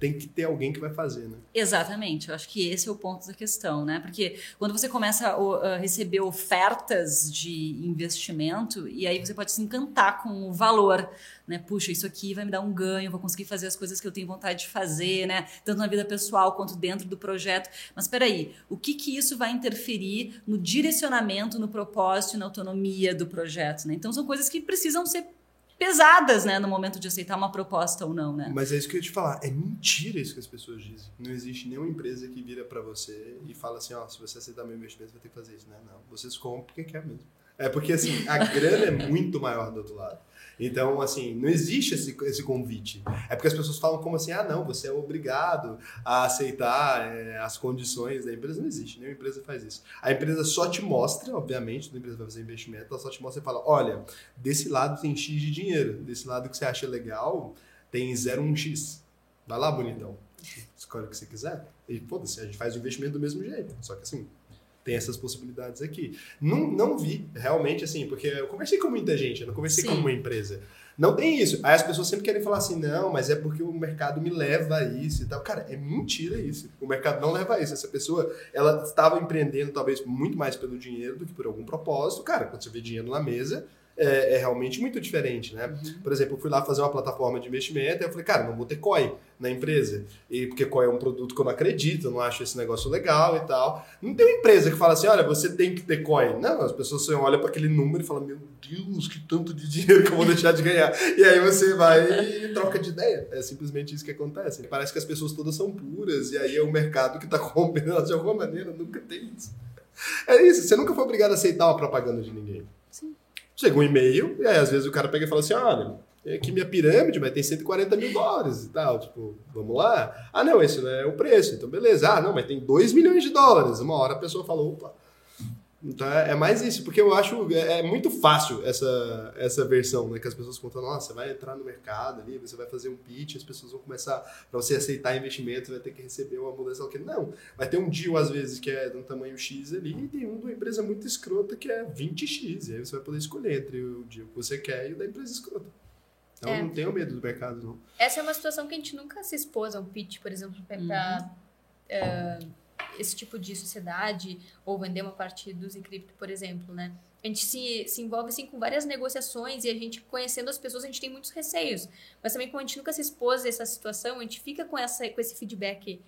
C: tem que ter alguém que vai fazer, né?
A: Exatamente, eu acho que esse é o ponto da questão, né? Porque quando você começa a, receber ofertas de investimento, e aí você pode se encantar com o valor, né? Puxa, isso aqui vai me dar um ganho, vou conseguir fazer as coisas que eu tenho vontade de fazer, né? Tanto na vida pessoal quanto dentro do projeto. Mas peraí, o que que isso vai interferir no direcionamento, no propósito na autonomia do projeto, né? Então são coisas que precisam ser pesadas, né? No momento de aceitar uma proposta ou não, né?
C: Mas é isso que eu ia te falar. É mentira isso que as pessoas dizem. Não existe nenhuma empresa que vira pra você e fala assim, ó, se você aceitar meu investimento, vai ter que fazer isso, né? Não, vocês compram porque quer mesmo. É porque, assim, a <laughs> grana é muito maior do outro lado. Então, assim, não existe esse, esse convite. É porque as pessoas falam como assim, ah, não, você é obrigado a aceitar é, as condições da empresa. Não existe, nenhuma empresa faz isso. A empresa só te mostra, obviamente, a empresa vai fazer investimento, ela só te mostra e fala, olha, desse lado tem X de dinheiro, desse lado que você acha legal, tem 0,1x. Vai lá, bonitão. Escolhe o que você quiser. E, foda-se, a gente faz o investimento do mesmo jeito. Só que assim, tem essas possibilidades aqui. Não, não vi, realmente, assim, porque eu conversei com muita gente, eu não conversei Sim. com uma empresa. Não tem isso. Aí as pessoas sempre querem falar assim, não, mas é porque o mercado me leva a isso e tal. Cara, é mentira isso. O mercado não leva a isso. Essa pessoa, ela estava empreendendo talvez muito mais pelo dinheiro do que por algum propósito. Cara, quando você vê dinheiro na mesa, é, é, realmente muito diferente, né? Uhum. Por exemplo, eu fui lá fazer uma plataforma de investimento e eu falei, cara, não vou ter COI na empresa. E porque COI é um produto que eu não acredito, eu não acho esse negócio legal e tal. Não tem uma empresa que fala assim, olha, você tem que ter COI. Não, as pessoas só olham para aquele número e falam, meu Deus, que tanto de <laughs> dinheiro que eu vou deixar de ganhar. E aí você vai e troca de ideia. É simplesmente isso que acontece. Parece que as pessoas todas são puras e aí é o mercado que <laughs> está rompendo de alguma maneira. Nunca tem isso. É isso, você nunca foi obrigado a aceitar uma propaganda de ninguém. Chega um e-mail, e aí às vezes o cara pega e fala assim: olha, aqui minha pirâmide, mas tem 140 mil dólares e tal. Tipo, vamos lá? Ah, não, esse não é o preço. Então, beleza. Ah, não, mas tem 2 milhões de dólares. Uma hora a pessoa falou, opa, então é, é, mais isso, porque eu acho é, é, muito fácil essa, essa versão, né? Que as pessoas contam, nossa, você vai entrar no mercado ali, você vai fazer um pitch, as pessoas vão começar, para você aceitar investimento, vai ter que receber uma mudança. Não, vai ter um deal às vezes que é de um tamanho X ali, e tem um de uma empresa muito escrota que é 20X, e aí você vai poder escolher entre o deal que você quer e o da empresa escrota. Então é. não tenho medo do mercado, não.
B: Essa é uma situação que a gente nunca se expôs a um pitch, por exemplo, para. Uhum. Uh, esse tipo de sociedade ou vender uma parte do Zcrypto, por exemplo, né? A gente se, se envolve assim com várias negociações e a gente conhecendo as pessoas a gente tem muitos receios, mas também como a gente nunca se expôs a essa situação, a gente fica com essa com esse feedback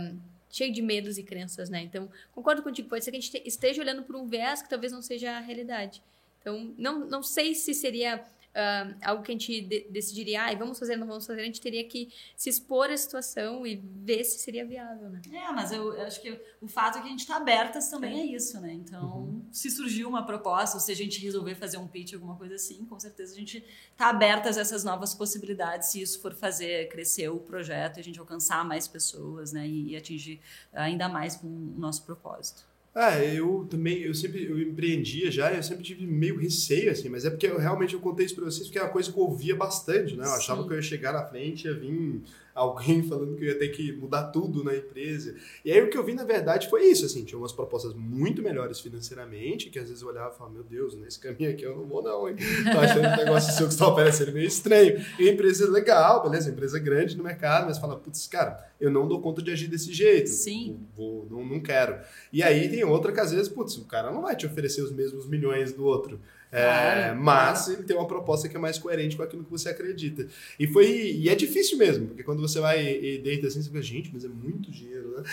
B: um, cheio de medos e crenças, né? Então concordo contigo, pode ser que a gente esteja olhando por um viés que talvez não seja a realidade. Então não não sei se seria uh, algo que a gente de decidiria, ah, vamos fazer, não vamos fazer, a gente teria que se expor à situação e ver se seria viável, né?
A: É, mas eu, eu acho que o fato é que a gente está abertas também é. é isso, né? Então, uhum. se surgir uma proposta, ou se a gente resolver fazer um pitch, alguma coisa assim, com certeza a gente está abertas a essas novas possibilidades, se isso for fazer crescer o projeto e a gente alcançar mais pessoas, né? E, e atingir ainda mais com o nosso propósito.
C: É, eu também, eu sempre, eu empreendia já, eu sempre tive meio receio, assim, mas é porque eu realmente eu contei isso pra vocês, porque é uma coisa que eu ouvia bastante, né? Eu achava que eu ia chegar na frente, ia vir alguém <laughs> falando que eu ia ter que mudar tudo na empresa. E aí o que eu vi, na verdade, foi isso, assim, tinha umas propostas muito melhores financeiramente, que às vezes eu olhava e falava, meu Deus, nesse caminho aqui eu não vou não, hein? Tô achando que o negócio seu que você tá oferecendo meio estranho. E a empresa é legal, beleza, empresa grande no mercado, mas fala, putz, cara, eu não dou conta de agir desse jeito.
A: Sim.
C: Vou, não, não quero. E aí tem outra que às vezes, putz, o cara não vai te oferecer os mesmos milhões do outro. É, mas ele tem uma proposta que é mais coerente com aquilo que você acredita. E foi e é difícil mesmo, porque quando você vai e deita assim, você fica, gente, mas é muito dinheiro, né?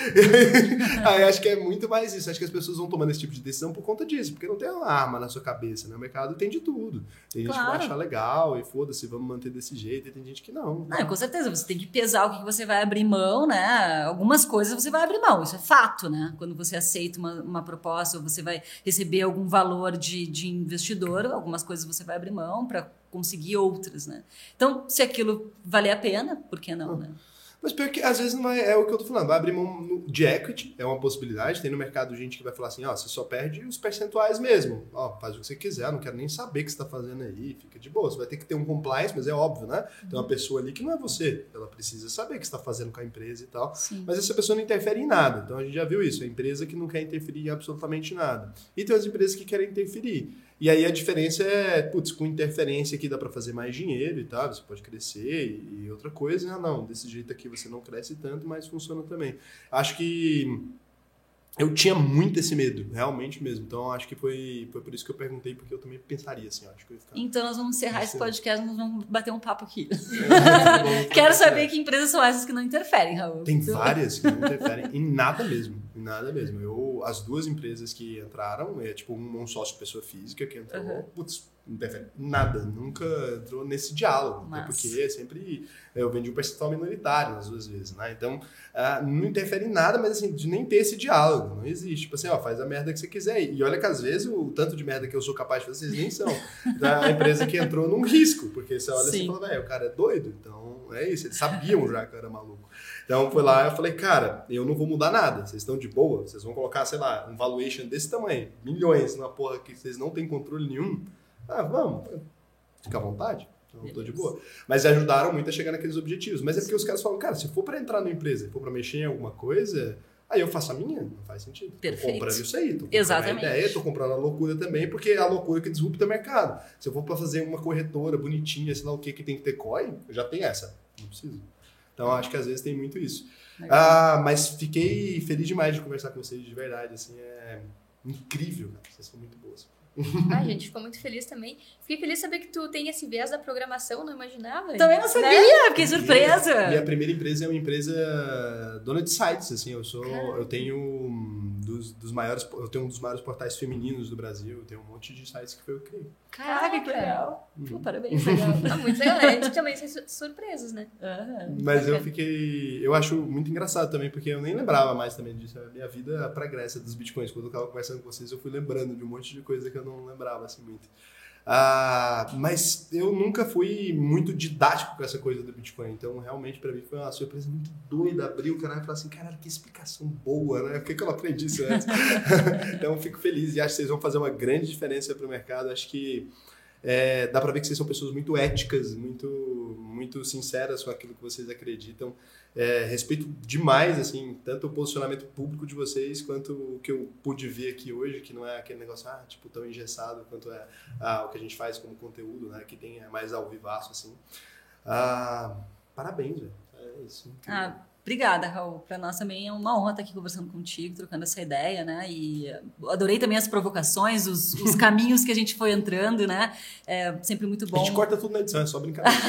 C: <laughs> Aí acho que é muito mais isso. Acho que as pessoas vão tomando esse tipo de decisão por conta disso, porque não tem uma arma na sua cabeça, né? O mercado tem de tudo. Tem gente claro. que vai achar legal e foda-se, vamos manter desse jeito, e tem gente que não.
A: não. com certeza, você tem que pesar o que você vai abrir mão, né? Algumas coisas você vai abrir mão, isso é fato, né? Quando você aceita uma, uma proposta ou você vai receber algum valor de, de investidor algumas coisas você vai abrir mão para conseguir outras, né? Então, se aquilo valer a pena, por que não, né?
C: Mas pior que às vezes não é, é o que eu tô falando, vai abrir mão de equity, é uma possibilidade. Tem no mercado gente que vai falar assim, ó, você só perde os percentuais mesmo. Ó, faz o que você quiser, não quero nem saber o que você tá fazendo aí, fica de boa. Você vai ter que ter um compliance, mas é óbvio, né? Tem uma pessoa ali que não é você, ela precisa saber o que está fazendo com a empresa e tal.
A: Sim.
C: Mas essa pessoa não interfere em nada. Então a gente já viu isso, a empresa que não quer interferir em absolutamente nada. E tem as empresas que querem interferir. E aí a diferença é, putz, com interferência aqui dá para fazer mais dinheiro e tal, você pode crescer e, outra coisa, ah, não, desse jeito aqui você não cresce tanto, mas funciona também. Acho que eu tinha muito esse medo, realmente mesmo. Então acho que foi, foi por isso que eu perguntei, porque eu também pensaria assim, acho que eu ficar...
A: Então nós vamos encerrar esse podcast, nós vamos bater um papo aqui. <laughs> É, <laughs> Quero saber que empresas são essas que não interferem, Raul.
C: Tem várias que não <laughs> interferem em nada mesmo, em nada mesmo. Eu as duas empresas que entraram, é tipo um, um sócio pessoa física que entrou, uhum. putz, Não interfere nada, nunca entrou nesse diálogo, até porque é sempre eu vendi um percentual minoritário nas duas vezes, né? Então ah, não interfere em nada, mas assim, de nem ter esse diálogo, não existe. Tipo assim, ó, faz a merda que você quiser. E olha que às vezes o tanto de merda que eu sou capaz de fazer, vocês nem são. <laughs> Da empresa que entrou num risco, porque você olha assim e
A: Sim.
C: fala, velho, o cara é doido, então é isso, eles sabiam já que eu era maluco. Então foi lá, eu falei, cara, eu não vou mudar nada. Vocês estão de boa, vocês vão colocar, sei lá, um valuation desse tamanho, milhões numa porra que vocês não têm controle nenhum. Ah, vamos, fica à vontade. Eu tô de boa. Mas ajudaram muito a chegar naqueles objetivos. Mas é porque os caras falam, cara, se for pra entrar na empresa, se for pra mexer em alguma coisa, aí eu faço a minha, não faz sentido.
A: Perfeito.
C: Tô comprando isso aí, tô comprando
A: Exatamente.
C: a ideia, tô comprando a loucura também, porque é a loucura que disrupta o mercado. Se eu for pra fazer uma corretora bonitinha, sei lá o que, que tem que ter COI, eu já tenho essa. Não preciso. Então acho que às vezes tem muito isso.
A: Legal.
C: Ah, mas fiquei feliz demais de conversar com vocês, de verdade. Assim, é incrível, cara. Vocês são muito boas.
B: Ah, gente, ficou muito feliz também. Fiquei feliz de saber que tu tem esse viés da programação, não imaginava.
A: Também não
B: Né?
A: sabia, fiquei surpresa.
C: Minha primeira empresa é uma empresa dona de sites, assim, eu sou,
B: Caramba.
C: eu tenho dos, dos maiores, eu tenho um dos maiores portais femininos do Brasil, eu tenho um monte de sites que foi eu que criei.
A: Caraca, que legal.
C: Uhum.
A: Pô, parabéns, <laughs> legal.
B: Ah, muito legal. A gente também tem su- surpresas, né?
A: Aham,
C: Mas eu fiquei, eu acho muito engraçado também, porque eu nem lembrava mais também disso, a minha vida pregressa dos bitcoins, quando eu tava conversando com vocês, eu fui lembrando de um monte de coisa que eu não lembrava assim muito. Ah, mas eu nunca fui muito didático com essa coisa do Bitcoin, então realmente pra mim foi uma surpresa muito doida abrir o canal e falar assim, caralho, que explicação boa, né? Por que, que eu aprendi isso antes? <laughs> então fico feliz e acho que vocês vão fazer uma grande diferença pro mercado. Acho que é, dá pra ver que vocês são pessoas muito éticas, muito, muito sinceras com aquilo que vocês acreditam. É, respeito demais, assim, tanto o posicionamento público de vocês quanto o que eu pude ver aqui hoje, que não é aquele negócio, ah, tipo, tão engessado quanto é ah, o que a gente faz como conteúdo, né? Que tem é mais ao vivaço, assim. Ah, parabéns, velho. É isso. incrível.
A: Ah, obrigada, Raul. Para nós também é uma honra estar aqui conversando contigo, trocando essa ideia, né? E adorei também as provocações, os, os <laughs> caminhos que a gente foi entrando, né? É sempre muito
C: a
A: bom.
C: gente corta tudo na edição, é só brincadeira.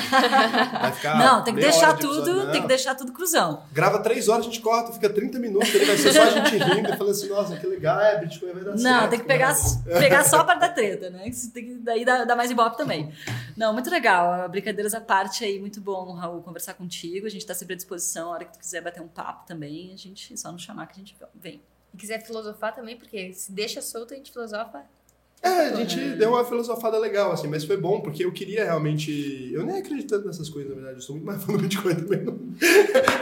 C: Vai ficar <laughs>
A: Não, tem que deixar
C: de
A: tudo, tem que deixar tudo cruzão.
C: Grava três horas, a gente corta, fica 30 minutos, ele vai ser só a gente rindo e falando assim, nossa, que legal, é, Bitcoin vai dar certo.
A: Não, tem que pegar,
C: maravilha.
A: pegar só a parte da treta, né? Você tem que, daí dá, dá mais ibope também. Não, muito legal. Brincadeiras à parte aí, muito bom, Raul, conversar contigo. A gente está sempre à disposição. A hora que tu quiser bater um papo também, a gente é só nos chamar que a gente vem.
B: E quiser filosofar também, porque se deixa solto, a gente filosofa.
C: É, a gente deu uma filosofada legal, assim, mas foi bom, porque eu queria realmente. Eu nem acredito nessas coisas, na verdade. Eu sou muito mais fã do Bitcoin também. Não.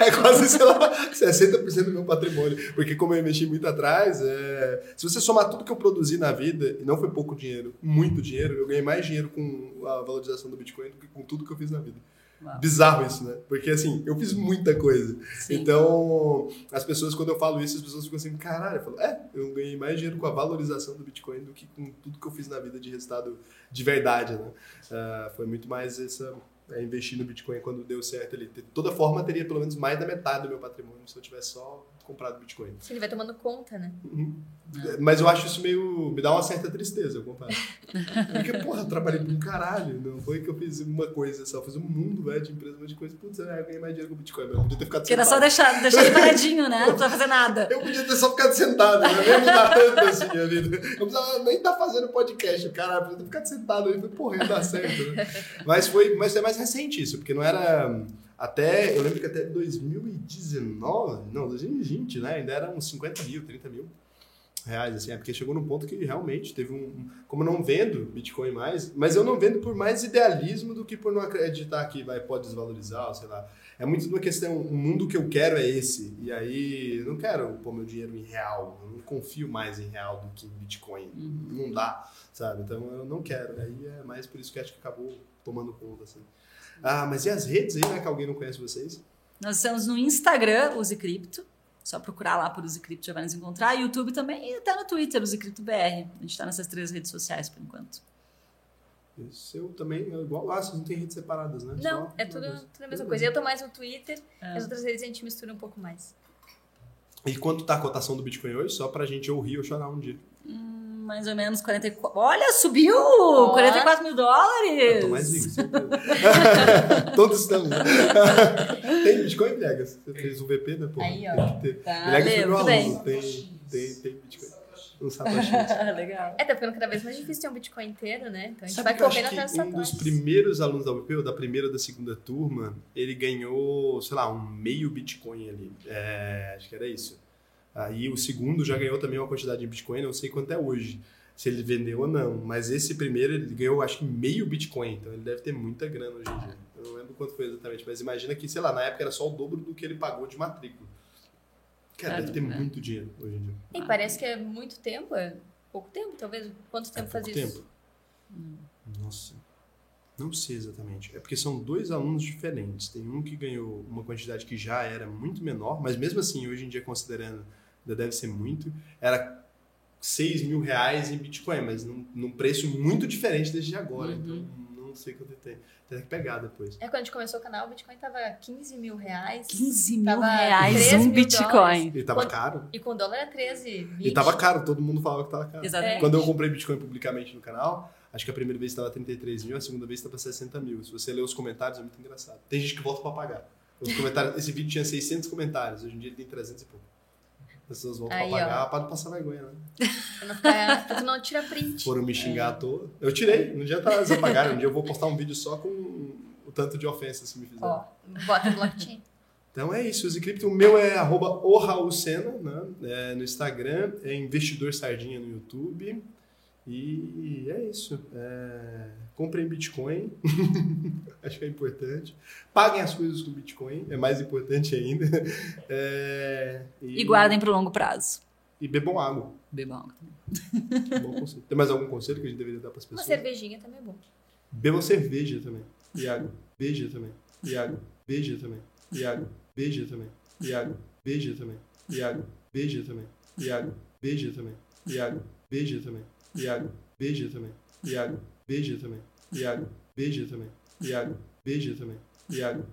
C: É quase, sei lá, 60% do meu patrimônio. Porque, como eu investi muito atrás, é... se você somar tudo que eu produzi na vida, e não foi pouco dinheiro, muito dinheiro, eu ganhei mais dinheiro com a valorização do Bitcoin do que com tudo que eu fiz na vida.
A: Uau.
C: Bizarro isso, né? Porque, assim, eu fiz muita coisa.
A: Sim.
C: Então, as pessoas, quando eu falo isso, as pessoas ficam assim, caralho, eu falo, é, eu ganhei mais dinheiro com a valorização do Bitcoin do que com tudo que eu fiz na vida de resultado de verdade, né? Ah, foi muito mais essa, é, investir no Bitcoin quando deu certo ali. De toda forma, teria pelo menos mais da metade do meu patrimônio se eu tivesse só comprado Bitcoin.
B: Se ele vai tomando conta, né?
C: Uhum. Mas eu acho isso meio. me dá uma certa tristeza, eu confesso. Porque, porra, eu trabalhei pra um caralho. Não foi que eu fiz uma coisa só, eu fiz um mundo velho de empresa, um monte de coisa. Putz, eu ganhei mais dinheiro com Bitcoin, mas eu podia ter ficado
A: Porque era só
C: sentado.
A: deixar, deixar ele paradinho, né? Não precisa fazer nada.
C: Eu podia ter só ficado sentado, né? não ia mudar tanto assim a vida. Eu precisava nem estar fazendo podcast, cara. Eu podia ter ficado sentado aí, porra, ia dar certo, né? Mas foi, mas é mais recente isso, porque não era. Até, eu lembro que até 2019, não, 2020, né? Ainda era uns 50 mil, 30 mil reais, assim, é porque chegou num ponto que realmente teve um. Como eu não vendo Bitcoin mais, mas eu não vendo por mais idealismo do que por não acreditar que vai, pode desvalorizar, ou sei lá. É muito uma questão, o mundo que eu quero é esse. E aí eu não quero pôr meu dinheiro em real. Eu não confio mais em real do que em Bitcoin. Não dá, sabe? Então eu não quero. Aí é mais por isso que acho que acabou tomando conta, assim. Ah, mas e as redes aí, né? Que alguém não conhece vocês?
A: Nós estamos no Instagram, Use Cripto. Só procurar lá por Use Cripto já vai nos encontrar. YouTube também e até no Twitter, Use Cripto BR. A gente está nessas três redes sociais por enquanto.
C: O seu também é igual lá, vocês não têm redes separadas, né?
B: Não,
C: Só
B: é tudo, tudo a mesma coisa. Eu tô mais no Twitter,
A: É.
B: as outras redes a gente mistura um pouco mais.
C: E quanto tá a cotação do Bitcoin hoje? Só pra gente ou rir ou chorar um dia.
A: Hum, mais ou menos 44. Olha, subiu!
B: Ó.
A: 44 mil dólares!
C: Eu tô mais rico. <laughs> Todos estamos. né? <laughs> tem Bitcoin, Viegas? Você fez um VP, né? Pô,
B: Aí, ó.
C: Tem que ter.
A: Tá,
C: Viegas
A: Lê,
C: foi aluno. Tem, tem, tem Bitcoin. <laughs>
A: Legal.
B: É, tá ficando cada vez mais difícil ter um Bitcoin inteiro, né? Então a gente
C: Sabe
B: vai correndo atrás dos
C: um dos primeiros alunos da UP, ou da primeira ou da segunda turma, ele ganhou, sei lá, um meio Bitcoin ali. É, acho que era isso. Aí o segundo já ganhou também uma quantidade de Bitcoin, não sei quanto é hoje. Se ele vendeu ou não. Mas esse primeiro ele ganhou, acho que meio Bitcoin. Então ele deve ter muita grana hoje em dia. Eu não lembro quanto foi exatamente. Mas imagina que, sei lá, na época era só o dobro do que ele pagou de matrícula. Cara, deve ter
A: Caramba.
C: muito dinheiro hoje em dia.
B: E parece que é muito tempo, é pouco tempo, talvez. Quanto tempo
C: É
B: faz
C: pouco
B: isso?
C: tempo? Nossa. Não sei exatamente. É porque são dois alunos diferentes. Tem um que ganhou uma quantidade que já era muito menor, mas mesmo assim, hoje em dia, considerando, ainda deve ser muito, era 6 mil reais em Bitcoin, mas num, num preço muito diferente desde de agora.
A: Uhum.
C: Então, não sei quanto tem. Tem que pegar depois.
B: É quando a gente começou o canal, o Bitcoin tava 15 mil reais.
A: 15 mil reais
B: 13
A: um
B: mil
A: Bitcoin.
B: dólares.
C: E tava
B: Quando-
C: caro.
B: E com o dólar é 13, 20.
C: E tava caro, todo mundo falava que tava caro.
A: Exatamente.
C: Quando eu comprei Bitcoin publicamente no canal, acho que a primeira vez estava 33 mil, a segunda vez estava 60 mil. Se você ler os comentários, é muito engraçado. Tem gente que volta para pagar. Os comentários, esse vídeo tinha 600 comentários, hoje em dia ele tem 300 e pouco. As pessoas voltam
B: Aí,
C: para
B: ó.
C: pagar para não passar vergonha, né?
B: Pra não ficar- pra não tira print.
C: Foram me xingar à toa. Eu tirei, no dia tá, eles apagaram. Um dia eu vou postar um vídeo só com o tanto de ofensas que me fizeram.
B: Ó, bota no blockchain.
C: Então é isso, use cripto. O meu é arroba o Raul Sena, né? É, no Instagram, é Investidor Sardinha no YouTube. E é isso. É, comprem Bitcoin, <laughs> acho que é importante. Paguem as coisas com Bitcoin, é mais importante ainda. É,
A: E guardem pro longo prazo.
C: E bebam água.
A: Bebam. <laughs>
C: Bom conselho. Tem mais algum conselho que a gente deveria dar para as
B: Uma
C: pessoas?
B: cervejinha também é bom.
C: Bebam cerveja também. E água. Beija também. E água. Beija também. E água. Beija também. E água. Beija também. E água. Beija também. E água. Beija também. E água. Beija também. Iago, beija também. Iago, beija também. Iago, beija também. Iago, beija também. Iago,